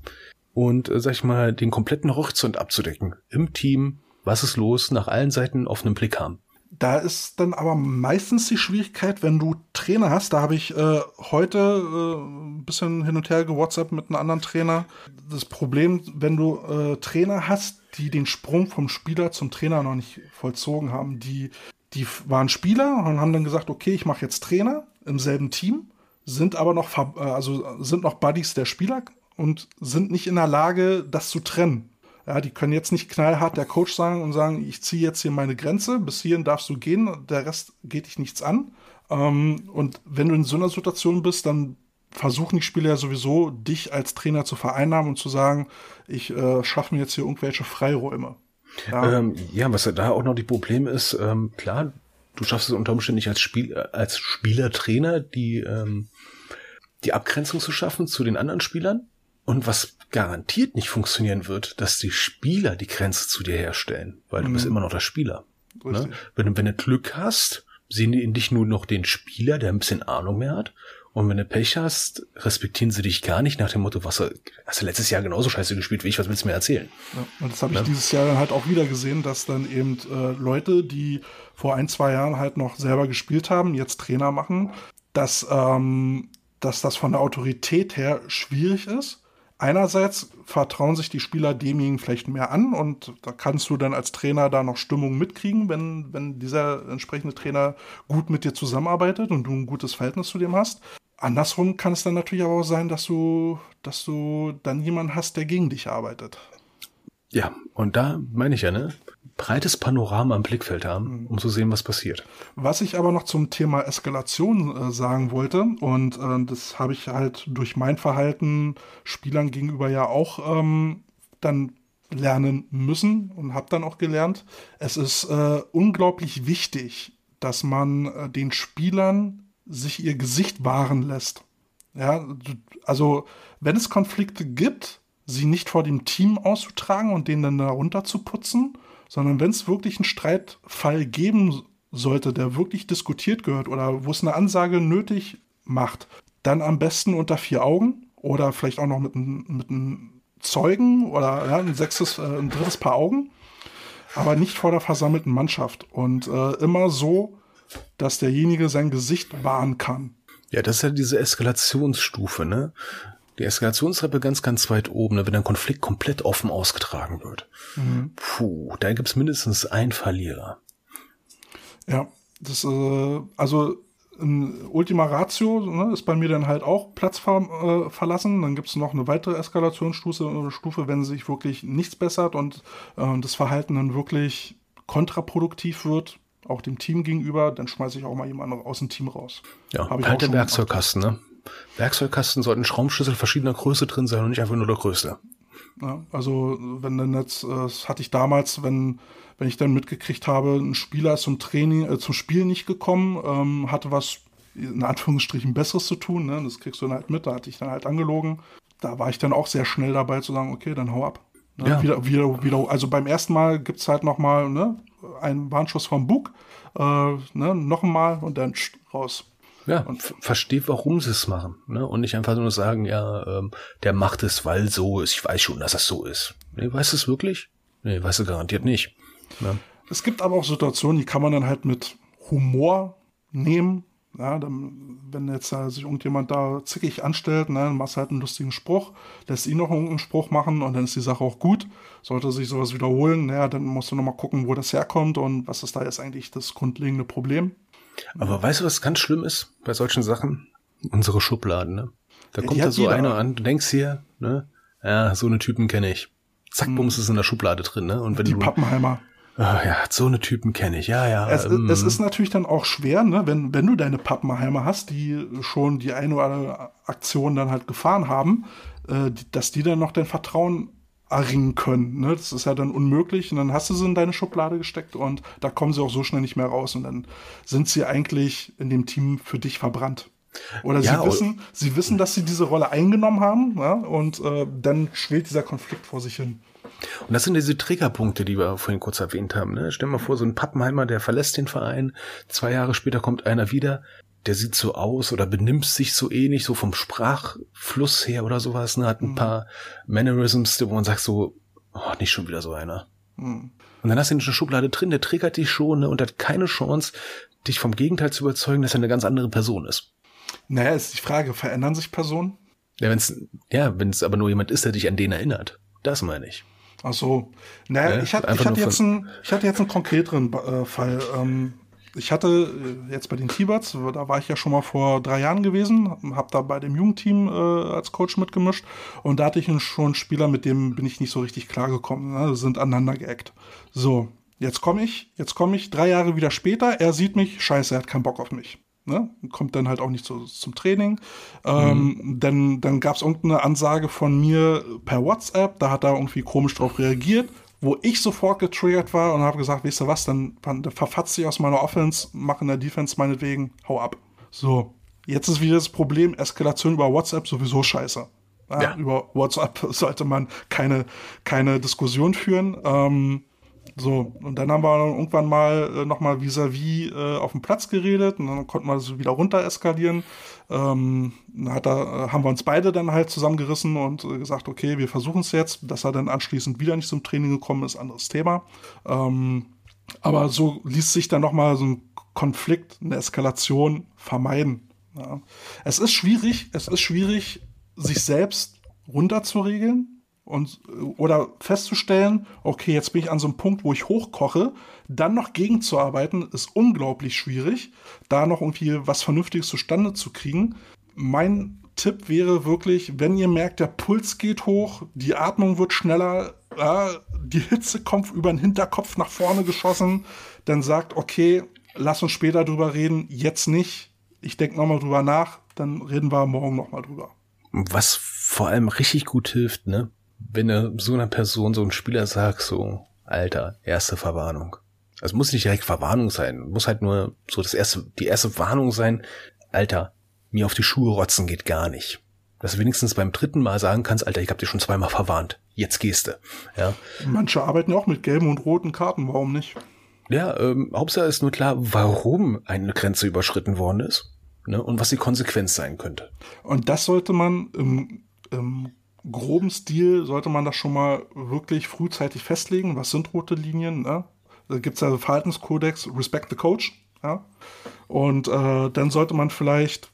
und, äh, sag ich mal, den kompletten Horizont abzudecken. Im Team, was ist los, nach allen Seiten auf einem Blick haben. Da ist dann aber meistens die Schwierigkeit, wenn du Trainer hast. Da habe ich äh, heute äh, ein bisschen hin und her gewhatsappt mit einem anderen Trainer. Das Problem, wenn du äh, Trainer hast, die den Sprung vom Spieler zum Trainer noch nicht vollzogen haben, die, die waren Spieler und haben dann gesagt, okay, ich mache jetzt Trainer im selben Team, sind aber noch, äh, also sind noch Buddies der Spieler und sind nicht in der Lage, das zu trennen. Ja, die können jetzt nicht knallhart der Coach sagen und sagen, ich ziehe jetzt hier meine Grenze, bis hierhin darfst du gehen, der Rest geht dich nichts an. Ähm, und wenn du in so einer Situation bist, dann versuchen die Spieler ja sowieso, dich als Trainer zu vereinnahmen und zu sagen, ich äh, schaffe mir jetzt hier irgendwelche Freiräume. Ja. Ähm, ja, was da auch noch die Problem ist, ähm, klar, du schaffst es unter Umständen nicht als, Spiel, als Spielertrainer, die, ähm, die Abgrenzung zu schaffen zu den anderen Spielern. Und was garantiert nicht funktionieren wird, dass die Spieler die Grenze zu dir herstellen, weil mhm. du bist immer noch der Spieler. Ne? Wenn, wenn du Glück hast, sehen die in dich nur noch den Spieler, der ein bisschen Ahnung mehr hat. Und wenn du Pech hast, respektieren sie dich gar nicht nach dem Motto, was hast du letztes Jahr genauso scheiße gespielt wie ich, was willst du mir erzählen? Ja, und das habe ich ja. dieses Jahr dann halt auch wieder gesehen, dass dann eben äh, Leute, die vor ein, zwei Jahren halt noch selber gespielt haben, jetzt Trainer machen, dass, ähm, dass das von der Autorität her schwierig ist einerseits vertrauen sich die Spieler demjenigen vielleicht mehr an und da kannst du dann als Trainer da noch Stimmung mitkriegen, wenn, wenn dieser entsprechende Trainer gut mit dir zusammenarbeitet und du ein gutes Verhältnis zu dem hast. Andersrum kann es dann natürlich aber auch sein, dass du, dass du dann jemanden hast, der gegen dich arbeitet. Ja, und da meine ich ja, ne? Breites Panorama im Blickfeld haben, um zu sehen, was passiert. Was ich aber noch zum Thema Eskalation äh, sagen wollte, und äh, das habe ich halt durch mein Verhalten Spielern gegenüber ja auch ähm, dann lernen müssen und habe dann auch gelernt, es ist äh, unglaublich wichtig, dass man äh, den Spielern sich ihr Gesicht wahren lässt. Ja, also wenn es Konflikte gibt, sie nicht vor dem Team auszutragen und den dann darunter zu putzen, sondern wenn es wirklich einen Streitfall geben sollte, der wirklich diskutiert gehört oder wo es eine Ansage nötig macht, dann am besten unter vier Augen oder vielleicht auch noch mit, mit einem Zeugen oder ja, ein sechstes, äh, ein drittes Paar Augen, aber nicht vor der versammelten Mannschaft und äh, immer so, dass derjenige sein Gesicht wahren kann. Ja, das ist ja diese Eskalationsstufe, ne? Die Eskalationstreppe ganz, ganz weit oben, wenn ein Konflikt komplett offen ausgetragen wird. Mhm. Puh, da gibt es mindestens einen Verlierer. Ja, das, äh, also ein Ultima Ratio ne, ist bei mir dann halt auch Platz ver, äh, verlassen. Dann gibt es noch eine weitere Eskalationsstufe, Stufe, wenn sich wirklich nichts bessert und äh, das Verhalten dann wirklich kontraproduktiv wird, auch dem Team gegenüber, dann schmeiße ich auch mal jemanden aus dem Team raus. Ja, halt der Werkzeugkasten, ne? Werkzeugkasten sollten Schraubenschlüssel verschiedener Größe drin sein und nicht einfach nur der größte. Ja, also wenn dann jetzt, äh, das hatte ich damals, wenn, wenn ich dann mitgekriegt habe, ein Spieler ist zum Training, äh, zum Spiel nicht gekommen, ähm, hatte was in Anführungsstrichen Besseres zu tun, ne? das kriegst du dann halt mit, da hatte ich dann halt angelogen. Da war ich dann auch sehr schnell dabei zu sagen, okay, dann hau ab. Ne? Ja. Wieder, wieder, wieder, also beim ersten Mal gibt es halt nochmal ne, einen Warnschuss vom Bug, äh, ne, noch einmal und dann raus. Ja, und verstehe, warum sie es machen. Ne? Und nicht einfach nur sagen, ja, ähm, der macht es, weil so ist. Ich weiß schon, dass das so ist. Nee, weißt du es wirklich? Nee, weißt du garantiert nicht. Ja. Es gibt aber auch Situationen, die kann man dann halt mit Humor nehmen. Ja, dann, wenn jetzt äh, sich irgendjemand da zickig anstellt, ne, dann machst du halt einen lustigen Spruch, lässt ihn noch irgendeinen Spruch machen und dann ist die Sache auch gut. Sollte sich sowas wiederholen, naja, dann musst du nochmal gucken, wo das herkommt und was ist da jetzt eigentlich das grundlegende Problem. Aber weißt du, was ganz schlimm ist bei solchen Sachen? Unsere Schubladen, ne? Da ja, kommt da so jeder. einer an, du denkst hier, ne? Ja, so eine Typen kenne ich. Zack, hm. bums ist in der Schublade drin, ne? Und wenn die du, Pappenheimer. Oh, ja, so eine Typen kenne ich, ja, ja. Es, ähm, es, ist natürlich dann auch schwer, ne, wenn, wenn du deine Pappenheimer hast, die schon die eine oder andere Aktion dann halt gefahren haben, äh, dass die dann noch dein Vertrauen erringen können. Ne? Das ist ja dann unmöglich und dann hast du sie in deine Schublade gesteckt und da kommen sie auch so schnell nicht mehr raus und dann sind sie eigentlich in dem Team für dich verbrannt. Oder ja, sie wissen, sie wissen, dass sie diese Rolle eingenommen haben ja? und äh, dann schwelt dieser Konflikt vor sich hin. Und das sind diese Triggerpunkte, die wir vorhin kurz erwähnt haben. Ne? Stell dir mal vor, so ein Pappenheimer, der verlässt den Verein, zwei Jahre später kommt einer wieder, der sieht so aus oder benimmt sich so ähnlich, so vom Sprachfluss her oder sowas, ne, hat ein mhm. paar Mannerisms, wo man sagt so, oh, nicht schon wieder so einer. Mhm. Und dann hast du ihn in der Schublade drin, der triggert dich schon ne, und hat keine Chance, dich vom Gegenteil zu überzeugen, dass er eine ganz andere Person ist. Naja, ist die Frage, verändern sich Personen? Ja, wenn es ja, wenn's aber nur jemand ist, der dich an den erinnert. Das meine ich. Ach so. Naja, ja, ich, hatte, ich, hatte jetzt einen, ich hatte jetzt einen konkreteren äh, Fall. Ähm, ich hatte äh, jetzt bei den T-Birds, da war ich ja schon mal vor drei Jahren gewesen, habe da bei dem Jugendteam äh, als Coach mitgemischt und da hatte ich schon einen Spieler, mit dem bin ich nicht so richtig klargekommen, ne? sind aneinander geeckt. So, jetzt komme ich, jetzt komme ich drei Jahre wieder später, er sieht mich, scheiße, er hat keinen Bock auf mich. Ne? Kommt dann halt auch nicht so, zum Training. Ähm, mhm. Dann, dann gab es irgendeine Ansage von mir per WhatsApp, da hat er irgendwie komisch drauf reagiert wo ich sofort getriggert war und habe gesagt, weißt du was, dann, dann verfatzt dich aus meiner Offense, mach in der Defense meinetwegen, hau ab. So, jetzt ist wieder das Problem, Eskalation über WhatsApp sowieso scheiße. Ja, ja. Über WhatsApp sollte man keine, keine Diskussion führen. Ähm, So, und dann haben wir irgendwann mal äh, nochmal vis-à-vis äh, auf dem Platz geredet und dann konnten wir so wieder runter eskalieren. Ähm, hat er, äh, haben wir uns beide dann halt zusammengerissen und gesagt, okay, wir versuchen es jetzt. Dass er dann anschließend wieder nicht zum Training gekommen ist, anderes Thema. Ähm, aber so ließ sich dann nochmal so ein Konflikt, eine Eskalation vermeiden. Ja. Es ist schwierig, es ist schwierig, sich selbst runterzuregeln und oder festzustellen, okay, jetzt bin ich an so einem Punkt, wo ich hochkoche, dann noch gegenzuarbeiten, ist unglaublich schwierig, da noch irgendwie was Vernünftiges zustande zu kriegen. Mein Tipp wäre wirklich, wenn ihr merkt, der Puls geht hoch, die Atmung wird schneller, ja, die Hitze kommt über den Hinterkopf nach vorne geschossen, dann sagt, okay, lass uns später drüber reden, jetzt nicht. Ich denke nochmal drüber nach, dann reden wir morgen nochmal drüber. Was vor allem richtig gut hilft, ne? Wenn du so einer Person, so ein Spieler sagst, so, Alter, erste Verwarnung. Es muss nicht direkt Verwarnung sein, muss halt nur so das erste, die erste Warnung sein, Alter, mir auf die Schuhe rotzen geht gar nicht. Dass du wenigstens beim dritten Mal sagen kannst, Alter, ich hab dich schon zweimal verwarnt. Jetzt gehst du. Ja. Manche arbeiten auch mit gelben und roten Karten, warum nicht? Ja, ähm, Hauptsache ist nur klar, warum eine Grenze überschritten worden ist ne, und was die Konsequenz sein könnte. Und das sollte man im, im groben Stil, sollte man das schon mal wirklich frühzeitig festlegen. Was sind rote Linien? Ne? Da gibt es ja Verhaltenskodex, Respect the Coach. Ja? Und äh, dann sollte man vielleicht,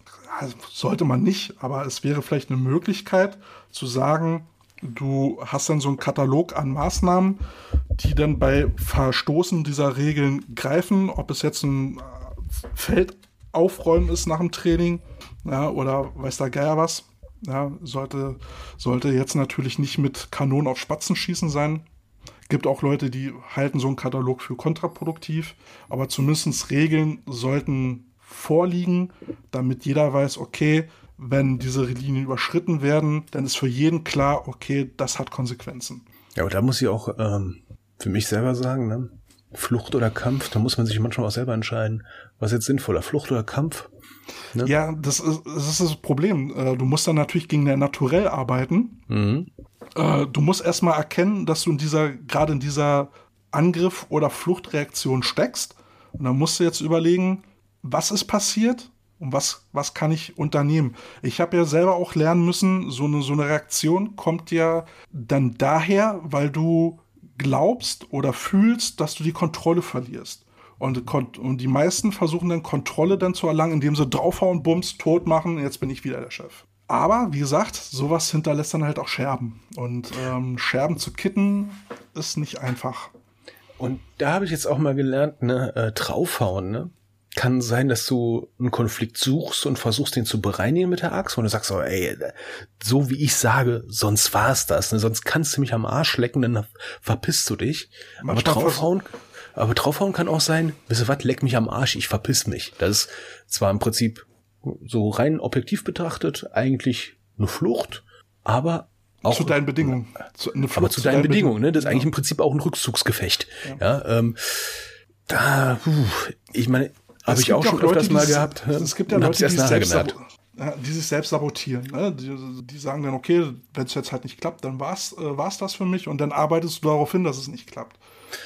sollte man nicht, aber es wäre vielleicht eine Möglichkeit zu sagen, du hast dann so einen Katalog an Maßnahmen, die dann bei Verstoßen dieser Regeln greifen, ob es jetzt ein äh, Feld aufräumen ist nach dem Training, ja, oder weiß der Geier was. Ja, sollte, sollte jetzt natürlich nicht mit Kanonen auf Spatzen schießen sein. Gibt auch Leute, die halten so einen Katalog für kontraproduktiv, aber zumindest Regeln sollten vorliegen, damit jeder weiß, okay, wenn diese Linien überschritten werden, dann ist für jeden klar, okay, das hat Konsequenzen. Ja, aber da muss ich auch ähm, für mich selber sagen, ne? Flucht oder Kampf, da muss man sich manchmal auch selber entscheiden, was jetzt sinnvoller, Flucht oder Kampf. Ne? Ja, das ist, das ist das Problem. Äh, du musst dann natürlich gegen der Naturell arbeiten. Mhm. Äh, du musst erstmal erkennen, dass du in dieser, gerade in dieser Angriff- oder Fluchtreaktion steckst. Und dann musst du jetzt überlegen, was ist passiert und was, was kann ich unternehmen? Ich habe ja selber auch lernen müssen, so eine, so eine Reaktion kommt ja dann daher, weil du glaubst oder fühlst, dass du die Kontrolle verlierst. Und, und die meisten versuchen dann Kontrolle dann zu erlangen, indem sie draufhauen, bums, tot machen, jetzt bin ich wieder der Chef. Aber wie gesagt, sowas hinterlässt dann halt auch Scherben. Und ähm, Scherben zu kitten ist nicht einfach. Und da habe ich jetzt auch mal gelernt, ne, äh, draufhauen, ne? kann sein, dass du einen Konflikt suchst und versuchst, den zu bereinigen mit der Axt und du sagst so, ey, so wie ich sage, sonst war's das, ne? sonst kannst du mich am Arsch lecken, dann verpisst du dich. aber draufhauen, aber draufhauen kann auch sein, wisst ihr was, leck mich am Arsch, ich verpiss mich. Das ist zwar im Prinzip so rein objektiv betrachtet eigentlich eine Flucht, aber auch, zu deinen Bedingungen. Zu, aber zu, zu deinen, deinen Bedingungen, ne? Das ist ja. eigentlich im Prinzip auch ein Rückzugsgefecht. Ja, ja ähm, da, puh, ich meine, habe ich auch schon Leute, öfters mal gehabt. Es gibt ja Leute, die selbst die sich selbst sabotieren. Ne? Die, die, sagen dann, okay, wenn es jetzt halt nicht klappt, dann war es äh, das für mich und dann arbeitest du darauf hin, dass es nicht klappt.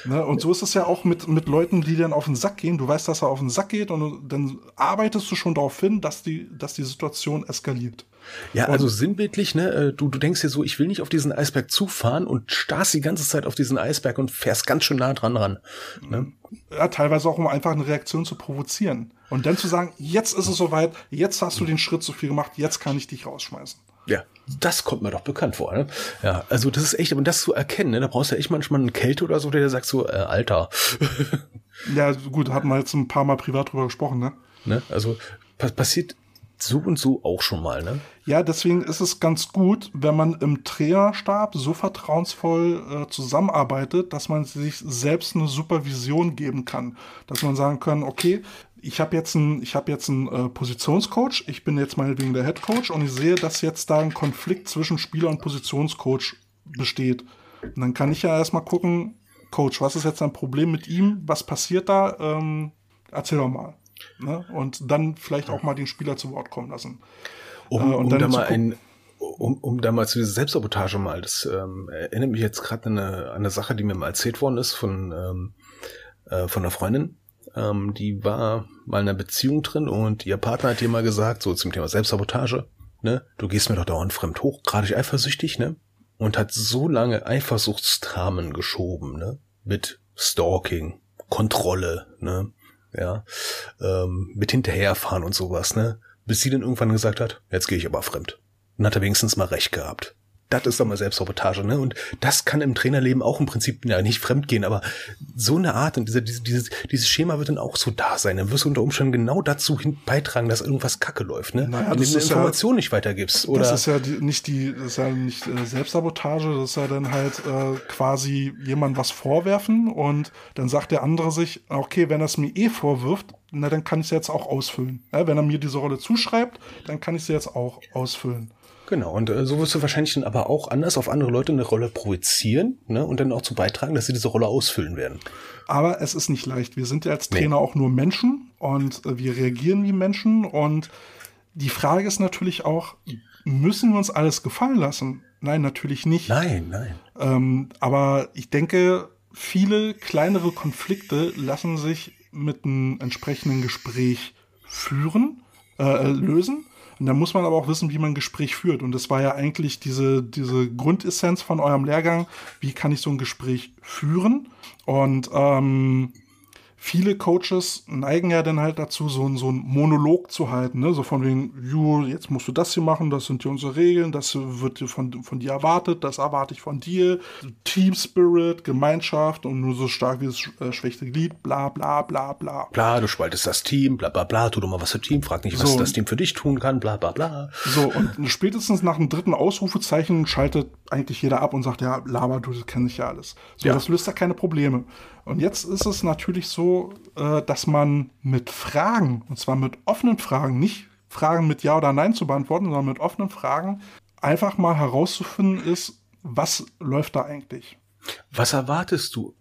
Ne? Und so ist es ja auch mit, mit Leuten, die dann auf den Sack gehen. Du weißt, dass er auf den Sack geht und dann arbeitest du schon darauf hin, dass die, dass die Situation eskaliert. Ja, also sinnbildlich, ne? Äh, du, du denkst dir so, ich will nicht auf diesen Eisberg zufahren und starrst die ganze Zeit auf diesen Eisberg und fährst ganz schön nah dran ran. Ne? Ja, teilweise auch, um einfach eine Reaktion zu provozieren. Und dann zu sagen, jetzt ist es soweit, jetzt hast du den Schritt zu viel gemacht, jetzt kann ich dich rausschmeißen. Ja, das kommt mir doch bekannt vor. Ne? Ja, also das ist echt, um das zu erkennen, ne, da brauchst du echt manchmal eine Kälte oder so, der sagt so, äh, Alter. ja, gut, hatten wir jetzt ein paar Mal privat drüber gesprochen, ne? ne? Also passiert so und so auch schon mal, ne? Ja, deswegen ist es ganz gut, wenn man im Trainerstab so vertrauensvoll äh, zusammenarbeitet, dass man sich selbst eine Supervision geben kann. Dass man sagen kann, okay, ich habe jetzt einen, ich habe jetzt einen äh, Positionscoach, ich bin jetzt meinetwegen der Headcoach und ich sehe, dass jetzt da ein Konflikt zwischen Spieler und Positionscoach besteht. Und dann kann ich ja erstmal gucken, Coach, was ist jetzt ein Problem mit ihm? Was passiert da? Ähm, erzähl doch mal. Ne? Und dann vielleicht auch mal den Spieler zu Wort kommen lassen. Um, äh, um da mal ein, um, um da mal zu dieser Selbstsabotage mal, das ähm, erinnert mich jetzt gerade an eine, an eine Sache, die mir mal erzählt worden ist von, ähm, äh, von einer Freundin. Ähm, die war mal in einer Beziehung drin und ihr Partner hat ihr mal gesagt, so zum Thema Selbstsabotage, ne, du gehst mir doch dauernd fremd hoch, gerade eifersüchtig, ne? Und hat so lange Eifersuchtstramen geschoben, ne? Mit Stalking, Kontrolle, ne? Ja, ähm, mit hinterherfahren und sowas, ne? Bis sie dann irgendwann gesagt hat, jetzt gehe ich aber fremd. Dann hat er wenigstens mal recht gehabt das ist doch mal Selbstsabotage, ne? Und das kann im Trainerleben auch im Prinzip ja nicht fremd gehen, aber so eine Art und diese, diese, dieses, dieses Schema wird dann auch so da sein. Dann wirst du unter Umständen genau dazu beitragen, dass irgendwas Kacke läuft, ne? Naja, das du ist Informationen ja, nicht weitergibst. Oder das ist ja die, nicht die, das ist ja nicht äh, Selbstsabotage, das ist ja dann halt äh, quasi jemand was vorwerfen und dann sagt der andere sich, okay, wenn er es mir eh vorwirft, na dann kann ich es jetzt auch ausfüllen. Ja, wenn er mir diese Rolle zuschreibt, dann kann ich sie jetzt auch ausfüllen. Genau, und äh, so wirst du wahrscheinlich dann aber auch anders auf andere Leute eine Rolle projizieren ne, und dann auch zu beitragen, dass sie diese Rolle ausfüllen werden. Aber es ist nicht leicht. Wir sind ja als Trainer nee. auch nur Menschen und äh, wir reagieren wie Menschen. Und die Frage ist natürlich auch, müssen wir uns alles gefallen lassen? Nein, natürlich nicht. Nein, nein. Ähm, aber ich denke, viele kleinere Konflikte lassen sich mit einem entsprechenden Gespräch führen, äh, lösen. Und da muss man aber auch wissen, wie man ein Gespräch führt. Und das war ja eigentlich diese, diese Grundessenz von eurem Lehrgang. Wie kann ich so ein Gespräch führen? Und ähm, viele Coaches neigen ja dann halt dazu, so, so ein Monolog zu halten, ne? so von wegen, Ju, jetzt musst du das hier machen, das sind hier unsere Regeln, das wird von, von dir erwartet, das erwarte ich von dir, Team Spirit, Gemeinschaft und nur so stark wie das äh, schwächste Glied, bla bla bla bla. Bla, du spaltest das Team, bla bla bla, tu doch mal was für Team, frag nicht, was so, das Team für dich tun kann, bla bla bla. So, und spätestens nach dem dritten Ausrufezeichen schaltet eigentlich jeder ab und sagt, ja, laber, du kennst ja alles. So, ja. das löst da keine Probleme. Und jetzt ist es natürlich so, äh, dass man mit Fragen, und zwar mit offenen Fragen, nicht Fragen mit Ja oder Nein zu beantworten, sondern mit offenen Fragen, einfach mal herauszufinden ist, was läuft da eigentlich? Was erwartest du?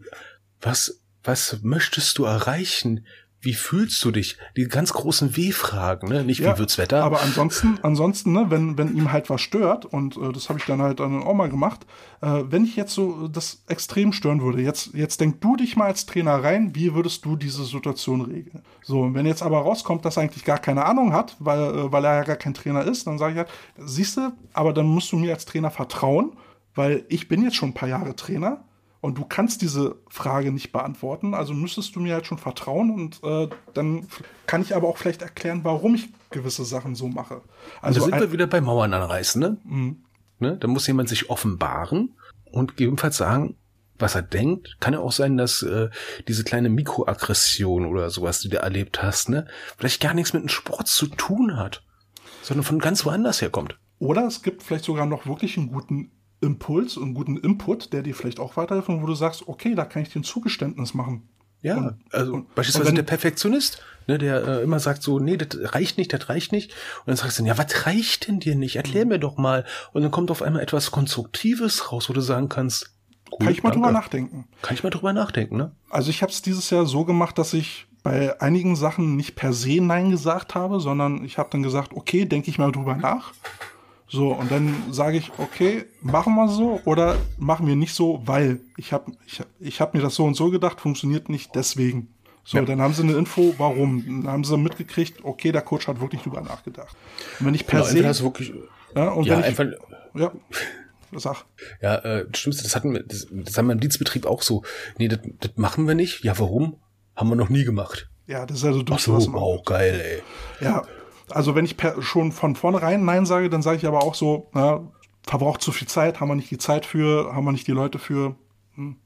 Was, was möchtest du erreichen? Wie fühlst du dich? Die ganz großen W-Fragen, ne? Nicht ja, wie wird's Wetter. Aber ansonsten, ansonsten, ne, wenn, wenn ihm halt was stört, und äh, das habe ich dann halt dann auch mal gemacht, äh, wenn ich jetzt so das extrem stören würde, jetzt, jetzt denk du dich mal als Trainer rein, wie würdest du diese Situation regeln? So, und wenn jetzt aber rauskommt, dass er eigentlich gar keine Ahnung hat, weil, äh, weil er ja gar kein Trainer ist, dann sage ich halt, siehst du, aber dann musst du mir als Trainer vertrauen, weil ich bin jetzt schon ein paar Jahre Trainer und du kannst diese Frage nicht beantworten, also müsstest du mir halt schon vertrauen und äh, dann kann ich aber auch vielleicht erklären, warum ich gewisse Sachen so mache. Also da sind wir wieder bei Mauern anreißen, ne? Mhm. ne? Da muss jemand sich offenbaren und gegebenenfalls sagen, was er denkt. Kann ja auch sein, dass äh, diese kleine Mikroaggression oder sowas, die du erlebt hast, ne, vielleicht gar nichts mit dem Sport zu tun hat, sondern von ganz woanders herkommt. Oder es gibt vielleicht sogar noch wirklich einen guten Impuls und guten Input, der dir vielleicht auch weiterhilft, wo du sagst, okay, da kann ich dir ein Zugeständnis machen. Ja, und, also und, beispielsweise und wenn, der Perfektionist, ne, der äh, immer sagt so, nee, das reicht nicht, das reicht nicht. Und dann sagst du, ja, was reicht denn dir nicht? Erklär mir doch mal. Und dann kommt auf einmal etwas Konstruktives raus, wo du sagen kannst, cool, kann ich mal danke. drüber nachdenken. Kann ich mal drüber nachdenken, ne? Also ich habe es dieses Jahr so gemacht, dass ich bei einigen Sachen nicht per se Nein gesagt habe, sondern ich habe dann gesagt, okay, denke ich mal drüber nach. So, und dann sage ich, okay, machen wir so oder machen wir nicht so, weil ich habe ich, ich hab mir das so und so gedacht, funktioniert nicht deswegen. So, ja. dann haben sie eine Info, warum. Dann haben sie mitgekriegt, okay, der Coach hat wirklich drüber nachgedacht. Und wenn ich per genau, se. Wirklich, ja, und ja, wenn ich, einfach. Ja. Sag. Ja, äh, stimmst das hatten wir, das, das haben wir im Dienstbetrieb auch so. Nee, das, das machen wir nicht. Ja, warum? Haben wir noch nie gemacht. Ja, das ist also du Ach so, wow, geil, ey. Ja, also wenn ich per, schon von vornherein Nein sage, dann sage ich aber auch so, na, verbraucht zu viel Zeit, haben wir nicht die Zeit für, haben wir nicht die Leute für. Hm.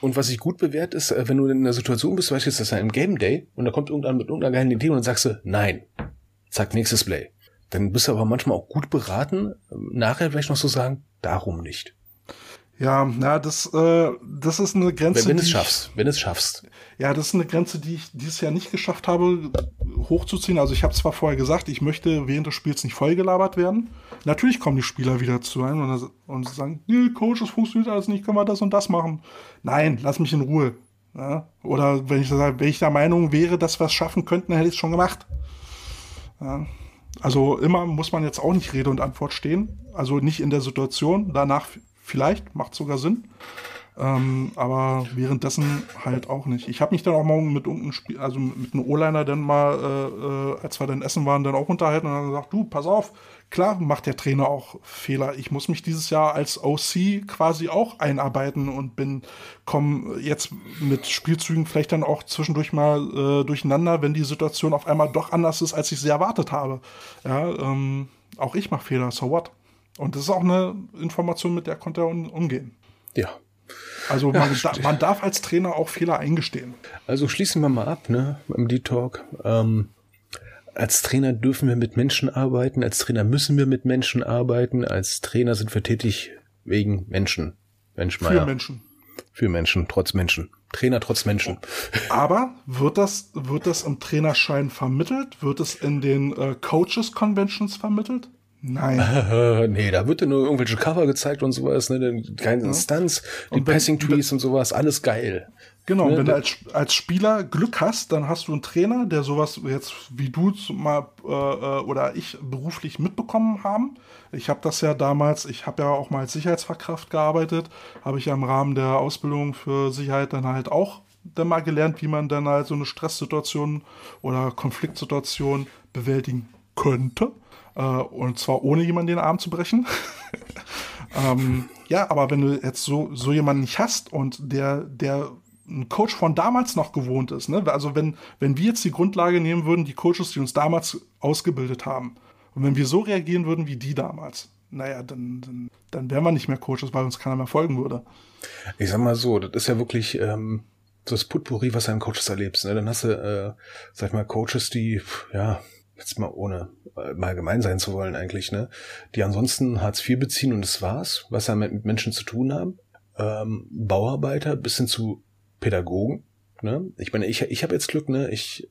Und was sich gut bewährt ist, äh, wenn du in einer Situation bist, beispielsweise im Game Day, und da kommt irgendwann mit irgendeiner geilen Idee und dann sagst du, nein, zack, nächstes Play. Dann bist du aber manchmal auch gut beraten, nachher vielleicht noch so sagen, darum nicht. Ja, ja, das, äh, das ist eine Grenze. Wenn, wenn es schaffst, wenn es schaffst. Ja, das ist eine Grenze, die ich dieses Jahr nicht geschafft habe, hochzuziehen. Also ich habe zwar vorher gesagt, ich möchte während des Spiels nicht vollgelabert werden. Natürlich kommen die Spieler wieder zu einem und, und sagen, nee, Coach, das funktioniert alles nicht, können wir das und das machen. Nein, lass mich in Ruhe. Ja? Oder wenn ich, wenn ich der Meinung wäre, dass wir es schaffen könnten, dann hätte ich es schon gemacht. Ja? Also immer muss man jetzt auch nicht Rede und Antwort stehen. Also nicht in der Situation. Danach vielleicht, macht sogar Sinn. Ähm, aber währenddessen halt auch nicht. Ich habe mich dann auch mal mit irgendeinem Spiel, also mit einem O-Liner dann mal, äh, äh, als wir dann essen waren, dann auch unterhalten und dann gesagt, du, pass auf, klar macht der Trainer auch Fehler. Ich muss mich dieses Jahr als OC quasi auch einarbeiten und bin, komme jetzt mit Spielzügen vielleicht dann auch zwischendurch mal äh, durcheinander, wenn die Situation auf einmal doch anders ist, als ich sie erwartet habe. Ja, ähm, auch ich mache Fehler, so what? Und das ist auch eine Information, mit der konnte er umgehen. Ja, also man, ja, da, man, darf als Trainer auch Fehler eingestehen. Also schließen wir mal ab, ne, im D-Talk. Ähm, als Trainer dürfen wir mit Menschen arbeiten, als Trainer müssen wir mit Menschen arbeiten, als Trainer sind wir tätig wegen Menschen. Mensch, Für Menschen. Für Menschen, trotz Menschen. Trainer trotz Menschen. Aber wird das, wird das im Trainerschein vermittelt? Wird es in den äh, Coaches Conventions vermittelt? Nein. nee, da wird ja nur irgendwelche Cover gezeigt und sowas, ne? Keine ja. Instanz, die Passing Trees und sowas, alles geil. Genau, ne? wenn du als, als Spieler Glück hast, dann hast du einen Trainer, der sowas jetzt wie du mal äh, äh, oder ich beruflich mitbekommen haben. Ich habe das ja damals, ich habe ja auch mal als Sicherheitsfachkraft gearbeitet, habe ich ja im Rahmen der Ausbildung für Sicherheit dann halt auch dann mal gelernt, wie man dann halt so eine Stresssituation oder Konfliktsituation bewältigen könnte. Äh, und zwar ohne jemanden den Arm zu brechen. ähm, ja, aber wenn du jetzt so, so jemanden nicht hast und der, der ein Coach von damals noch gewohnt ist, ne? also wenn, wenn wir jetzt die Grundlage nehmen würden, die Coaches, die uns damals ausgebildet haben, und wenn wir so reagieren würden wie die damals, naja, dann, dann, dann wären wir nicht mehr Coaches, weil uns keiner mehr folgen würde. Ich sag mal so, das ist ja wirklich ähm, das Putpourri, was du an Coaches erlebst. Ne? Dann hast du, äh, sag ich mal, Coaches, die, ja, jetzt mal ohne äh, mal gemein sein zu wollen eigentlich, ne, die ansonsten Hartz IV beziehen und das war's, was er mit Menschen zu tun haben. Ähm, Bauarbeiter bis hin zu Pädagogen. Ne? Ich meine, ich, ich habe jetzt Glück, ne? Ich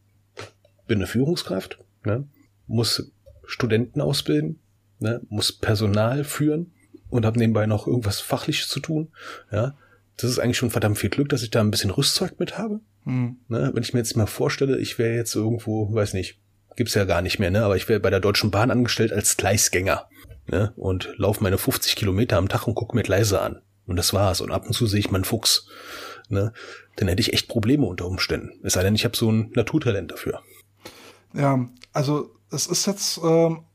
bin eine Führungskraft, ne? muss Studenten ausbilden, ne? muss Personal führen und habe nebenbei noch irgendwas Fachliches zu tun. Ja, das ist eigentlich schon verdammt viel Glück, dass ich da ein bisschen Rüstzeug mit habe. Hm. Ne? Wenn ich mir jetzt mal vorstelle, ich wäre jetzt irgendwo, weiß nicht, gibt's ja gar nicht mehr, ne? Aber ich wäre bei der Deutschen Bahn angestellt als Gleisgänger. Ne? Und laufe meine 50 Kilometer am Tag und gucke mir Gleise an. Und das war's. Und ab und zu sehe ich meinen Fuchs. Ne? Dann hätte ich echt Probleme unter Umständen. Es sei denn, ich habe so ein Naturtalent dafür. Ja, also es ist jetzt, ähm,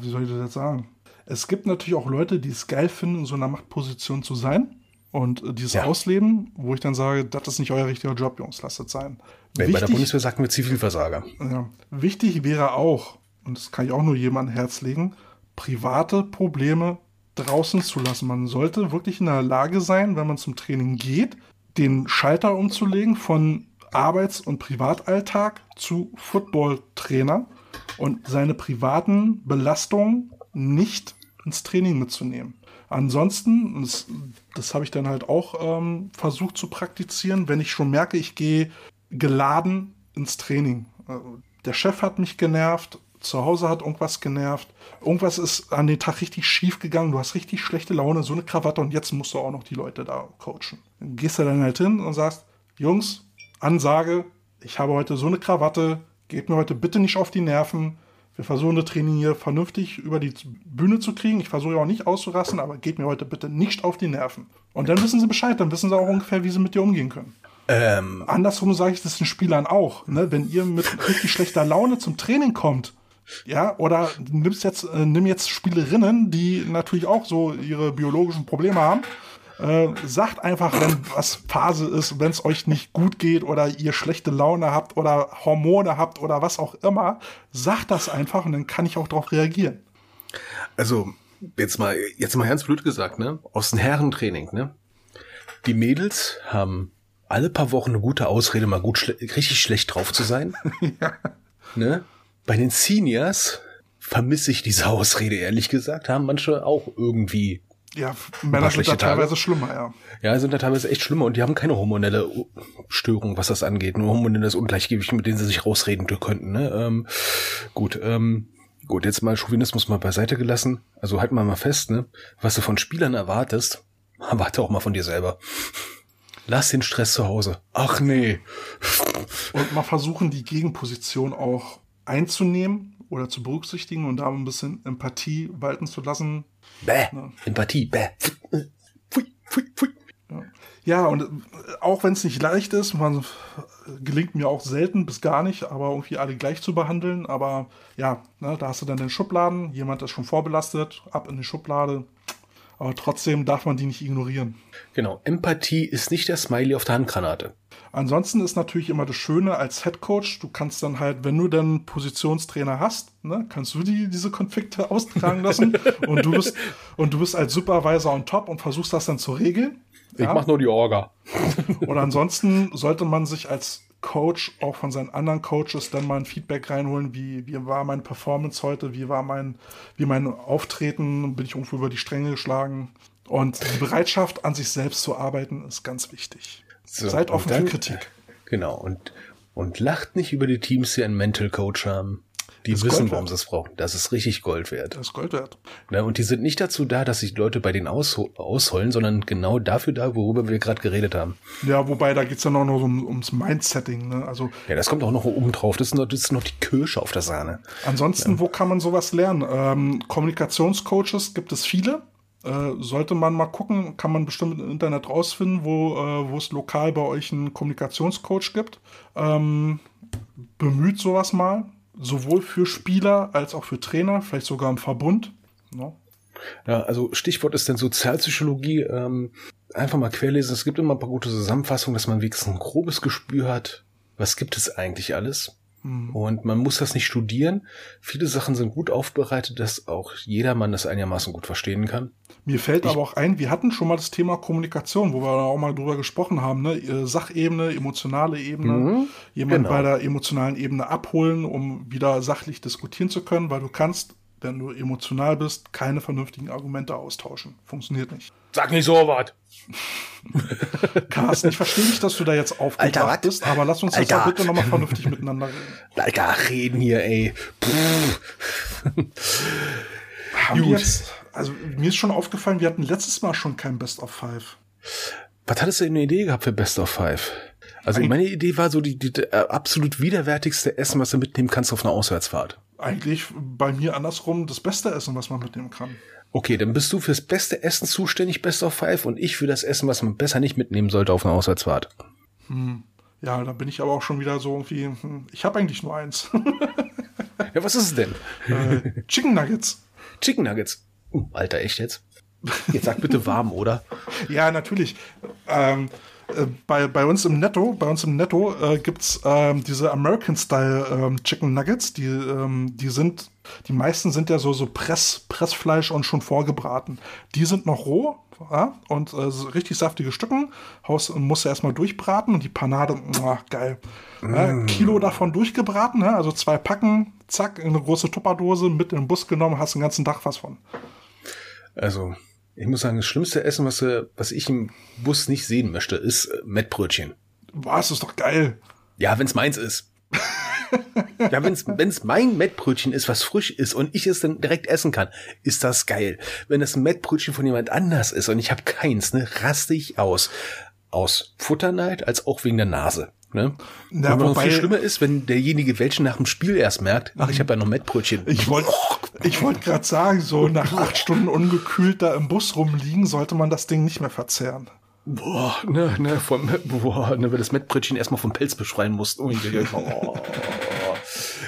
wie soll ich das jetzt sagen? Es gibt natürlich auch Leute, die es geil finden, in so einer Machtposition zu sein. Und äh, dieses ja. Ausleben, wo ich dann sage, das ist nicht euer richtiger Job, Jungs, lasst es sein. Nee, wichtig, bei der Bundeswehr sagen wir Zivilversager. Ja, wichtig wäre auch, und das kann ich auch nur jemandem Herz legen, private Probleme draußen zu lassen. Man sollte wirklich in der Lage sein, wenn man zum Training geht, den Schalter umzulegen von Arbeits- und Privatalltag zu Footballtrainer und seine privaten Belastungen nicht ins Training mitzunehmen. Ansonsten, das, das habe ich dann halt auch ähm, versucht zu praktizieren, wenn ich schon merke, ich gehe geladen ins Training. Äh, der Chef hat mich genervt, zu Hause hat irgendwas genervt, irgendwas ist an den Tag richtig schief gegangen, du hast richtig schlechte Laune, so eine Krawatte und jetzt musst du auch noch die Leute da coachen. Dann gehst du dann halt hin und sagst, Jungs, Ansage, ich habe heute so eine Krawatte, geht mir heute bitte nicht auf die Nerven, wir versuchen das Training hier vernünftig über die Bühne zu kriegen. Ich versuche auch nicht auszurasten, aber geht mir heute bitte nicht auf die Nerven. Und dann wissen sie Bescheid, dann wissen sie auch ungefähr, wie sie mit dir umgehen können. Ähm. Andersrum sage ich das den Spielern auch. Ne? Wenn ihr mit richtig schlechter Laune zum Training kommt, ja, oder nimmst jetzt, äh, nimm jetzt Spielerinnen, die natürlich auch so ihre biologischen Probleme haben äh, sagt einfach, wenn was Phase ist, wenn es euch nicht gut geht oder ihr schlechte Laune habt oder Hormone habt oder was auch immer, sagt das einfach und dann kann ich auch darauf reagieren. Also, jetzt mal, jetzt mal ganz blöd gesagt, ne? Aus dem Herrentraining, ne? Die Mädels haben alle paar Wochen eine gute Ausrede, mal gut schle richtig schlecht drauf zu sein. ja. ne? Bei den Seniors vermisse ich diese Ausrede, ehrlich gesagt, haben manche auch irgendwie ja, Männer sind da teilweise schlimmer, ja. Ja, sind da teilweise echt schlimmer und die haben keine hormonelle Störung, was das angeht. Nur hormonelles Ungleichgewicht, mit denen sie sich rausreden könnten. Ne? Ähm, gut, ähm, gut, jetzt mal Chauvinismus mal beiseite gelassen. Also halt mal mal fest, ne? Was du von Spielern erwartest, erwarte auch mal von dir selber. Lass den Stress zu Hause. Ach nee. Und mal versuchen, die Gegenposition auch einzunehmen oder zu berücksichtigen und da ein bisschen Empathie walten zu lassen. Bäh, ja. Empathie, bäh. Pfui, pfui, pfui. Ja. und äh, auch wenn es nicht leicht ist, man gelingt mir auch selten bis gar nicht, aber irgendwie alle gleich zu behandeln. Aber ja, ne, da hast du dann den Schubladen, jemand ist schon vorbelastet, ab in die Schublade. Aber trotzdem darf man die nicht ignorieren. Genau, Empathie ist nicht der Smiley auf der Handgranate. Ansonsten ist natürlich immer das Schöne als Head Coach, du kannst dann halt, wenn du dann Positionstrainer hast, ne, kannst du die, diese Konflikte austragen lassen und du bist, und du bist als Supervisor on top und versuchst das dann zu regeln. Ich ja? mach nur die Orga. Oder ansonsten sollte man sich als Coach auch von seinen anderen Coaches dann mal ein Feedback reinholen, wie, wie war meine Performance heute, wie war mein, wie mein Auftreten, bin ich irgendwo über die Stränge geschlagen. Und die Bereitschaft, an sich selbst zu arbeiten, ist ganz wichtig. So, Seid offen dann, für Kritik. Genau, und, und lacht nicht über die Teams, die einen Mental Coach haben. Die das wissen, warum sie es brauchen. Das ist richtig Gold wert. Das ist Gold wert. Ja, und die sind nicht dazu da, dass sich Leute bei denen aus, ausholen, sondern genau dafür da, worüber wir gerade geredet haben. Ja, wobei da geht's dann auch noch um, ums Mindsetting. Ne? Also, ja, das kommt auch noch oben drauf. Das ist noch, das ist noch die Kirsche auf der Sahne. Ansonsten, ja. wo kann man sowas lernen? Ähm, Kommunikationscoaches gibt es viele. Äh, sollte man mal gucken, kann man bestimmt im Internet rausfinden, wo, äh, wo es lokal bei euch einen Kommunikationscoach gibt. Ähm, bemüht sowas mal sowohl für Spieler als auch für Trainer, vielleicht sogar im Verbund. No? Ja, also Stichwort ist dann Sozialpsychologie. Ähm, einfach mal querlesen. Es gibt immer ein paar gute Zusammenfassungen, dass man wenigstens ein grobes Gespür hat. Was gibt es eigentlich alles? Mhm. Und man muss das nicht studieren. Viele Sachen sind gut aufbereitet, dass auch jedermann das einigermaßen gut verstehen kann. Mir fällt ich, aber auch ein, wir hatten schon mal das Thema Kommunikation, wo wir auch mal drüber gesprochen haben, ne? Äh, Sachebene, emotionale Ebene, mhm, jemand genau. bei der emotionalen Ebene abholen, um wieder sachlich diskutieren zu können, weil du kannst, wenn du emotional bist, keine vernünftigen Argumente austauschen. Funktioniert nicht. Sag nicht so was. Carsten, ich verstehe nicht, dass du da jetzt aufgebracht bist, aber lass uns Alter. jetzt bitte nochmal vernünftig miteinander reden. Alter, reden hier, ey. Haben Gut. Jetzt, also mir ist schon aufgefallen, wir hatten letztes Mal schon kein Best of Five. Was hattest du denn eine Idee gehabt für Best of Five? Also meine Idee war so die, die, die äh, absolut widerwärtigste Essen, was du mitnehmen kannst auf einer Auswärtsfahrt. Eigentlich bei mir andersrum das beste Essen, was man mitnehmen kann. Okay, dann bist du fürs beste Essen zuständig, Best of Five, und ich für das Essen, was man besser nicht mitnehmen sollte auf einer Auswärtsfahrt. Hm. Ja, da bin ich aber auch schon wieder so irgendwie. Hm, ich habe eigentlich nur eins. ja, was ist es denn? Äh, Chicken Nuggets. Chicken Nuggets. Uh, Alter, echt jetzt? Jetzt sag bitte warm, oder? ja, natürlich. Ähm, äh, bei, bei uns im Netto, bei uns im Netto äh, gibt's ähm, diese American Style ähm, Chicken Nuggets, die, ähm, die sind, die meisten sind ja so, so Press, Pressfleisch und schon vorgebraten. Die sind noch roh, ja, und äh, richtig saftige Stücken. Haus musst du erstmal durchbraten und die Panade, oh, geil. Mm. Ja, Kilo davon durchgebraten, ja, also zwei Packen, zack, in eine große Tupperdose mit in den Bus genommen, hast den ganzen Tag was von. Also, ich muss sagen, das schlimmste Essen, was, äh, was ich im Bus nicht sehen möchte, ist äh, Mettbrötchen. Was, ist doch geil. Ja, wenn's meins ist. ja, wenn's, wenn's mein Mettbrötchen ist, was frisch ist und ich es dann direkt essen kann, ist das geil. Wenn es ein Mettbrötchen von jemand anders ist und ich habe keins, ne, raste ich aus. Aus Futterneid als auch wegen der Nase. Ne? Ja, und wobei, viel schlimmer ist, wenn derjenige welchen nach dem Spiel erst merkt, ach, ich habe ja noch Mettbrötchen. Ich wollte ich wollte gerade sagen, so nach acht Stunden ungekühlt da im Bus rumliegen, sollte man das Ding nicht mehr verzehren. Boah, ne, ne, vom, boah, ne, wenn das Mettbrötchen erstmal vom Pelz beschreien musst. Oh, oh.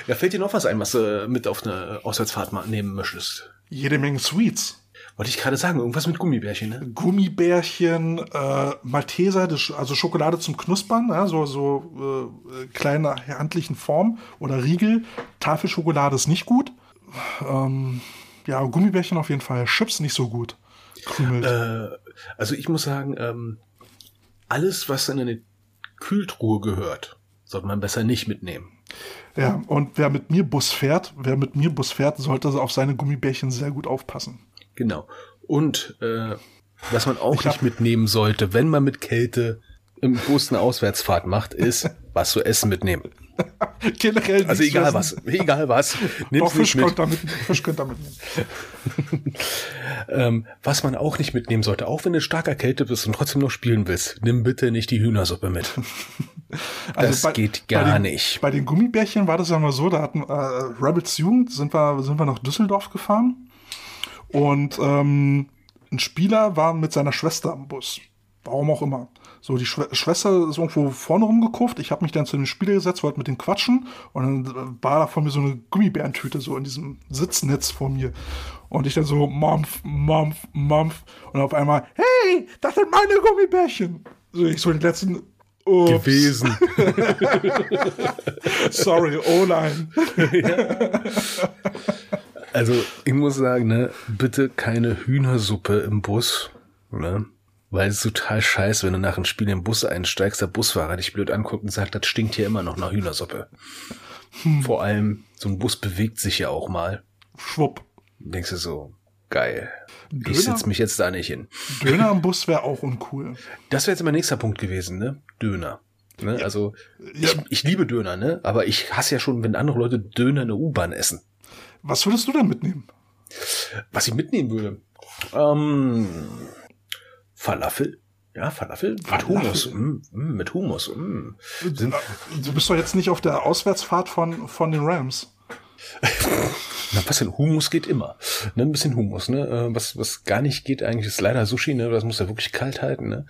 Ja, fällt dir noch was ein, was du mit auf eine Auswärtsfahrt mal nehmen möchtest? Jede Menge Sweets. Wollte ich gerade sagen, irgendwas mit Gummibärchen, ne? Gummibärchen, äh, Malteser, also Schokolade zum Knuspern, ja, so, so äh, kleine handlichen Form oder Riegel. Tafelschokolade ist nicht gut. Ähm, ja, Gummibärchen auf jeden Fall. Chips nicht so gut. Äh, also ich muss sagen, ähm, alles, was in eine Kühltruhe gehört, sollte man besser nicht mitnehmen. Ja, und wer mit mir Bus fährt, wer mit mir Bus fährt, sollte auf seine Gummibärchen sehr gut aufpassen. Genau. Und äh, was man auch ich nicht mitnehmen sollte, wenn man mit Kälte im Bus eine Auswärtsfahrt macht, ist was zu essen mitnehmen. Generell Also egal was, egal was. Doch, Fisch mit. Könnt mit, Fisch könnt ihr mitnehmen. ähm, was man auch nicht mitnehmen sollte, auch wenn du stark erkältet bist und trotzdem noch spielen willst, nimm bitte nicht die Hühnersuppe mit. Also das bei, geht gar bei den, nicht. Bei den Gummibärchen war das ja mal so, da hatten äh, Rebels Jugend, sind wir, sind wir nach Düsseldorf gefahren und ähm, ein Spieler war mit seiner Schwester am Bus. Warum auch immer. So, die Schw Schwester ist irgendwo vorne rumgekufft. Ich habe mich dann zu dem Spieler gesetzt, wollte mit dem quatschen. Und dann war da vor mir so eine Gummibärentüte so in diesem Sitznetz vor mir. Und ich dann so, Mampf, Mampf, Mampf. Und auf einmal, hey, das sind meine Gummibärchen. So, ich so den letzten, Ups. gewesen. Sorry, oh nein. ja. Also, ich muss sagen, ne, bitte keine Hühnersuppe im Bus, ne? Weil es ist total scheiße, wenn du nach einem Spiel in den Bus einsteigst, der Busfahrer dich blöd anguckt und sagt, das stinkt hier immer noch nach Hühnersuppe. Hm. Vor allem, so ein Bus bewegt sich ja auch mal. Schwupp. Denkst du so, geil. Döner, ich sitze mich jetzt da nicht hin. Döner am Bus wäre auch uncool. Das wäre jetzt mein nächster Punkt gewesen, ne? Döner. Ne? Ja. Also, ich, ich liebe Döner, ne? Aber ich hasse ja schon, wenn andere Leute Döner in der U-Bahn essen. Was würdest du denn mitnehmen? Was ich mitnehmen würde? Ähm, Falafel. Ja, Falafel, Falafel. mit Humus. Mm, mm, mit Humus. Mm. Du bist doch jetzt nicht auf der Auswärtsfahrt von, von den Rams. Na, was denn? Humus geht immer. Ne, ein bisschen Humus, ne? Äh, was, was gar nicht geht eigentlich, ist leider Sushi, ne? Das muss ja wirklich kalt halten, ne?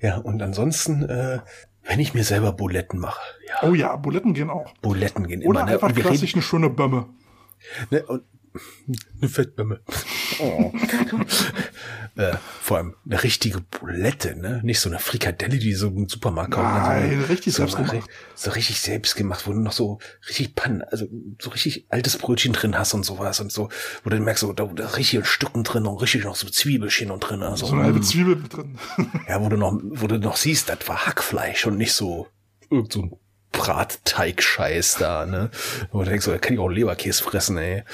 Ja, und ansonsten, äh, wenn ich mir selber Buletten mache. Ja. Oh ja, Buletten gehen auch. Buletten gehen Oder immer. Ne? Einfach ne? klassisch eine schöne Bömme. Ne, und eine Fettbämme. Oh. äh, vor allem eine richtige Bulette, ne? Nicht so eine Frikadelle, die so im Supermarkt kaufen. Nein, so, richtig so selbst gemacht. So richtig selbst gemacht, wo du noch so richtig Pannen, also so richtig altes Brötchen drin hast und sowas und so, wo du merkst, so, da, da richtige Stücken drin und richtig noch so Zwiebelchen und drin. Also, so eine halbe mm. Zwiebel drin. ja, wo du noch, wo du noch siehst, das war Hackfleisch und nicht so irgend so ein Bratteig-Scheiß da, ne? Wo du denkst, so, da kann ich auch Leberkäse fressen, ey.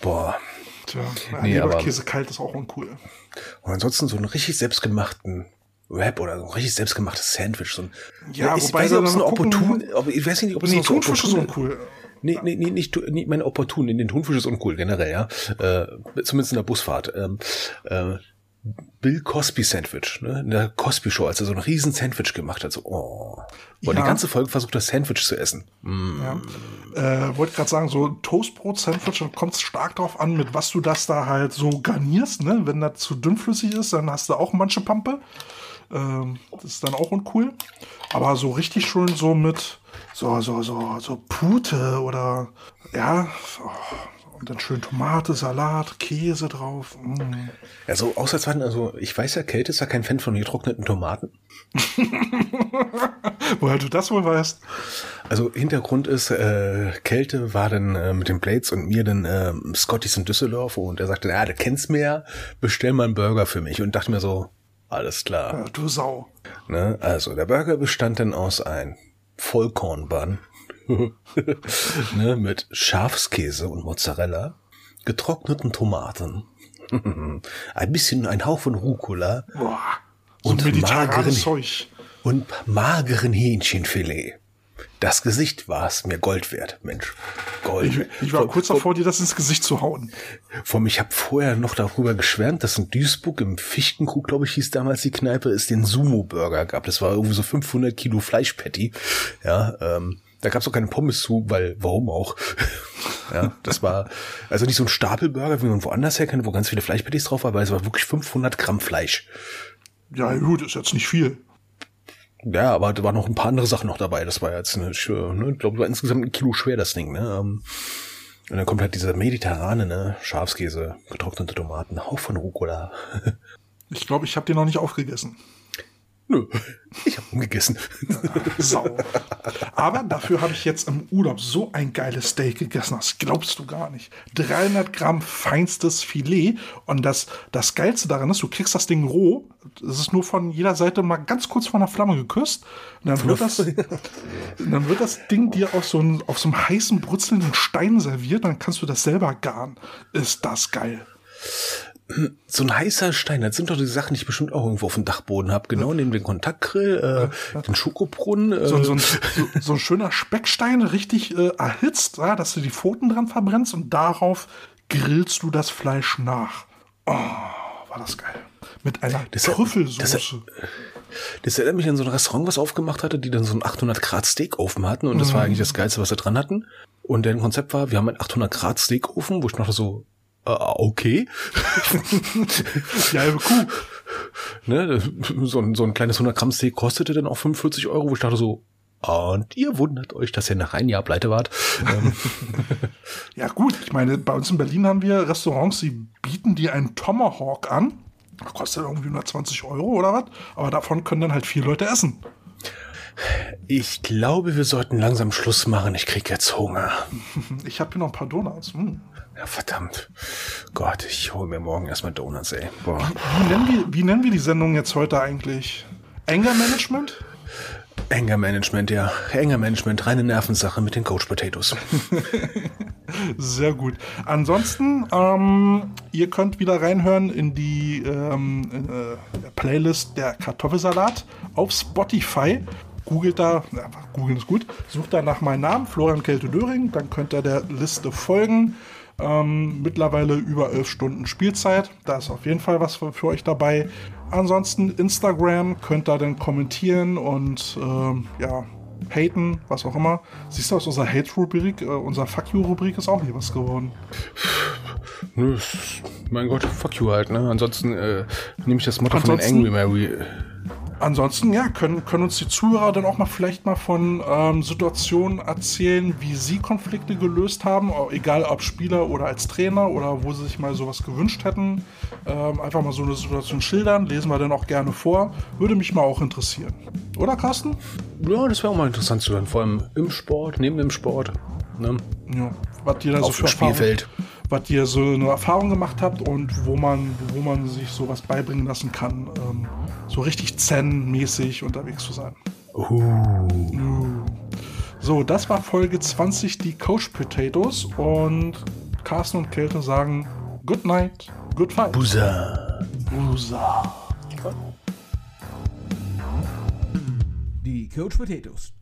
Boah. Tja, nee, Leberkäse aber, kalt ist auch uncool. Und ansonsten so einen richtig selbstgemachten Wrap oder so ein richtig selbstgemachtes Sandwich. So ein, ja, ich wobei weiß nicht, ob es ein opportun, ob, ich weiß nicht, ob es nee, Thunfisch ist uncool. Nee, nee, nee, nicht, nicht mein opportun. In den Thunfisch ist uncool, generell, ja. Äh, zumindest in der Busfahrt. Ähm, äh, Bill Cosby Sandwich, ne? In der Cosby Show, als er so ein riesen Sandwich gemacht hat, so, oh. Und ja. die ganze Folge versucht, das Sandwich zu essen. Mm. Ja. Äh, Wollte gerade sagen, so Toastbrot-Sandwich, dann kommt es stark drauf an, mit was du das da halt so garnierst, ne? Wenn das zu dünnflüssig ist, dann hast du auch manche Pampe. Ähm, das ist dann auch uncool. Aber so richtig schön so mit so, so, so, so Pute oder ja, oh, und dann schön Tomate, Salat, Käse drauf. Mm. Ja, so Auswärtsfahrten, also ich weiß ja, Kälte ist ja kein Fan von getrockneten Tomaten. Woher du das wohl weißt? Also Hintergrund ist, äh, Kälte war dann äh, mit den Blades und mir dann äh, Scotty's in Düsseldorf und er sagte, ja, du kennst mir ja, bestell mal einen Burger für mich. Und dachte mir so, alles klar. Ja, du Sau. Ne? Also der Burger bestand dann aus ein Vollkornbun, ne, mit Schafskäse und Mozzarella, getrockneten Tomaten, ein bisschen, ein Hauch von Rucola Boah, so und, mageren, Zeug. und mageren Hähnchenfilet. Das Gesicht war es mir Gold wert, Mensch. Gold. Ich, ich war vor, kurz davor, dir das ins Gesicht zu hauen. Vor mich habe vorher noch darüber geschwärmt, dass in Duisburg im Fichtenkrug, glaube ich, hieß damals die Kneipe, es den Sumo-Burger gab. Das war irgendwie so 500 Kilo Fleischpatty. Ja, ähm, da gab es auch keine Pommes zu, weil warum auch? ja, das war also nicht so ein Stapelburger, wie man woanders her kennt, wo ganz viele Fleischpatties drauf war, aber es war wirklich 500 Gramm Fleisch. Ja, gut, ist jetzt nicht viel. Ja, aber da waren noch ein paar andere Sachen noch dabei. Das war jetzt, eine, ne, ich glaube, war insgesamt ein Kilo schwer, das Ding. Ne? Ähm, und dann kommt halt dieser mediterrane, ne? Schafskäse, getrocknete Tomaten, Hauch von Rucola. ich glaube, ich habe den noch nicht aufgegessen. Nö, ich habe umgegessen. Sau. Aber dafür habe ich jetzt im Urlaub so ein geiles Steak gegessen, das glaubst du gar nicht. 300 Gramm feinstes Filet und das, das Geilste daran ist, du kriegst das Ding roh, es ist nur von jeder Seite mal ganz kurz von der Flamme geküsst und dann wird das, dann wird das Ding dir auf so, einem, auf so einem heißen, brutzelnden Stein serviert, dann kannst du das selber garen. Ist das geil so ein heißer Stein, das sind doch die Sachen, die ich bestimmt auch irgendwo auf dem Dachboden habe. Genau, neben dem Kontaktgrill, äh, den Schokobrunnen. Äh. So, so, ein, so, so, ein schöner Speckstein, richtig äh, erhitzt, ja, dass du die Pfoten dran verbrennst und darauf grillst du das Fleisch nach. Oh, war das geil. Mit einer Das- Trüffelsoße. das- erinnert mich an so ein Restaurant, was aufgemacht hatte, die dann so einen 800 Grad Steakofen hatten und das war eigentlich das Geilste, was sie dran hatten. Und deren Konzept war, wir haben einen 800 Grad Steakofen, wo ich dachte so, okay, Die halbe Kuh. ne, so ein, so ein kleines 100 Gramm Steak kostete dann auch 45 Euro, wo ich dachte so, und ihr wundert euch, dass ihr nach einem Jahr pleite wart. Ähm, Ja gut, ich meine, bei uns in Berlin haben wir Restaurants, die bieten dir einen Tomahawk an. Das kostet irgendwie 120 Euro oder was. Aber davon können dann halt vier Leute essen. ich glaube, wir sollten langsam Schluss machen. Ich krieg jetzt Hunger. Ich habe hier noch ein paar Donuts. Hm. Ja, verdammt. Gott, ich hole mir morgen erstmal Donuts, ey. Boah. Wie, nennen wir, wie nennen wir die Sendung jetzt heute eigentlich? Anger Management? Enger Management, ja. Enger Management, reine Nervensache mit den Coach Potatoes. Sehr gut. Ansonsten, ähm, ihr könnt wieder reinhören in die ähm, äh, Playlist der Kartoffelsalat auf Spotify. Googelt da, ja, googeln ist gut, sucht da nach meinem Namen, Florian Kelte Döring, dann könnt ihr der Liste folgen. Ähm, mittlerweile über elf Stunden Spielzeit. Da ist auf jeden Fall was für, für euch dabei. Ansonsten Instagram könnt ihr dann kommentieren und ähm, ja, haten, was auch immer. Siehst du aus unserer Hate-Rubrik, äh, unserer Fuck You-Rubrik ist auch nie was geworden. Nö, mein Gott, fuck you halt, ne? Ansonsten äh, nehme ich das Motto von den Ansonsten- Angry Mary. Ansonsten, ja, können, können uns die Zuhörer dann auch mal vielleicht mal von ähm, Situationen erzählen, wie sie Konflikte gelöst haben, egal ob Spieler oder als Trainer oder wo sie sich mal sowas gewünscht hätten. Ähm, einfach mal so eine Situation schildern, lesen wir dann auch gerne vor. Würde mich mal auch interessieren. Oder, Carsten? Ja, das wäre auch mal interessant zu hören. Vor allem im Sport, neben dem Sport. Ne? Ja, was ihr da so Auf für dem Erfahrung- Spielfeld. Was ihr so eine Erfahrung gemacht habt und wo man, wo man sich sowas beibringen lassen kann, ähm, so richtig Zen-mäßig unterwegs zu sein. Uh. So, das war Folge 20, die Coach Potatoes und Carsten und Kälte sagen Good night, good fight. Busa. Busa. Die Coach Potatoes